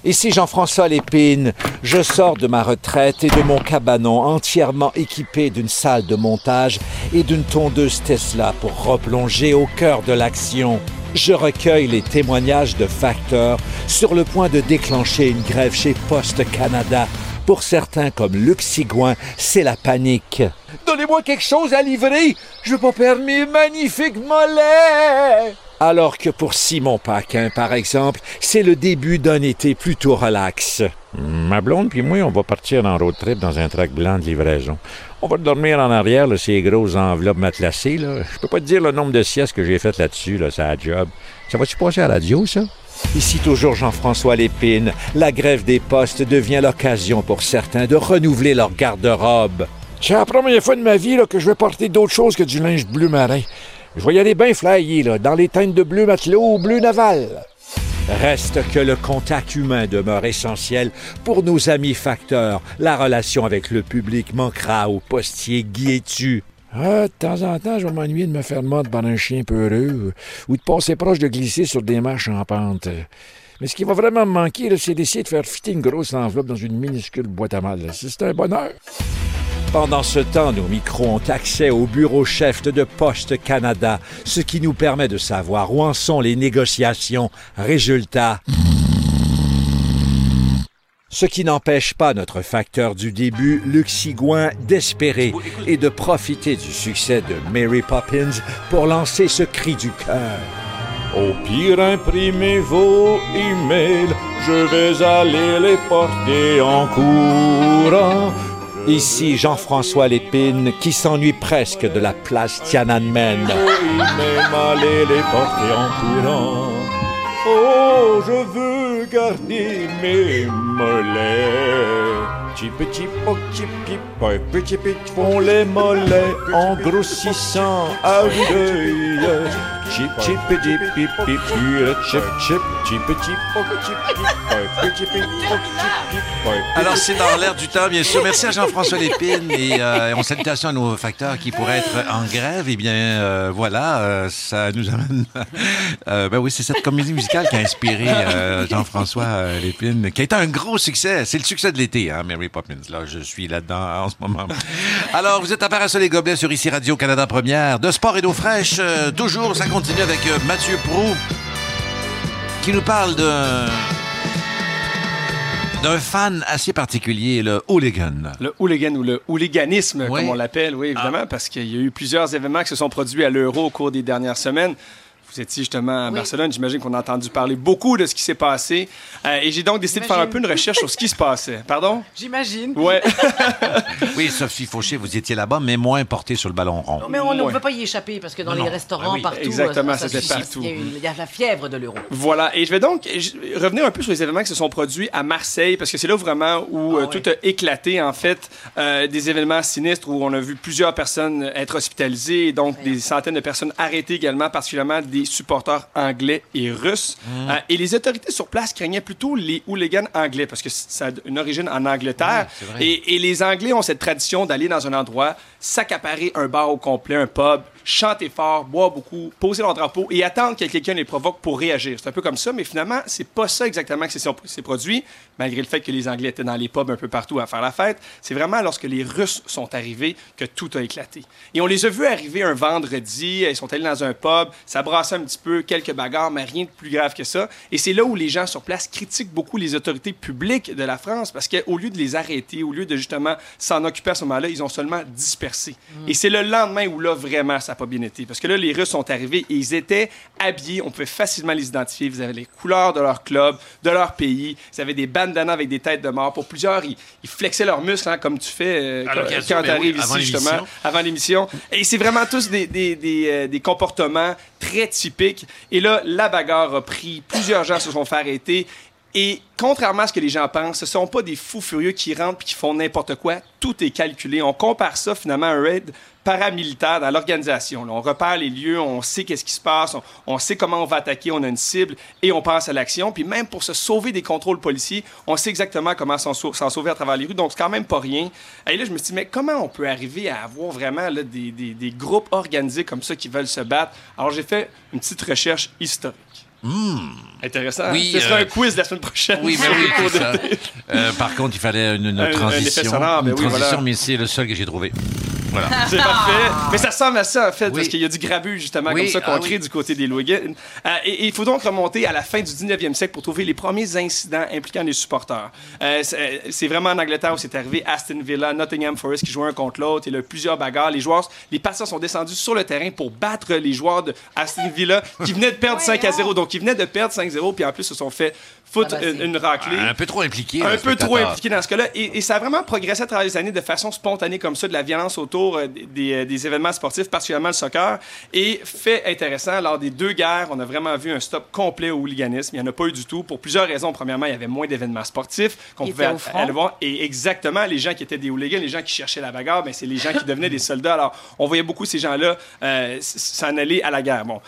Ici Jean-François Lépine. Je sors de ma retraite et de mon cabanon entièrement équipé d'une salle de montage et d'une tondeuse Tesla pour replonger au cœur de l'action. Je recueille les témoignages de facteurs sur le point de déclencher une grève chez Poste Canada. Pour certains comme Luc Sigouin, c'est la panique. Donnez-moi quelque chose à livrer. Je veux pas perdre mes magnifiques mollets. Alors que pour Simon Paquin, par exemple, c'est le début d'un été plutôt relax. Ma blonde puis moi, on va partir en road trip dans un track blanc de livraison. On va dormir en arrière, là, ces grosses enveloppes matelassées. Là. Je peux pas te dire le nombre de siestes que j'ai faites là-dessus, là, ça a job. Ça va-tu passer à la radio, ça? Ici toujours Jean-François Lépine, la grève des postes devient l'occasion pour certains de renouveler leur garde-robe. C'est la première fois de ma vie là, que je vais porter d'autre chose que du linge bleu marin. Je vais y aller bien là, dans les teintes de bleu matelot ou bleu naval. Reste que le contact humain demeure essentiel pour nos amis facteurs. La relation avec le public manquera au postier Guy Etu. Ah, de temps en temps, je vais m'ennuyer de me faire mordre par un chien peureux ou de passer proche de glisser sur des marches en pente. Mais ce qui va vraiment me manquer, c'est d'essayer de faire fitter une grosse enveloppe dans une minuscule boîte à mal. C'est un bonheur. Pendant ce temps, nos micros ont accès au bureau chef de Poste Canada, ce qui nous permet de savoir où en sont les négociations. Résultat. Ce qui n'empêche pas notre facteur du début, Luc Sigouin, d'espérer et de profiter du succès de Mary Poppins pour lancer ce cri du cœur. Au pire, imprimez vos emails, je vais aller les porter en courant. Ici Jean-François Lépine qui s'ennuie presque de la place Tiananmen. Oh, je veux garder mes mollets. Petit les en grossissant à Alors c'est dans l'air du temps, bien sûr. Merci à Jean-François Lépine et euh, on salutation à nos facteurs qui pourraient être en grève. Eh bien euh, voilà, euh, ça nous amène. Ben oui, c'est cette comédie musicale qui a inspiré Jean-François Lépine, qui a été un gros succès. C'est le succès de l'été, hein, Mary Poppins. Là, je suis là-dedans en ce moment. *laughs* Alors, vous êtes à Parasol et Gobelets sur ici Radio-Canada Première. De sport et d'eau fraîche, euh, toujours, ça continue avec euh, Mathieu Prou, qui nous parle de d'un fan assez particulier, le hooligan. Le hooligan ou le hooliganisme, Oui. comme on l'appelle, oui, évidemment, parce qu'il y a eu plusieurs événements qui se sont produits à l'Euro au cours des dernières semaines. Vous étiez justement à Oui. Barcelone, j'imagine qu'on a entendu parler beaucoup de ce qui s'est passé. Euh, et j'ai donc décidé de faire un peu une recherche sur ce qui se passait. Pardon? J'imagine. Ouais. *laughs* Oui, Sophie Fauché, vous étiez là-bas, mais moins porté sur le ballon rond. Mais on ne Ouais. peut pas y échapper parce que dans Non, les non. restaurants, Ah oui, partout, exactement, c'était suscite- partout. Il y, y a la fièvre de l'euro. Voilà, et je vais donc revenir un peu sur les événements qui se sont produits à Marseille, parce que c'est là vraiment où Ah euh, tout a éclaté, en fait, euh, des événements sinistres où on a vu plusieurs personnes être hospitalisées, et donc des centaines de personnes arrêtées également, particulièrement des supporters anglais et russes. Mm. Euh, et les autorités sur place craignaient plutôt les hooligans anglais, parce que ça a une origine en Angleterre. Et les Anglais ont cette tradition d'aller dans un endroit, s'accaparer un bar au complet, un pub, chanter fort, boire beaucoup, poser leur drapeau et attendre que quelqu'un les provoque pour réagir. C'est un peu comme ça, mais finalement, c'est pas ça exactement que c'est- produit, malgré le fait que les Anglais étaient dans les pubs un peu partout à faire la fête. C'est vraiment lorsque les Russes sont arrivés que tout a éclaté. Et on les a vus arriver un vendredi, ils sont allés dans un pub, ça brassait un petit peu, quelques bagarres, mais rien de plus grave que ça. Et c'est là où les gens sur place critiquent beaucoup les autorités publiques de la France, parce qu'au lieu de les arrêter, au lieu de justement s'en occuper à ce moment-là, ils ont seulement dispersé. Et c'est le lendemain où là, vraiment, ça n'a pas bien été. Parce que là, les Russes sont arrivés et ils étaient habillés, on pouvait facilement les identifier. Vous avez les couleurs de leur club, de leur pays. Ils avaient des bandanas avec des têtes de mort. Pour plusieurs, ils, ils flexaient leurs muscles, hein, comme tu fais euh, quand, tu arrives oui, ici, justement, avant l'émission. Et c'est vraiment tous des, des, des, euh, des comportements très typiques. Et là, la bagarre a pris. Plusieurs gens se sont fait arrêter. Et contrairement à ce que les gens pensent, ce ne sont pas des fous furieux qui rentrent et qui font n'importe quoi. Tout est calculé. On compare ça finalement à un raid paramilitaire dans l'organisation. On repère les lieux, on sait qu'est-ce qui se passe, on, sait comment on va attaquer, on a une cible et on pense à l'action. Puis même pour se sauver des contrôles policiers, on sait exactement comment s'en sau- s'en sauver à travers les rues. Donc c'est quand même pas rien. Et là, je me suis dit, mais comment on peut arriver à avoir vraiment des- des groupes organisés comme ça qui veulent se battre? Alors j'ai fait une petite recherche historique. Intéressant. hein? Oui, Ce sera euh, un quiz la semaine prochaine. Oui, mais sur oui, *laughs* ça. Euh, par contre, il fallait une, une Un- un transition. sonore, ben une oui, transition, voilà. mais c'est le seul que j'ai trouvé. Voilà. C'est parfait. Mais ça ressemble à ça, en fait, Oui. parce qu'il y a du grabuge, justement, Oui, comme ça, qu'on ah crée oui. du côté des Louis-Guin. Euh, et il faut donc remonter à la fin du 19e siècle pour trouver les premiers incidents impliquant les supporters. Euh, c'est c'est vraiment en Angleterre où c'est arrivé. Aston Villa, Nottingham Forest qui jouaient un contre l'autre. Il y a eu plusieurs bagarres. Les joueurs, les passants sont descendus sur le terrain pour battre les joueurs de Aston Villa qui venaient de perdre 5 à 0. Donc, ils venaient de perdre 5-0, puis en plus, se sont fait foutre Ah bah, une, raclée. Un peu trop impliqué. Un peu trop impliqué dans ce cas-là. Et, et ça a vraiment progressé à travers les années de façon spontanée comme ça, de la violence autour euh, des, des, euh, des événements sportifs, particulièrement le soccer. Et fait intéressant, lors des deux guerres, on a vraiment vu un stop complet au hooliganisme. Il n'y en a pas eu du tout. Pour plusieurs raisons. Premièrement, il y avait moins d'événements sportifs qu'on pouvait aller voir. Et exactement, les gens qui étaient des hooligans, les gens qui cherchaient la bagarre, ben, c'est les gens qui devenaient des soldats. Alors, on voyait beaucoup ces gens-là euh, s'en aller à la guerre. Bon.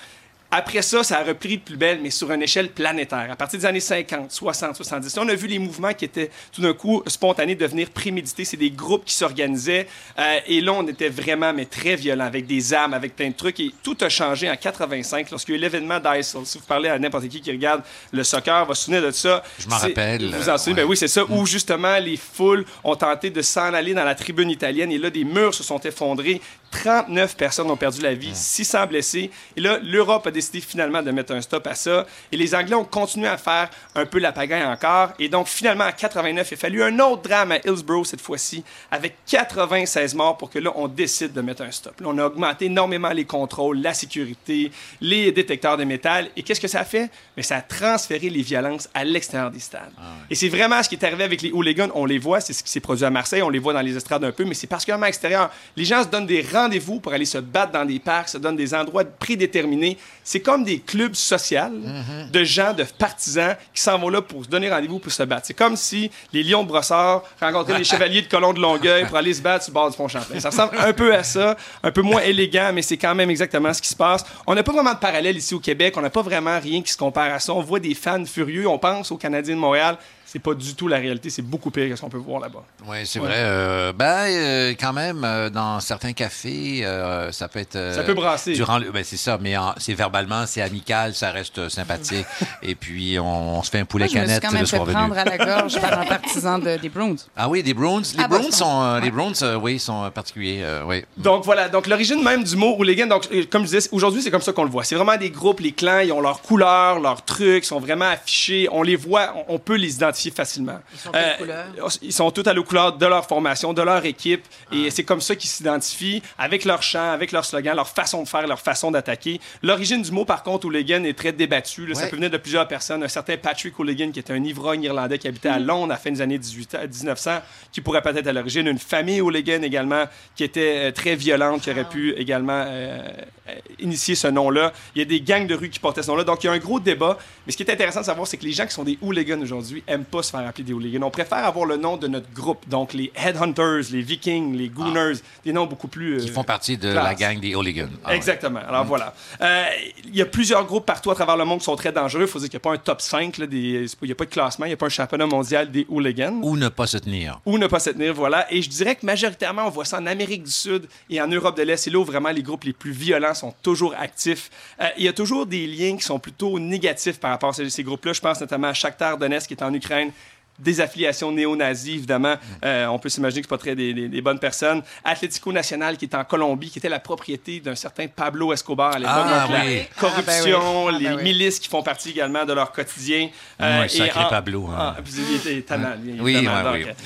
Après ça, ça a repris de plus belle, mais sur une échelle planétaire. À partir des années 50, 60, 70, on a vu les mouvements qui étaient tout d'un coup spontanés devenir prémédités. C'est des groupes qui s'organisaient. euh, et là, on était vraiment, mais très violents, avec des armes, avec plein de trucs. Et tout a changé en 85, lorsqu'il y a eu l'événement d'ISIL. Si vous parlez à n'importe qui qui regarde le soccer, va se souvenir de ça. Je m'en rappelle, Vous en souvenez? ouais. Ben oui, c'est ça. Où justement, les foules ont tenté de s'en aller dans la tribune italienne. Et là, des murs se sont effondrés. 39 personnes ont perdu la vie, 600 blessés. Et là, l'Europe a décidé finalement de mettre un stop à ça. Et les Anglais ont continué à faire un peu la pagaille encore. Et donc, finalement, en 89, il a fallu un autre drame à Hillsborough cette fois-ci, avec 96 morts pour que là, on décide de mettre un stop. Là, on a augmenté énormément les contrôles, la sécurité, les détecteurs de métal. Et qu'est-ce que ça a fait? Mais ça a transféré les violences à l'extérieur des stades. Et c'est vraiment ce qui est arrivé avec les hooligans. On les voit, c'est ce qui s'est produit à Marseille, on les voit dans les estrades un peu, mais c'est particulièrement extérieur. Les gens se donnent des rendez-vous pour aller se battre dans des parcs, se donnent des endroits prédéterminés. C'est comme des clubs sociaux Mm-hmm. de gens, de partisans qui s'en vont là pour se donner rendez-vous pour se battre. C'est comme si les Lions de Brossard rencontraient les *laughs* Chevaliers de Colomb de Longueuil pour aller se battre sur le bord du pont Champlain. Ça ressemble un peu à ça, un peu moins élégant, mais c'est quand même exactement ce qui se passe. On n'a pas vraiment de parallèle ici au Québec. On n'a pas vraiment rien qui se compare à ça. On voit des fans furieux. On pense aux Canadiens de Montréal. C'est pas du tout la réalité. C'est beaucoup pire que ce qu'on peut voir là-bas. Oui, c'est Ouais. vrai. Euh, ben, euh, quand même, euh, dans certains cafés, euh, ça peut être. euh, Ça peut brasser. Durant le, ben, c'est ça, mais en- c'est verbalement, c'est amical, ça reste sympathique. *laughs* Et puis, on, on se fait un poulet Moi, je me suis canette quand même fait prendre à la gorge par un partisan de- des Browns. Ah oui, des Browns? Les Ah, Browns sont, euh, les Browns, euh, oui, sont particuliers. euh, oui. Donc voilà, donc l'origine même du mot hooligan, donc comme je disais, aujourd'hui c'est comme ça qu'on le voit. C'est vraiment des groupes, les clans, ils ont leurs couleurs, leurs trucs, ils sont vraiment affichés, on les voit, on, on peut les identifier facilement. Ils sont? Ils sont tous à la couleur de leur formation, de leur équipe, et c'est comme ça qu'ils s'identifient avec leur chant, avec leur slogan, leur façon de faire, leur façon d'attaquer. L'origine du mot, par contre, hooligan est très débattue. Ça peut venir de plusieurs personnes. Un certain Patrick Hooligan, qui était un ivrogne irlandais qui habitait à Londres à la fin des années 18, 1900, qui pourrait peut-être à l'origine. Une famille Hooligan également, qui était euh, très violente, qui aurait pu également euh, euh, initier ce nom-là. Il y a des gangs de rue qui portaient ce nom-là. Donc, il y a un gros débat. Mais ce qui est intéressant de savoir, c'est que les gens qui sont des hooligans aujourd'hui aiment pas se faire appeler des hooligans. On préfère avoir le nom de notre groupe. Donc, les Headhunters, les Vikings, les Gooners, des noms beaucoup plus... Euh, font partie de classe. la gang des hooligans. Ah ouais. Exactement. Alors voilà. Euh, Il y a plusieurs groupes partout à travers le monde qui sont très dangereux. Il faut dire qu'il n'y a pas un top 5, là, des... il n'y a pas de classement, il n'y a pas un championnat mondial des hooligans. Ou ne pas se tenir. Ou ne pas se tenir, voilà. Et je dirais que majoritairement, on voit ça en Amérique du Sud et en Europe de l'Est. C'est là où vraiment les groupes les plus violents sont toujours actifs. Euh, il y a toujours des liens qui sont plutôt négatifs par rapport à ces, ces groupes-là. Je pense notamment à Shakhtar Donetsk qui est en Ukraine Stein des affiliations néo-nazis, évidemment. Euh, on peut s'imaginer que c'est pas très des, des- des bonnes personnes. Atlético Nacional, qui est en Colombie, qui était la propriété d'un certain Pablo Escobar à l'époque. Ah, Donc, la oui. corruption, Ah, ben oui. Ah, les ben oui. milices qui font partie également de leur quotidien. Ouais, et sacré en- Pablo, hein. Ah, il était tannant, lui, Oui,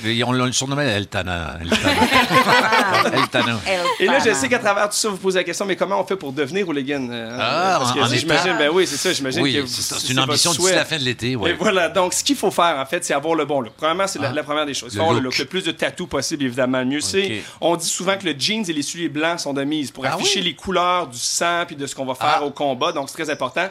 oui. On le surnommait El Tana. *laughs* El Tana. Et là, je sais qu'à travers tout ça, vous posez la question, mais comment on fait pour devenir hooligan? euh, Ah, parce que en- j'imagine, ben oui, c'est ça, j'imagine Oui, que c'est une ambition d'ici la fin de l'été. Et voilà, donc ce qu'il faut faire, en fait, c'est avoir le bon look. Premièrement, c'est la, Ah. la première des choses. Il Le faut avoir le look. look. Le plus de tatous possible, évidemment, le mieux c'est. On dit souvent que le jeans et les souliers blancs sont de mise pour Ah afficher oui? les couleurs du sang puis de ce qu'on va faire Ah. au combat, donc c'est très important.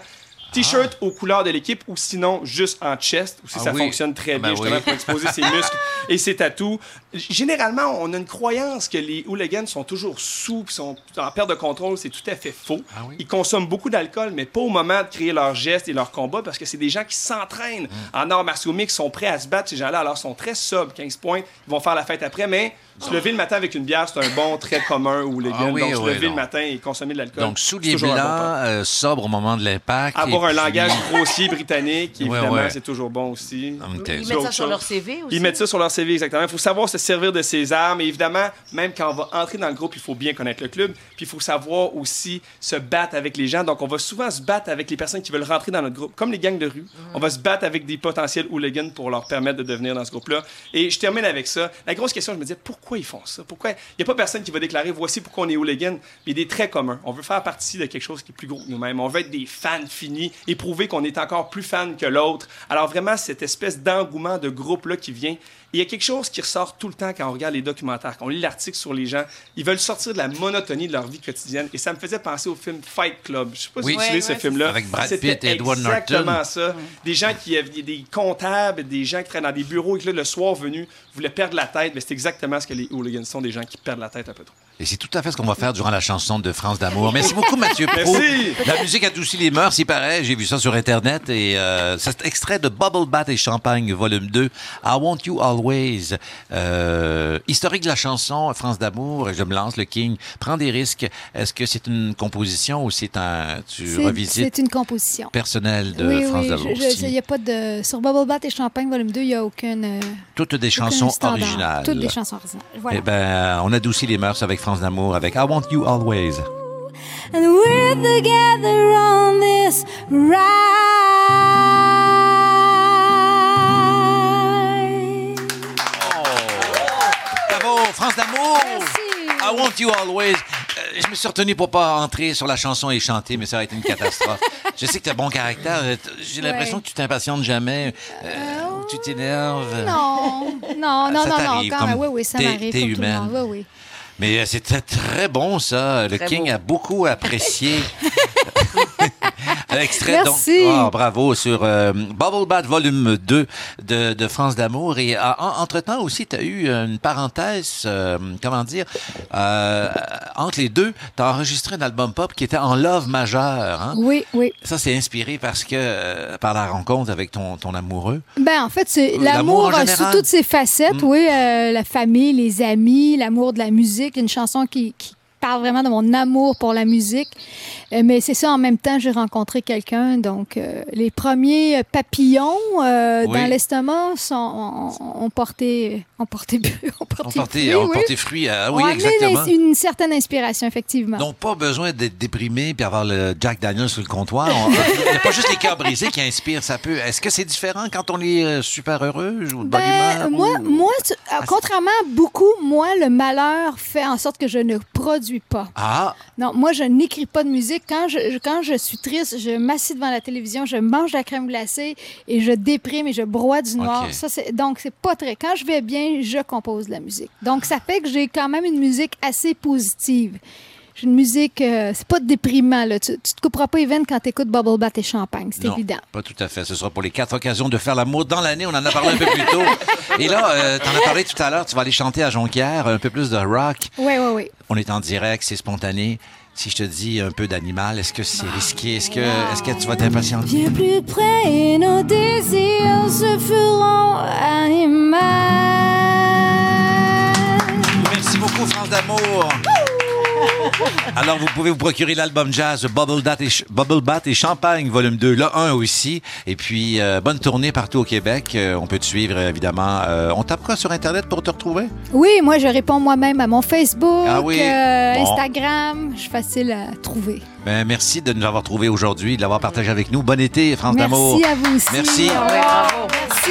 T-shirt aux couleurs de l'équipe ou sinon juste en chest, aussi Ah ça oui. fonctionne très Ah ben bien justement oui. pour exposer ses *laughs* muscles et ses tatous. Généralement, on a une croyance que les hooligans sont toujours sous, sont en perte de contrôle. C'est tout à fait faux. Ah oui? Ils consomment beaucoup d'alcool, mais pas au moment de créer leurs gestes et leurs combats, parce que c'est des gens qui s'entraînent Mm. en arts martiaux mixtes, sont prêts à se battre. Ces gens-là, alors, sont très sobres, 15 points. Ils vont faire la fête après, mais se lever le matin avec une bière, c'est un bon trait commun hooligan. Ah oui, Donc, se lever non. le matin et consommer de l'alcool. Donc, toujours un blancs, bon euh, sobre au moment de l'impact. Avoir un langage grossier britannique, Ouais, évidemment, ouais. c'est toujours bon aussi. Ok. Ils mettent ça sur leur CV aussi. Ils mettent ça sur leur CV, exactement. Il faut savoir se servir de ses armes. Et évidemment, même quand on va entrer dans le groupe, il faut bien connaître le club. Puis il faut savoir aussi se battre avec les gens. Donc, on va souvent se battre avec les personnes qui veulent rentrer dans notre groupe, comme les gangs de rue. On va se battre avec des potentiels hooligans pour leur permettre de devenir dans ce groupe-là. Et je termine avec ça. La grosse question, je me disais, pourquoi ils font ça? Pourquoi? Il n'y a pas personne qui va déclarer, voici pourquoi on est hooligan. Mais il y a des traits communs. On veut faire partie de quelque chose qui est plus gros que nous-mêmes. On veut être des fans finis et prouver qu'on est encore plus fan que l'autre. Alors vraiment, cette espèce d'engouement de groupe-là qui vient. Il y a quelque chose qui ressort tout le temps quand on regarde les documentaires, quand on lit l'article sur les gens. Ils veulent sortir de la monotonie de leur vie quotidienne. Et ça me faisait penser au film Fight Club. Je sais pas si Oui. vous savez ce ouais, film-là. Avec Brad Pitt et Edward Norton. Exactement ça. Des gens qui avaient des comptables, des gens qui travaillent dans des bureaux et que là, le soir venu, voulaient perdre la tête. Mais c'est exactement ce que les hooligans sont, des gens qui perdent la tête un peu trop. Et c'est tout à fait ce qu'on va faire durant la chanson de France d'amour. Merci beaucoup, Mathieu Pro. Merci. La musique adoucit les mœurs, il paraît. J'ai vu ça sur Internet. Et euh, cet extrait de Bubble Bath et Champagne, volume 2, I Want You Always. Euh, historique de la chanson, France d'amour, je me lance, le King. Prends des risques. Est-ce que c'est une composition ou c'est un... Tu revisites c'est une composition. personnel de oui, France oui. d'amour? il y a pas de... Sur Bubble Bath et Champagne, volume 2, il n'y a aucune. euh, Toutes des chansons standard. originales. Toutes des chansons originales. Voilà. Eh ben, on adoucit les mœurs avec France d'amour, avec I Want You Always. And we're together on this ride. Bravo, France d'amour! I want you always. Euh, je me suis retenu pour pas entrer sur la chanson et chanter, mais ça aurait été une catastrophe. *laughs* je sais que tu as bon caractère. euh, J'ai l'impression Ouais. que tu t'impatientes jamais, euh, tu t'énerves. Non, non, non, Ça non, non, t'arrive, quand même. Oui, oui, ça m'arrive. t'es humaine. Oui, oui. Mais euh, c'était très bon, ça. Le Très King beau. a beaucoup *laughs* apprécié. Extrait, Merci. donc. Ah, bravo sur euh, Bubble Bath Volume 2 de, de France d'amour. Et euh, en- entre-temps aussi, tu as eu une parenthèse, euh, comment dire, euh, entre les deux, tu as enregistré un album pop qui était en love majeur. hein? Oui, oui. Ça, c'est inspiré parce que par la rencontre avec ton, ton amoureux. Ben, en fait, c'est L'amour sous toutes ses facettes, Mm. oui. la famille, les amis, l'amour de la musique, une chanson qui, qui parle vraiment de mon amour pour la musique. Euh, mais c'est ça, en même temps, j'ai rencontré quelqu'un. Donc, euh, les premiers papillons euh, Oui. dans l'estomac sont, ont, ont porté, ont porté, *laughs* ont porté, On portait, fruit, on oui. portait fruit. ah oui, exactement. une certaine inspiration, effectivement. Donc, pas besoin d'être déprimé puis avoir le Jack Daniels sur le comptoir. *laughs* Il n'y a pas juste les cœurs brisés qui inspirent, ça peut. Est-ce que c'est différent quand on est super heureux ou de bonne Ben, humeur? moi, ou- moi tu- euh, contrairement à beaucoup, moi, le malheur fait en sorte que je ne produis pas. Ah, Non, moi, je n'écris pas de musique. Quand je, quand je suis triste, je m'assieds devant la télévision, je mange de la crème glacée et je déprime et je broie du noir. Ok. Ça, c'est, donc, c'est pas très... Quand je vais bien, je compose de la musique. Donc, ça fait que j'ai quand même une musique assez positive. J'ai une musique... euh, c'est pas déprimant, là. Tu, tu te couperas pas les veines quand t'écoutes Bubble Bath et Champagne, c'est non, évident. pas tout à fait. Ce sera pour les quatre occasions de faire l'amour dans l'année. On en a parlé un peu plus tôt. *laughs* Et là, euh, t'en as parlé tout à l'heure. Tu vas aller chanter à Jonquière un peu plus de rock. Oui, oui, oui. On est en direct, c'est spontané. Si je te dis un peu d'animal, est-ce que c'est risqué? Est-ce que, est-ce que tu vas t'impatienter? Viens plus près et nos désirs se feront animal. Merci beaucoup, France d'amour. *laughs* Alors, vous pouvez vous procurer l'album jazz Bubble Bath et, Bubble Champagne, volume 2, le 1 aussi. Et puis, euh, bonne tournée partout au Québec. Euh, on peut te suivre, évidemment. Euh, on tape quoi sur Internet pour te retrouver? Oui, moi, je réponds moi-même à mon Facebook, Ah oui? Bon. Instagram. Je suis facile à trouver. Ben, merci de nous avoir trouvés aujourd'hui, de l'avoir partagé avec nous. Bon été, France Merci d'amour. à vous aussi. Merci. Au revoir. Merci.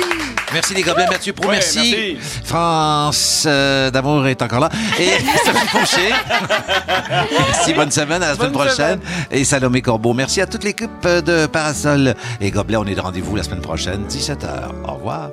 Merci les gobelins. Mathieu Pro, Ouais, merci. merci. France euh, d'amour est encore là. Et *laughs* Sophie Fauché. merci, bonne semaine. À la semaine prochaine. Et Salomé Corbeau. Merci à toute l'équipe de Parasol et Gobelins. On est de rendez-vous la semaine prochaine, 17h. Au revoir.